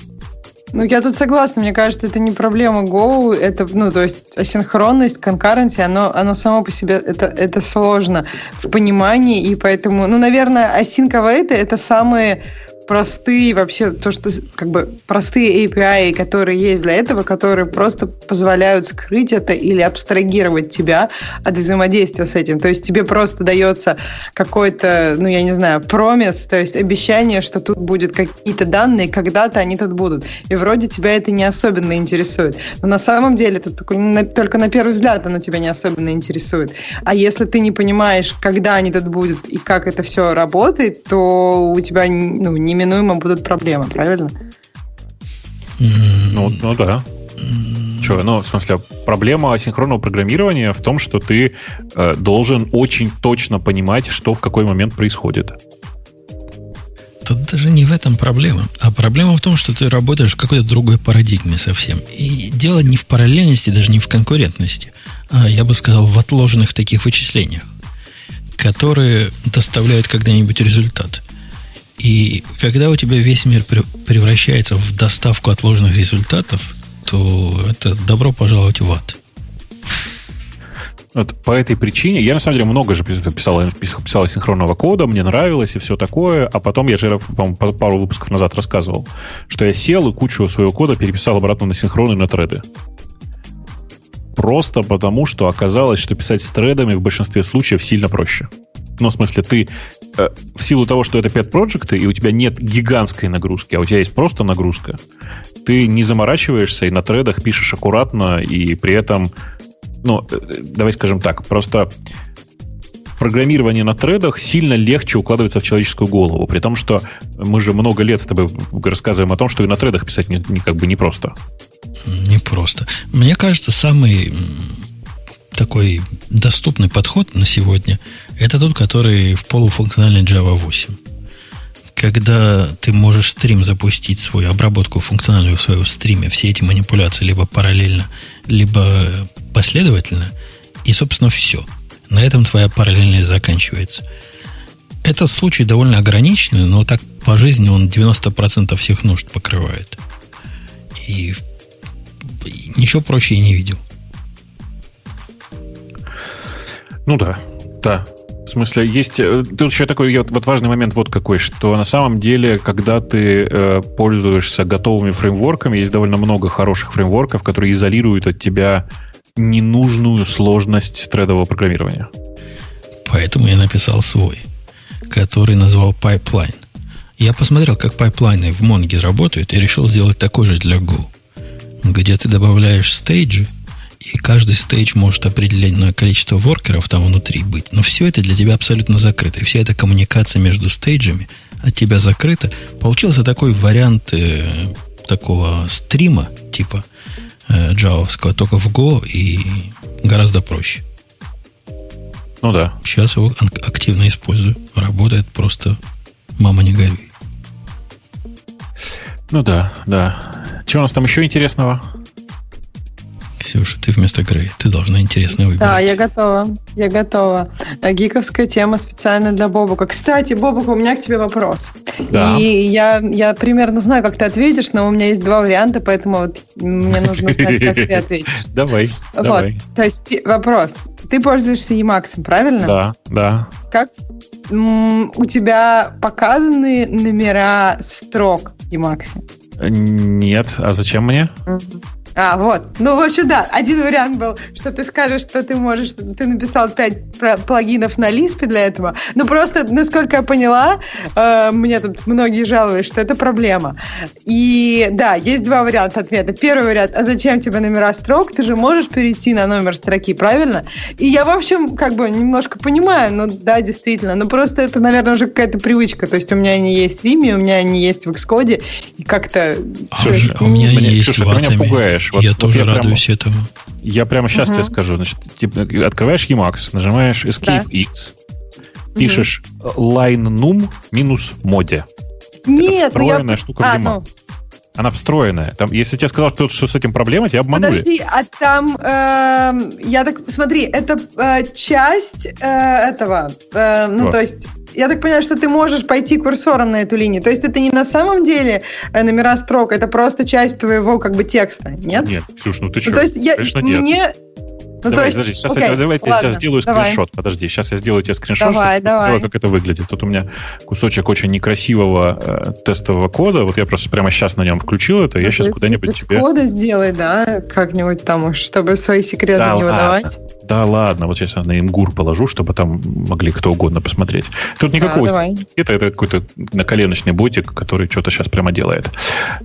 Ну, я тут согласна. Мне кажется, это не проблема Go. Это, ну, то есть асинхронность, конкуренция, оно, оно само по себе, это, это сложно в понимании, и поэтому, ну, наверное, async await это самые простые вообще, то, что как бы простые API, которые есть для этого, которые просто позволяют скрыть это или абстрагировать тебя от взаимодействия с этим. То есть тебе просто дается какой-то, ну я не знаю, промис, то есть обещание, что тут будет какие-то данные, когда-то они тут будут. И вроде тебя это не особенно интересует. Но на самом деле это только только на первый взгляд оно тебя не особенно интересует. А если ты не понимаешь, когда они тут будут и как это все работает, то у тебя ну, не неминуемо будут проблемы, правильно? Ну, ну да. Что, ну, в смысле, проблема асинхронного программирования в том, что ты э, должен очень точно понимать, что в какой момент происходит. Тут даже не в этом проблема. А проблема в том, что ты работаешь в какой-то другой парадигме совсем. И дело не в параллельности, даже не в конкурентности, а, я бы сказал, в отложенных таких вычислениях, которые доставляют когда-нибудь результат. И когда у тебя весь мир превращается в доставку отложенных результатов, то это добро пожаловать в ад. Вот по этой причине я на самом деле много же писал, писал синхронного кода, мне нравилось и все такое, а потом я же, пару выпусков назад рассказывал, что я сел и кучу своего кода переписал обратно на синхрон и на треды. Просто потому, что оказалось, что писать с тредами в большинстве случаев сильно проще. Ну, в смысле, ты э, в силу того, что это pet проекты и у тебя нет гигантской нагрузки, а у тебя есть просто нагрузка, ты не заморачиваешься и на тредах пишешь аккуратно, и при этом, ну, э, давай скажем так, просто программирование на тредах сильно легче укладывается в человеческую голову, при том, что мы же много лет с тобой рассказываем о том, что и на тредах писать не, не как бы непросто. Непросто. Мне кажется, самый такой доступный подход на сегодня – это тот, который в полуфункциональной Java 8. Когда ты можешь стрим запустить свою обработку функциональную в своем стриме, все эти манипуляции либо параллельно, либо последовательно, и, собственно, все. На этом твоя параллельность заканчивается. Этот случай довольно ограниченный, но так по жизни он 90% всех нужд покрывает. И ничего проще я не видел. Ну да, да. смысле, есть... э, Тут еще такой вот важный момент вот какой, что на самом деле, когда ты э, пользуешься готовыми фреймворками, есть довольно много хороших фреймворков, которые изолируют от тебя ненужную сложность тредового программирования. Поэтому я написал свой, который назвал Pipeline. Я посмотрел, как пайплайны в Монге работают, и решил сделать такой же для Go, где ты добавляешь стейджи, и каждый стейдж может определенное количество воркеров там внутри быть. Но все это для тебя абсолютно закрыто. И вся эта коммуникация между стейджами от тебя закрыта. Получился такой вариант э, такого стрима, типа э, джавовского, только в Go и гораздо проще. Ну да. Сейчас его ак- активно использую. Работает просто мама не горюй. Ну да, да. Что у нас там еще интересного? Ксюша, ты вместо Грея. Ты должна интересно выбирать. Да, я готова. Я готова. Э, Гиковская тема специально для Бобука. Кстати, Бобука, у меня к тебе вопрос. Да. И я, я примерно знаю, как ты ответишь, но у меня есть два варианта, поэтому вот мне нужно знать, как ты ответишь. Давай, Вот, давай. то есть вопрос. Ты пользуешься Emacs, правильно? Да, да. Как у тебя показаны номера строк Emacs? Нет, а зачем мне? А, вот. Ну, в общем, да, один вариант был, что ты скажешь, что ты можешь, ты написал 5 плагинов на Лиспе для этого. Ну, просто, насколько я поняла, э, мне тут многие жаловались, что это проблема. И да, есть два варианта ответа. Первый вариант, а зачем тебе номера строк? Ты же можешь перейти на номер строки, правильно? И я, в общем, как бы немножко понимаю, ну да, действительно, но просто это, наверное, уже какая-то привычка. То есть у меня они есть в Vime, у меня они есть в Xcode, и как-то... А у меня есть Ксюша, в ты меня Атоме. Вот- я вот тоже я прямо- радуюсь этому. Я прямо сейчас Мгм. тебе скажу. Значит, типа, открываешь Emacs, нажимаешь Escape X, пишешь line num минус моде. Нет, ну я... встроенная штука в А, Emacs. ну, Она встроенная. Там, если тебе сказал кто-то, что с этим проблема, тебя обманули. Подожди, а там, эм, я так, смотри, это э, часть э, этого, э, ну Что? то есть, я так понимаю, что ты можешь пойти курсором на эту линию. То есть это не на самом деле э, номера строк, это просто часть твоего как бы текста, нет? Нет, Ксюш, ну ты Ну, что? то есть я, Конечно, нет. мне... Ну, давай, есть, подожди, сейчас окей, я, давай я ладно, сейчас сделаю давай. скриншот. Подожди, сейчас я сделаю тебе скриншот, Давай, чтобы ты посмотрела, давай. как это выглядит. Тут у меня кусочек очень некрасивого э, тестового кода. Вот я просто прямо сейчас на нем включил это. Я сейчас куда-нибудь тебе... кода сделай, да, как-нибудь там, уж, чтобы свои секреты Да не выдавать. Да ладно, вот сейчас я на имгур положу, чтобы там могли кто угодно посмотреть. Тут никакого давай. это, это какой-то наколеночный ботик, который что-то сейчас прямо делает.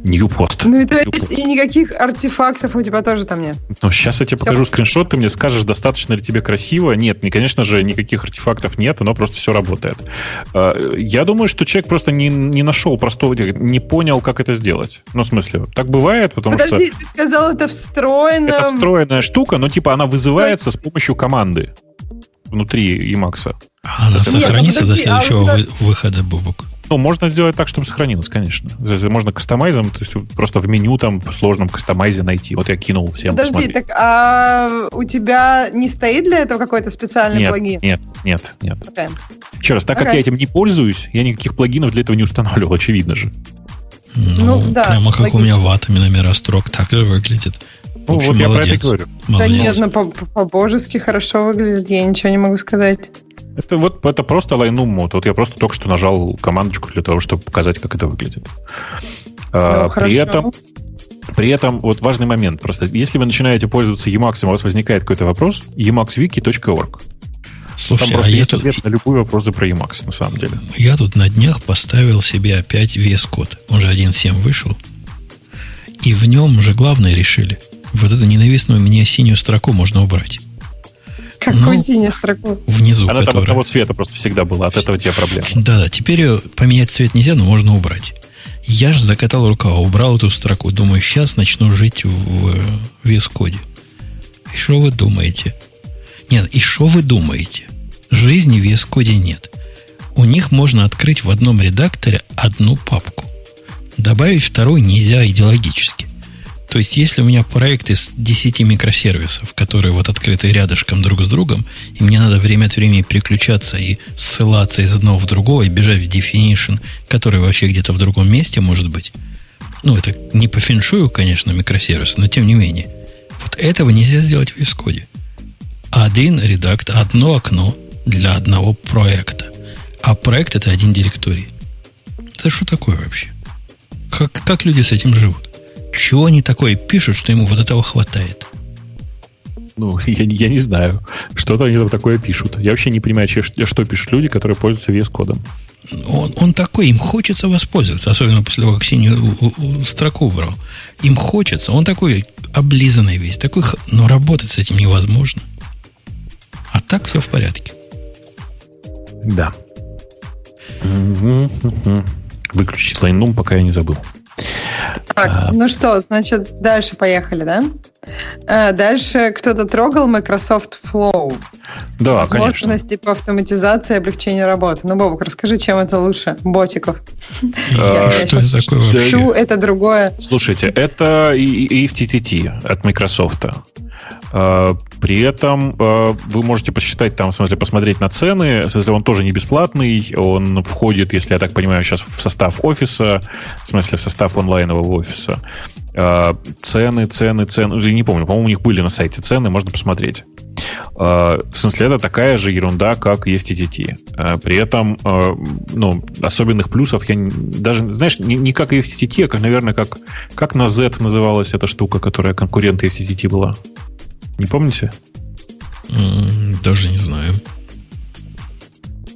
Newpost. Ну и то есть и никаких артефактов у тебя тоже там нет. Ну, сейчас я тебе Всё. покажу скриншот, ты мне скажешь, достаточно ли тебе красиво. Нет, не, конечно же, никаких артефактов нет, оно просто все работает. Э, Я думаю, что человек просто не, не нашел простого, не понял, как это сделать. Ну, в смысле, так бывает, потому Подожди, что ты сказал, это встроено... это встроенная штука, но типа она вызывается с помощью команды внутри Emacs. А она Нет, ну сохранится до подожди, а следующего тебя- вы- выхода, Бубук. Ну, можно сделать так, чтобы сохранилось, конечно. Можно кастомайзом, то есть просто в меню там в сложном кастомайзе найти. Вот я кинул всем Подожди, посмотреть. так а у тебя не стоит для этого какой-то специальный Нет, плагин? нет, нет, нет. Окей. Еще раз, так как Окей. я этим не пользуюсь, я никаких плагинов для этого не устанавливал, очевидно же. Ну, Ну, да, прямо как у меня логично. в атоме номера строк так же выглядит. В Ну, общем, вот я про это и молодец. говорю. Да Молодец. нет, ну по- по- по-божески хорошо выглядит, я ничего не могу сказать. Это вот это просто лайнум мод. Вот я просто только что нажал командочку для того, чтобы показать, как это выглядит. А, Ну, при хорошо. этом, при этом, вот важный момент. Просто если вы начинаете пользоваться Emacs, у вас возникает какой-то вопрос, emacswiki.org. Там Слушайте, а просто я есть тут, ответ на любой вопрос про Emacs, на самом деле. я тут на днях поставил себе опять VS Code. Он же 1.7 вышел. И в нем уже главное решили. Вот эту ненавистную мне синюю строку можно убрать. Какую Ну, синюю строку? Внизу, Она там которая... одного цвета просто всегда была, от этого тебе проблема. Да, да, теперь ее поменять цвет нельзя, но можно убрать. Я же закатал рукава, убрал эту строку. Думаю, сейчас начну жить в, в Code. И что вы думаете? Нет, и что вы думаете? Жизни в Code нет. У них можно открыть в одном редакторе одну папку. Добавить второй нельзя идеологически. То есть, если у меня проект из 10 микросервисов, которые вот открыты рядышком друг с другом, и мне надо время от времени переключаться и ссылаться из одного в другого, и бежать в definition, который вообще где-то в другом месте может быть. Ну, это не по феншую, конечно, микросервисы, но тем не менее. Вот этого нельзя сделать в Code. Один редактор, одно окно, для одного проекта. А проект это один директорий. Это что такое вообще? Как, как люди с этим живут? Чего они такое пишут, что ему вот этого хватает? Ну, я, я не знаю. Что-то они там такое пишут. Я вообще не понимаю, что, что пишут люди, которые пользуются VS кодом. Он, он такой, им хочется воспользоваться, особенно после того, как синюю строку убрал. Им хочется, он такой облизанный весь, такой, но работать с этим невозможно. А так все в порядке. Да. Выключить лайнум, пока я не забыл. Так, а... ну что, значит, дальше поехали, да? А, дальше кто-то трогал Microsoft Flow. Да, Возможности конечно. по автоматизации и облегчению работы. Ну, Бобок, расскажи, чем это лучше ботиков. А, что это такое вообще? это другое. Слушайте, это и FTTT от Microsoft. А, при этом а, вы можете посчитать там, в смысле, посмотреть на цены. В смысле, он тоже не бесплатный. Он входит, если я так понимаю, сейчас в состав офиса, в смысле, в состав онлайнового офиса. А, цены, цены, цены. Я не помню, по-моему, у них были на сайте цены, можно посмотреть. В смысле, это такая же ерунда, как и FTTT. При этом, ну, особенных плюсов я даже, знаешь, не, не как FTTT, а, как, наверное, как, как на Z называлась эта штука, которая конкурент FTTT была. Не помните? Даже не знаю.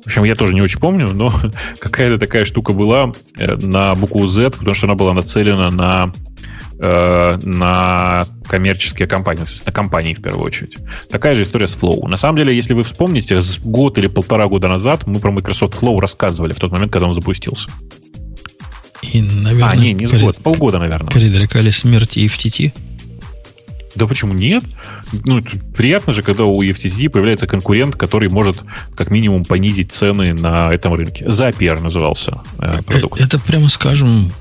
В общем, я тоже не очень помню, но какая-то такая штука была э, на букву Z, потому что она была нацелена на, э, на коммерческие компании, на компании в первую очередь. Такая же история с Flow. На самом деле, если вы вспомните, год или полтора года назад мы про Microsoft Flow рассказывали в тот момент, когда он запустился. И, наверное, а, не, не с перед, год, полгода, наверное. Предрекали смерти FTT? Да почему нет? Ну, приятно же, когда у EFTTT появляется конкурент, который может как минимум понизить цены на этом рынке. Запер назывался э, продукт. Это, прямо скажем,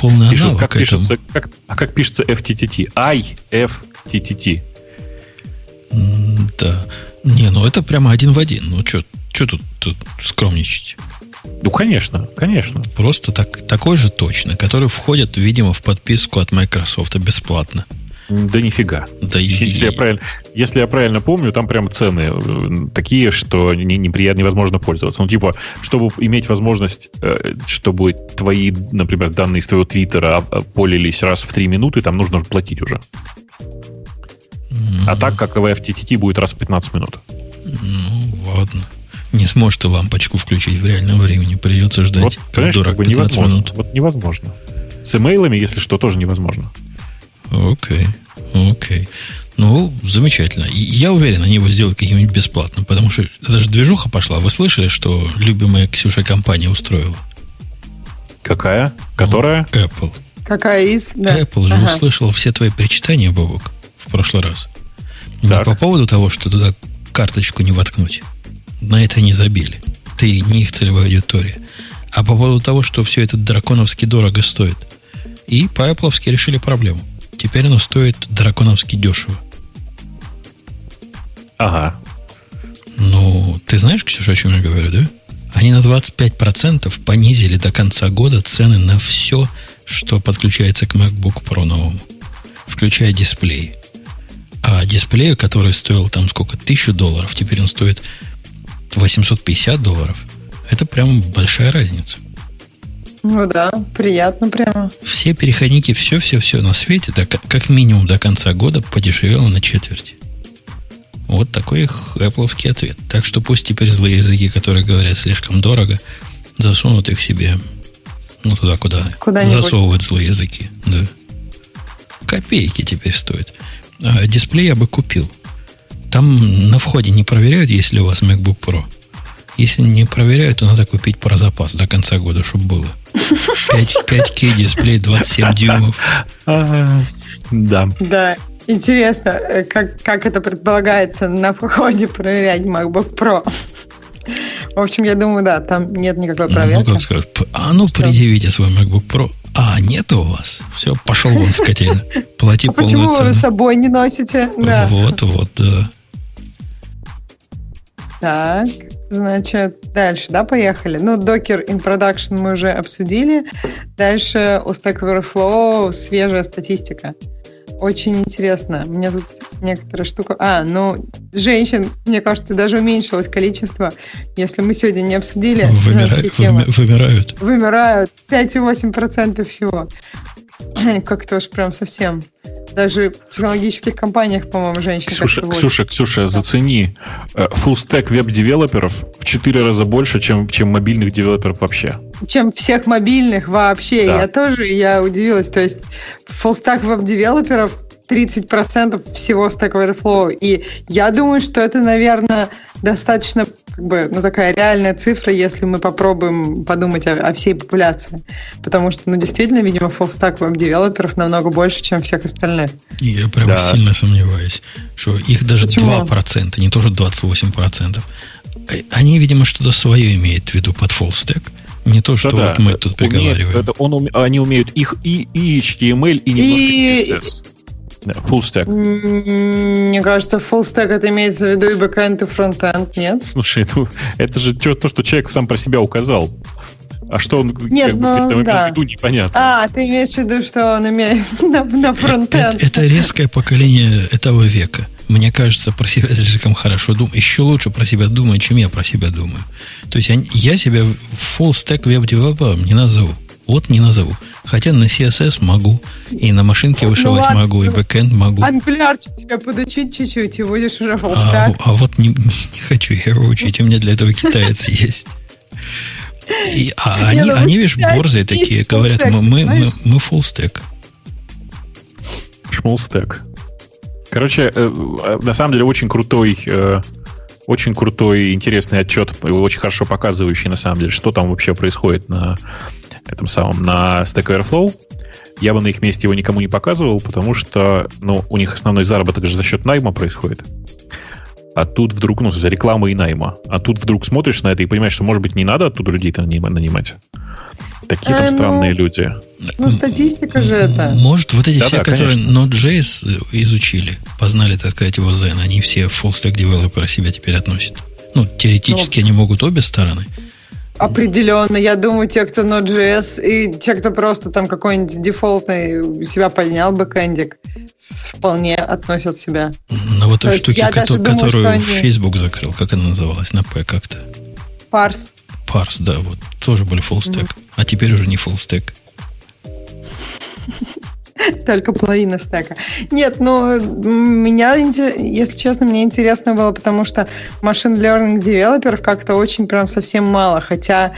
полный Пишут, аналог как пишется, как, А как пишется FTTT? IFTTT. Да. Не, ну это прямо один в один. Ну, что тут, тут скромничать? Ну, конечно, конечно. Просто так, такой же точно, который входит, видимо, в подписку от Microsoft бесплатно. Да нифига. Да если, я правильно, если я правильно помню, там прям цены э, такие, что не, неприятно, невозможно пользоваться. Ну, типа, чтобы иметь возможность, э, чтобы твои, например, данные из твоего твиттера полились раз в 3 минуты, там нужно платить уже. Mm-hmm. А так, как в FTTT, будет раз в 15 минут. Ну, ладно. Не сможешь ты лампочку включить в реальном времени. Придется ждать, вот, как дурак, как бы 15 невозможно. минут. Вот невозможно. С имейлами, если что, тоже невозможно. Окей, окей. Ну, замечательно. И я уверен, они его сделают каким-нибудь бесплатным, потому что это же движуха пошла. Вы слышали, что любимая Ксюша компания устроила? Какая? Которая? Ну, Apple. Какая из? Да. Apple же ага. услышала все твои причитания, Бобок, в прошлый раз. Так. Не по поводу того, что туда карточку не воткнуть. На это не забили. Ты не их целевая аудитория. А по поводу того, что все это драконовски дорого стоит. И по Apple решили проблему. Теперь оно стоит драконовски дешево. Ага. Ну, ты знаешь, Ксюша, о чем я говорю, да? Они на 25% понизили до конца года цены на все, что подключается к MacBook Pro новому. Включая дисплей. А дисплею, который стоил там сколько? Тысячу долларов, теперь он стоит 850 долларов. Это прям большая разница. Ну да, приятно прямо. Все переходники, все-все-все на свете, да, как минимум до конца года подешевело на четверть. Вот такой их Apple ответ. Так что пусть теперь злые языки, которые говорят слишком дорого, засунут их себе ну туда, куда куда засовывают злые языки. Да. Копейки теперь стоит. А дисплей я бы купил. Там на входе не проверяют, есть ли у вас MacBook Pro. Если не проверяют, то надо купить про запас до конца года, чтобы было. 5, 5К дисплей, 27 дюймов. Да. Да. Интересно, э, как, как это предполагается на входе проверять MacBook Pro. В общем, я думаю, да, там нет никакой проверки. Ну, как скажешь, а ну, Что? предъявите свой MacBook Pro. А, нет у вас. Все, пошел вон, скотина. Плати а полную почему цену. вы с собой не носите? Да. Вот, вот, да. Так. Значит, дальше, да, поехали. Ну, Docker in Production мы уже обсудили. Дальше у Stack Overflow свежая статистика. очень интересно. У меня тут некоторая штука... А, ну, женщин, мне кажется, даже уменьшилось количество, если мы сегодня не обсудили Вымира... Вымирают. Вымирают 5,8% всего. Как-то уж прям совсем. Даже в технологических компаниях, по-моему, женщин Ксюша, Ксюша, Ксюша, зацени. Full stack веб-девелоперов в 4 раза больше, чем, чем мобильных девелоперов вообще. Чем всех мобильных вообще. Да. Я тоже, я удивилась. То есть stack веб-девелоперов 30% всего Stack Overflow. И я думаю, что это, наверное, достаточно как бы, ну, такая реальная цифра, если мы попробуем подумать о, о всей популяции. Потому что, ну, действительно, видимо, фуллстак веб-девелоперов намного больше, чем всех остальных. Я прямо да. сильно сомневаюсь, что их даже Почему? 2%, не тоже 28%. Э, они, видимо, что-то свое имеют в виду под фуллстек. Не то, что да, вот мы тут умеет, приговариваем. Это он, они умеют их и, и HTML, и немножко и, CSS. Full stack. Мне кажется, full stack это имеется в виду и бэкэнд, и фронтенд, нет? Слушай, ну это же то, что человек сам про себя указал. А что он Нет, как ну, бы, да. в виду, непонятно. А, ты имеешь в виду, что он имеет на, на фронтенд. Это, это резкое поколение этого века. Мне кажется, про себя слишком хорошо думаю. Еще лучше про себя думаю, чем я про себя думаю. То есть я себя full stack веб-девелопером не назову. Вот не назову. Хотя на CSS могу, и на машинке ну вышивать ладно, могу, и бэкэнд могу. Ангулярчик тебя подучить чуть-чуть, и будешь уже а, а вот не, не хочу я его учить, у меня для этого китаец есть. И, а они, ну, они, видишь, борзые такие, говорят, мы, мы, мы, мы full stack. Шмулстек. Короче, э, на самом деле очень крутой, э, очень крутой, интересный отчет, очень хорошо показывающий, на самом деле, что там вообще происходит на этом самом, на Stack Overflow. Я бы на их месте его никому не показывал, потому что ну, у них основной заработок же за счет найма происходит. А тут вдруг, ну, за рекламы и найма. А тут вдруг смотришь на это и понимаешь, что, может быть, не надо оттуда людей-то нанимать. Такие там э, странные ну, люди. Ну, статистика же это. Может, вот эти да, все, да, которые Node.js изучили, познали, так сказать, его Zen, они все full stack developer себя теперь относят. Ну, теоретически ну, они могут обе стороны. Определенно. Я думаю, те, кто Node.js, и те, кто просто там какой-нибудь дефолтный себя поднял бэкэндик, вполне относят себя. На вот той которую, думаю, которую они... Facebook закрыл, как она называлась, на P как-то? Парс. Парс, да, вот. Тоже были stack. Mm-hmm. А теперь уже не stack. Только половина стека. Нет, ну, меня, если честно, мне интересно было, потому что машин learning девелоперов как-то очень прям совсем мало. Хотя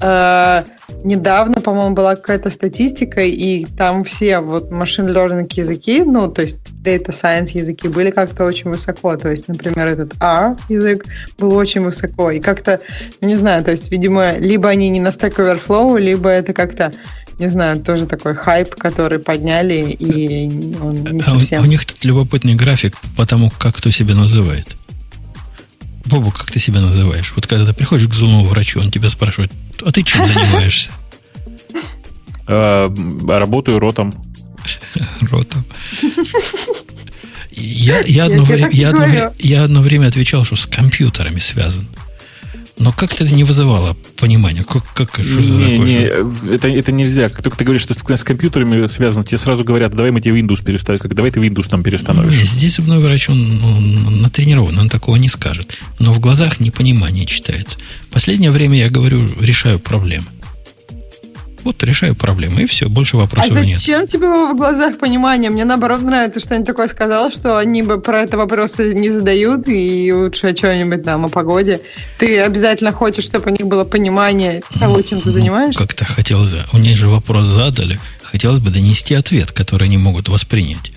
э, недавно, по-моему, была какая-то статистика, и там все вот машин learning языки, ну, то есть data science языки были как-то очень высоко. То есть, например, этот R язык был очень высоко. И как-то, ну, не знаю, то есть, видимо, либо они не на Stack Overflow, либо это как-то не знаю, тоже такой хайп, который подняли, и он не совсем... А у, у них тут любопытный график по тому, как кто себя называет. Бобу, как ты себя называешь? Вот когда ты приходишь к зубному врачу, он тебя спрашивает, а ты чем занимаешься? А, работаю ротом. Ротом. Я, я, одно время, я, одно, я одно время отвечал, что с компьютерами связан. Но как-то это не вызывало понимания. Как, как, что не, это, не, это, это нельзя. Как только ты говоришь, что с, с компьютерами связано, тебе сразу говорят, давай мы тебе Windows переставим. Как, давай ты Windows там перестановишь. Нет, здесь зубной врач, он, он натренирован, он такого не скажет. Но в глазах непонимание читается. Последнее время я говорю, решаю проблемы. Вот решаю проблемы, и все, больше вопросов а нет. зачем тебе в глазах понимание? Мне наоборот нравится, что они такое сказал, что они бы про это вопросы не задают, и лучше о чем-нибудь там, о погоде. Ты обязательно хочешь, чтобы у них было понимание того, чем ты занимаешься? Как-то хотелось, у них же вопрос задали, хотелось бы донести ответ, который они могут воспринять.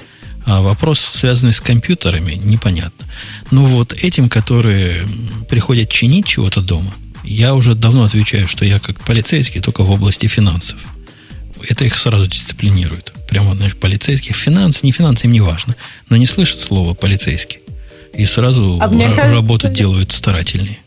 А вопрос, связанный с компьютерами, непонятно. Но вот этим, которые приходят чинить чего-то дома, я уже давно отвечаю, что я как полицейский только в области финансов. Это их сразу дисциплинирует. Прямо, знаешь, полицейских. Финансы, не финансы, им не важно. Но не слышат слова полицейский. И сразу а р- работу делают старательнее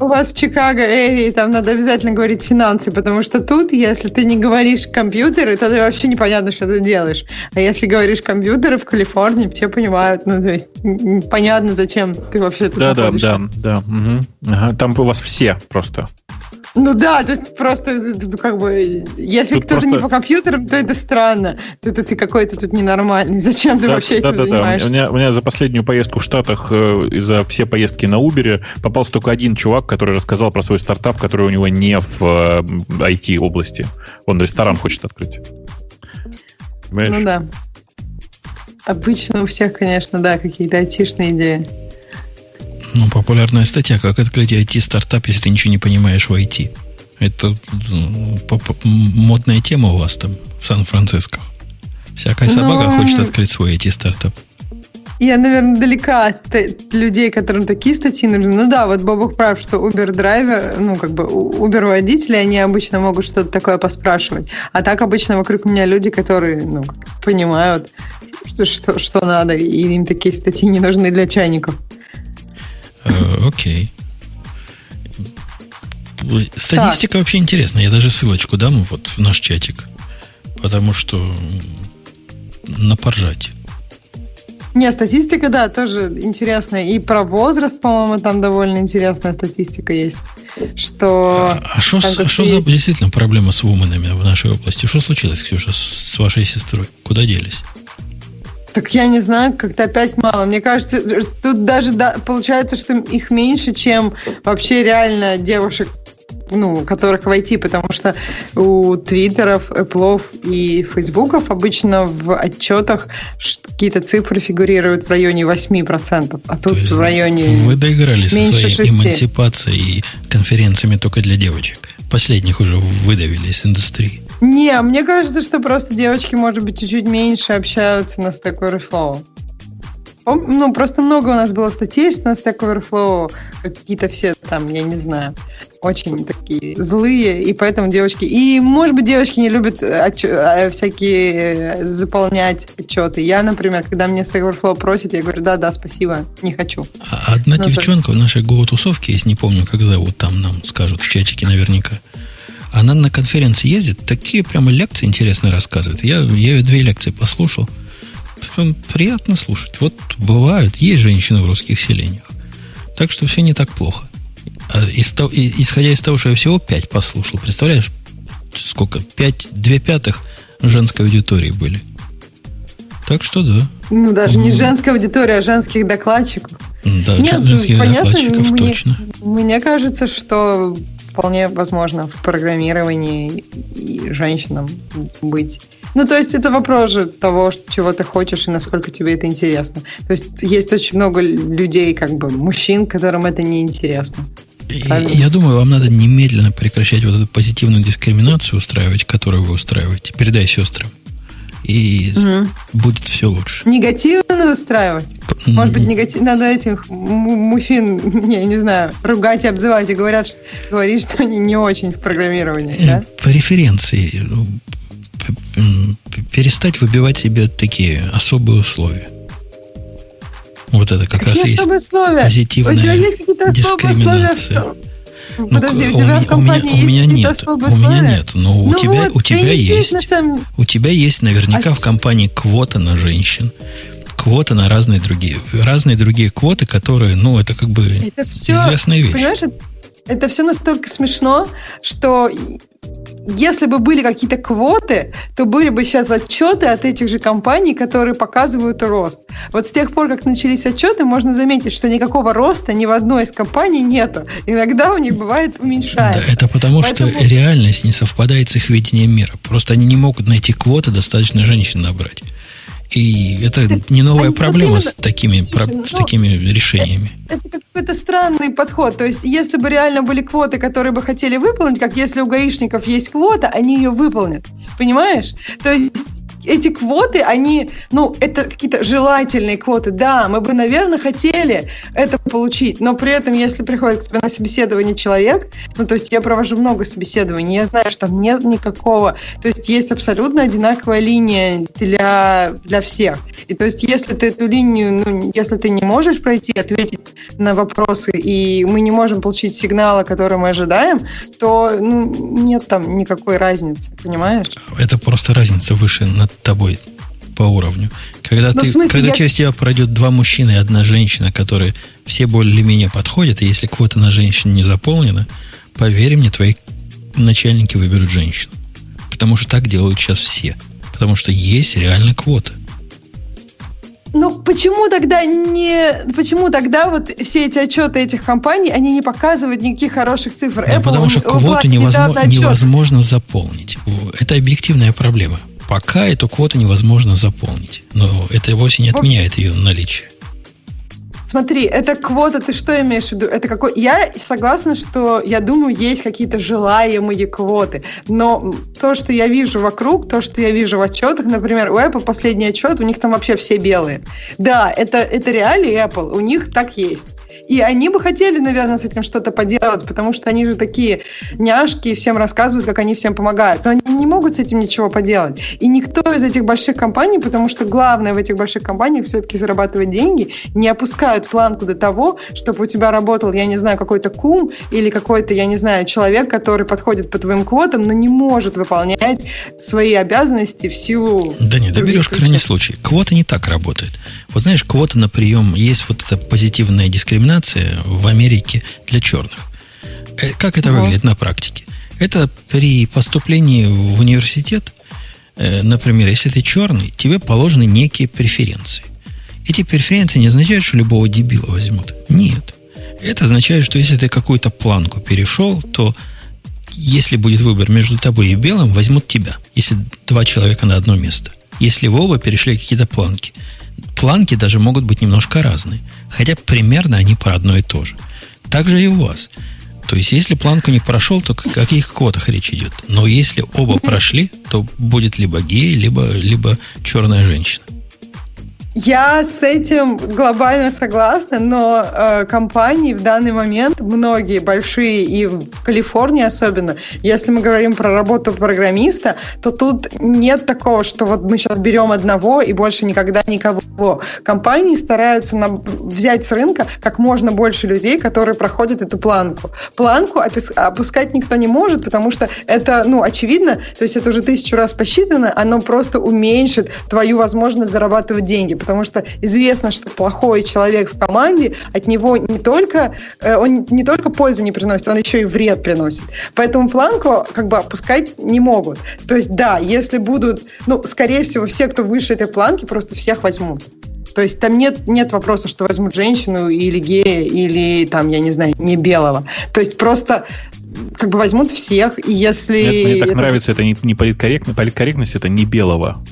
у вас в Чикаго, Эри, там надо обязательно говорить финансы, потому что тут, если ты не говоришь компьютеры, то вообще непонятно, что ты делаешь. А если говоришь компьютеры в Калифорнии, все понимают, ну, то есть понятно, зачем ты вообще тут да, находишься. Да, да, да. Угу. Ага, там у вас все просто. Ну да, то есть просто ну, как бы, если кто-то просто... не по компьютерам, то это странно. Это ты какой-то тут ненормальный. Зачем ты да, вообще да, этим да, занимаешься? Да. У, меня, у меня за последнюю поездку в Штатах э, и за все поездки на Uber попался только один чувак, который рассказал про свой стартап, который у него не в э, IT-области. Он ресторан хочет открыть. Понимаешь? Ну да. Обычно у всех, конечно, да, какие-то айтишные идеи. Ну, популярная статья, как открыть IT-стартап, если ты ничего не понимаешь в IT. Это ну, модная тема у вас там, в Сан-Франциско. Всякая собака Но... хочет открыть свой IT-стартап. Я, наверное, далека от людей, которым такие статьи нужны. Ну да, вот Бобух прав, что Uber-драйвер, ну как бы Uber-водители, они обычно могут что-то такое поспрашивать. А так обычно вокруг меня люди, которые ну, понимают, что, что, что надо, и им такие статьи не нужны для чайников. Э, окей. Статистика так. вообще интересная. Я даже ссылочку дам вот в наш чатик. Потому что на поржать. Не, статистика, да, тоже интересная. И про возраст, по-моему, там довольно интересная статистика есть. Что... А что а есть... за действительно проблема с вуменами в нашей области? Что случилось, Ксюша, с вашей сестрой? Куда делись? Так я не знаю, как-то опять мало. Мне кажется, тут даже да, получается, что их меньше, чем вообще реально девушек, ну, которых в IT, потому что у твиттеров, эплов и фейсбуков обычно в отчетах какие-то цифры фигурируют в районе 8%, а тут в районе Вы доиграли со своей 6. эмансипацией и конференциями только для девочек. Последних уже выдавили из индустрии. Не, мне кажется, что просто девочки, может быть, чуть-чуть меньше общаются на Stack Overflow. Ну, просто много у нас было статей, что на Stack Overflow какие-то все там, я не знаю, очень такие злые, и поэтому девочки... И, может быть, девочки не любят отч... Э, всякие заполнять отчеты. Я, например, когда мне Stack Overflow просит, я говорю, да-да, спасибо, не хочу. А одна ну, девчонка так... в нашей Go-тусовке, если не помню, как зовут, там нам скажут в чатике наверняка, она на конференции ездит, такие прямо лекции интересные рассказывает. Я, я ее две лекции послушал. Прям приятно слушать. Вот бывают, есть женщины в русских селениях. Так что все не так плохо. А из, исходя из того, что я всего пять послушал, представляешь, сколько? Пять, две пятых женской аудитории были. Так что да. Ну, даже не женская аудитория, а женских докладчиков. Да, Нет, женских понятно, докладчиков мне, точно. Мне кажется, что вполне возможно в программировании и женщинам быть. Ну, то есть это вопрос же того, чего ты хочешь и насколько тебе это интересно. То есть есть очень много людей, как бы мужчин, которым это не интересно. Я думаю, вам надо немедленно прекращать вот эту позитивную дискриминацию устраивать, которую вы устраиваете. Передай сестрам и угу. будет все лучше. Негативно устраивать? Может быть, негатив... надо этих мужчин, я не знаю, ругать и обзывать, и говорят, что, говорить, что они не очень в программировании, э, да? Преференции. Перестать выбивать себе такие особые условия. Вот это как Какие раз есть условия? позитивная У тебя есть какие-то дискриминация. Условия? Ну, Подожди, у, у тебя в компании у меня, есть у меня нет, у меня нет, но ну, у тебя вот, у тебя есть, самом... у тебя есть наверняка а в компании квота на женщин, квота на разные другие, разные другие квоты, которые, ну, это как бы это все, известная вещь. Понимаешь, это все настолько смешно, что если бы были какие-то квоты, то были бы сейчас отчеты от этих же компаний, которые показывают рост. Вот с тех пор, как начались отчеты, можно заметить, что никакого роста ни в одной из компаний нету. Иногда у них бывает уменьшается. Да, это потому, Поэтому... что реальность не совпадает с их видением мира. Просто они не могут найти квоты достаточно женщин набрать. И это не новая Они проблема с такими, про, с ну, такими решениями. Это, это какой-то странный подход. То есть, если бы реально были квоты, которые бы хотели выполнить, как если у гаишников есть квота, они ее выполнят. Понимаешь? То есть эти квоты, они, ну, это какие-то желательные квоты. Да, мы бы, наверное, хотели это получить, но при этом, если приходит к тебе на собеседование человек, ну, то есть я провожу много собеседований, я знаю, что там нет никакого, то есть есть абсолютно одинаковая линия для, для всех. И то есть если ты эту линию, ну, если ты не можешь пройти, ответить на вопросы, и мы не можем получить сигнала, который мы ожидаем, то ну, нет там никакой разницы, понимаешь? Это просто разница выше над тобой по уровню. Когда, ну, ты, смысле, когда я... через тебя пройдет два мужчины и одна женщина, которые все более-менее подходят, и если квота на женщин не заполнена, поверь мне, твои начальники выберут женщину. Потому что так делают сейчас все. Потому что есть реально квота. Ну, почему тогда не... Почему тогда вот все эти отчеты этих компаний, они не показывают никаких хороших цифр? Да, Apple, потому что квоту невозможно, невозможно заполнить. Это объективная проблема. Пока эту квоту невозможно заполнить. Но это вовсе не отменяет ее наличие. Смотри, это квота, ты что имеешь в виду? Это какой? Я согласна, что я думаю, есть какие-то желаемые квоты, но то, что я вижу вокруг, то, что я вижу в отчетах, например, у Apple последний отчет, у них там вообще все белые. Да, это, это реалии Apple, у них так есть. И они бы хотели, наверное, с этим что-то поделать, потому что они же такие няшки и всем рассказывают, как они всем помогают. Но они не могут с этим ничего поделать. И никто из этих больших компаний, потому что главное в этих больших компаниях все-таки зарабатывать деньги, не опускают планку до того, чтобы у тебя работал, я не знаю, какой-то кум или какой-то, я не знаю, человек, который подходит по твоим квотам, но не может выполнять свои обязанности в силу... Да нет, да берешь крайний случай. Квота не так работает. Вот знаешь, квота на прием, есть вот эта позитивная дискриминация в Америке для черных. Э, как это выглядит на практике? Это при поступлении в университет, э, например, если ты черный, тебе положены некие преференции. Эти преференции не означают, что любого дебила возьмут. Нет. Это означает, что если ты какую-то планку перешел, то если будет выбор между тобой и белым, возьмут тебя. Если два человека на одно место. Если вы оба перешли какие-то планки – планки даже могут быть немножко разные. Хотя примерно они про одно и то же. Так же и у вас. То есть, если планку не прошел, то о каких квотах речь идет? Но если оба прошли, то будет либо гей, либо, либо черная женщина. Я с этим глобально согласна, но э, компании в данный момент, многие большие и в Калифорнии особенно, если мы говорим про работу программиста, то тут нет такого, что вот мы сейчас берем одного и больше никогда никого. Компании стараются на, взять с рынка как можно больше людей, которые проходят эту планку. Планку опускать никто не может, потому что это, ну, очевидно, то есть это уже тысячу раз посчитано, оно просто уменьшит твою возможность зарабатывать деньги потому что известно, что плохой человек в команде, от него не только, э, он не только пользу не приносит, он еще и вред приносит. Поэтому планку как бы опускать не могут. То есть, да, если будут, ну, скорее всего, все, кто выше этой планки, просто всех возьмут. То есть там нет, нет вопроса, что возьмут женщину или гея, или там, я не знаю, не белого. То есть просто как бы возьмут всех, и если... Нет, мне так это... нравится, это не, не политкорректность, политкорректность, это не белого.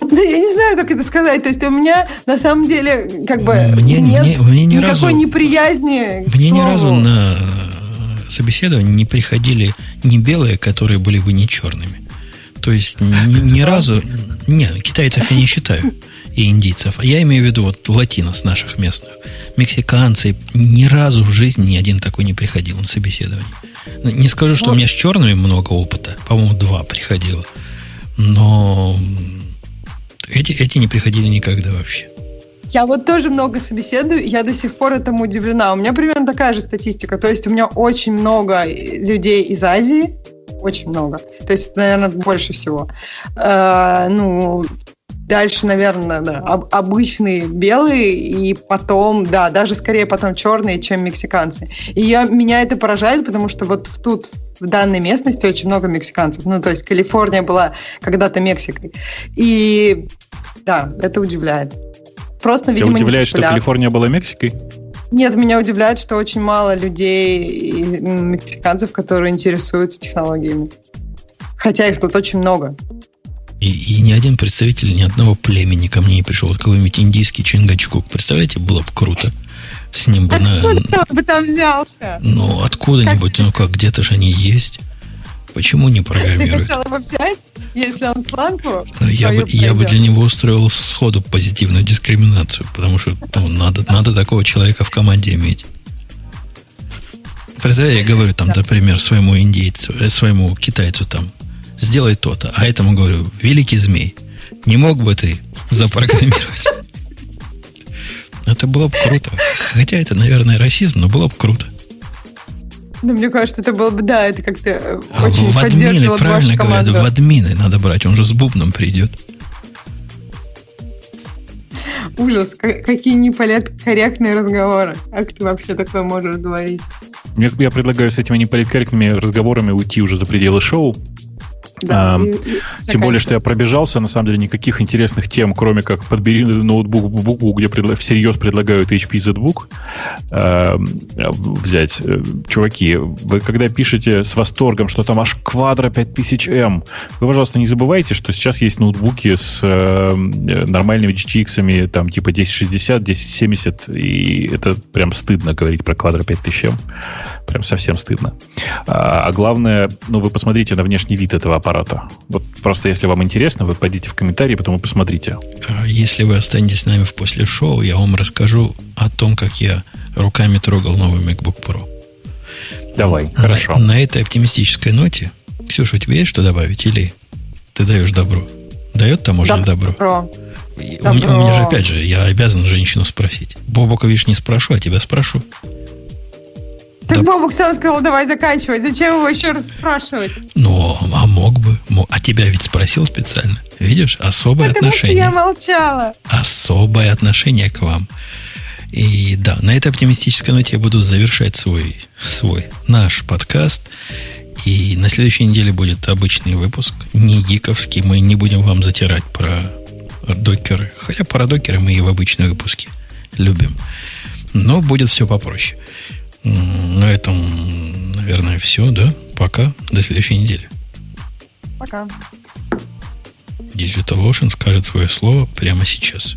Да я не знаю, как это сказать. То есть у меня на самом деле как бы мне, нет мне, мне ни никакой разу, неприязни. Мне ни разу на собеседование не приходили не белые, которые были бы не черными. То есть ни, ни разу... Не, китайцев я не считаю и индийцев. Я имею в виду вот латинос наших местных. Мексиканцы. Ни разу в жизни ни один такой не приходил на собеседование. Не скажу, что вот. у меня с черными много опыта. По-моему, два приходило. Но эти, эти не приходили никогда вообще. Я вот тоже много собеседую, я до сих пор этому удивлена. У меня примерно такая же статистика. То есть у меня очень много людей из Азии, очень много. То есть, наверное, больше всего. Э, ну, дальше, наверное, да, об, обычные белые, и потом, да, даже скорее потом черные, чем мексиканцы. И я, меня это поражает, потому что вот тут, в данной местности очень много мексиканцев. Ну, то есть Калифорния была когда-то Мексикой. И да, это удивляет. Просто, Тебя видимо, удивляет, что Калифорния была Мексикой? Нет, меня удивляет, что очень мало людей, мексиканцев, которые интересуются технологиями. Хотя их тут очень много. И, и ни один представитель ни одного племени ко мне не пришел. Вот какой-нибудь индийский Чингачгук. Представляете, было бы круто. С ним бы откуда на... бы там взялся? Ну, откуда-нибудь, ну как, где-то же они есть. Почему не программируют? Ты хотела бы взять, если он планку? Ну, я, бы, я бы для него устроил сходу позитивную дискриминацию, потому что ну, надо, надо такого человека в команде иметь. Представляете, я говорю там, например, своему индейцу, э, своему китайцу там, сделай то-то. А этому говорю, великий змей, не мог бы ты запрограммировать? Это было бы круто. Хотя это, наверное, расизм, но было бы круто. Ну, мне кажется, это было бы, да, это как-то э, а очень в админы, правильно говорят, в админы надо брать, он же с бубном придет. Ужас, какие неполиткорректные разговоры. Как ты вообще такое можешь говорить? Я предлагаю с этими неполиткорректными разговорами уйти уже за пределы шоу. Да, а, и, и тем более, что я пробежался, на самом деле, никаких интересных тем, кроме как подбери ноутбук в букву, где предла- всерьез предлагают HP ZBook э, взять. Чуваки, вы когда пишете с восторгом, что там аж квадро 5000M, вы, пожалуйста, не забывайте, что сейчас есть ноутбуки с э, нормальными GTX, там типа 1060, 1070, и это прям стыдно говорить про квадро 5000M. Прям совсем стыдно. А, а главное, ну, вы посмотрите на внешний вид этого аппарата. Вот просто если вам интересно, вы пойдите в комментарии, потом и посмотрите. А если вы останетесь с нами в после шоу, я вам расскажу о том, как я руками трогал новый MacBook Pro. Давай, на, хорошо. На этой оптимистической ноте, Ксюша, у тебя есть что добавить? Или ты даешь добро? Дает таможня добро? добро. У, добро. у меня же, опять же, я обязан женщину спросить. Бобока, видишь, не спрошу, а тебя спрошу. Так да. Бобук сам сказал, давай заканчивать. Зачем его еще раз спрашивать? Ну, а мог бы. А тебя ведь спросил специально. Видишь, особое Потому отношение. я молчала. Особое отношение к вам. И да, на этой оптимистической ноте я буду завершать свой, свой наш подкаст. И на следующей неделе будет обычный выпуск, не гиковский. Мы не будем вам затирать про докеры. Хотя про докеры мы и в обычные выпуске любим. Но будет все попроще. На этом, наверное, все, да? Пока. До следующей недели. Пока. Digital Ocean скажет свое слово прямо сейчас.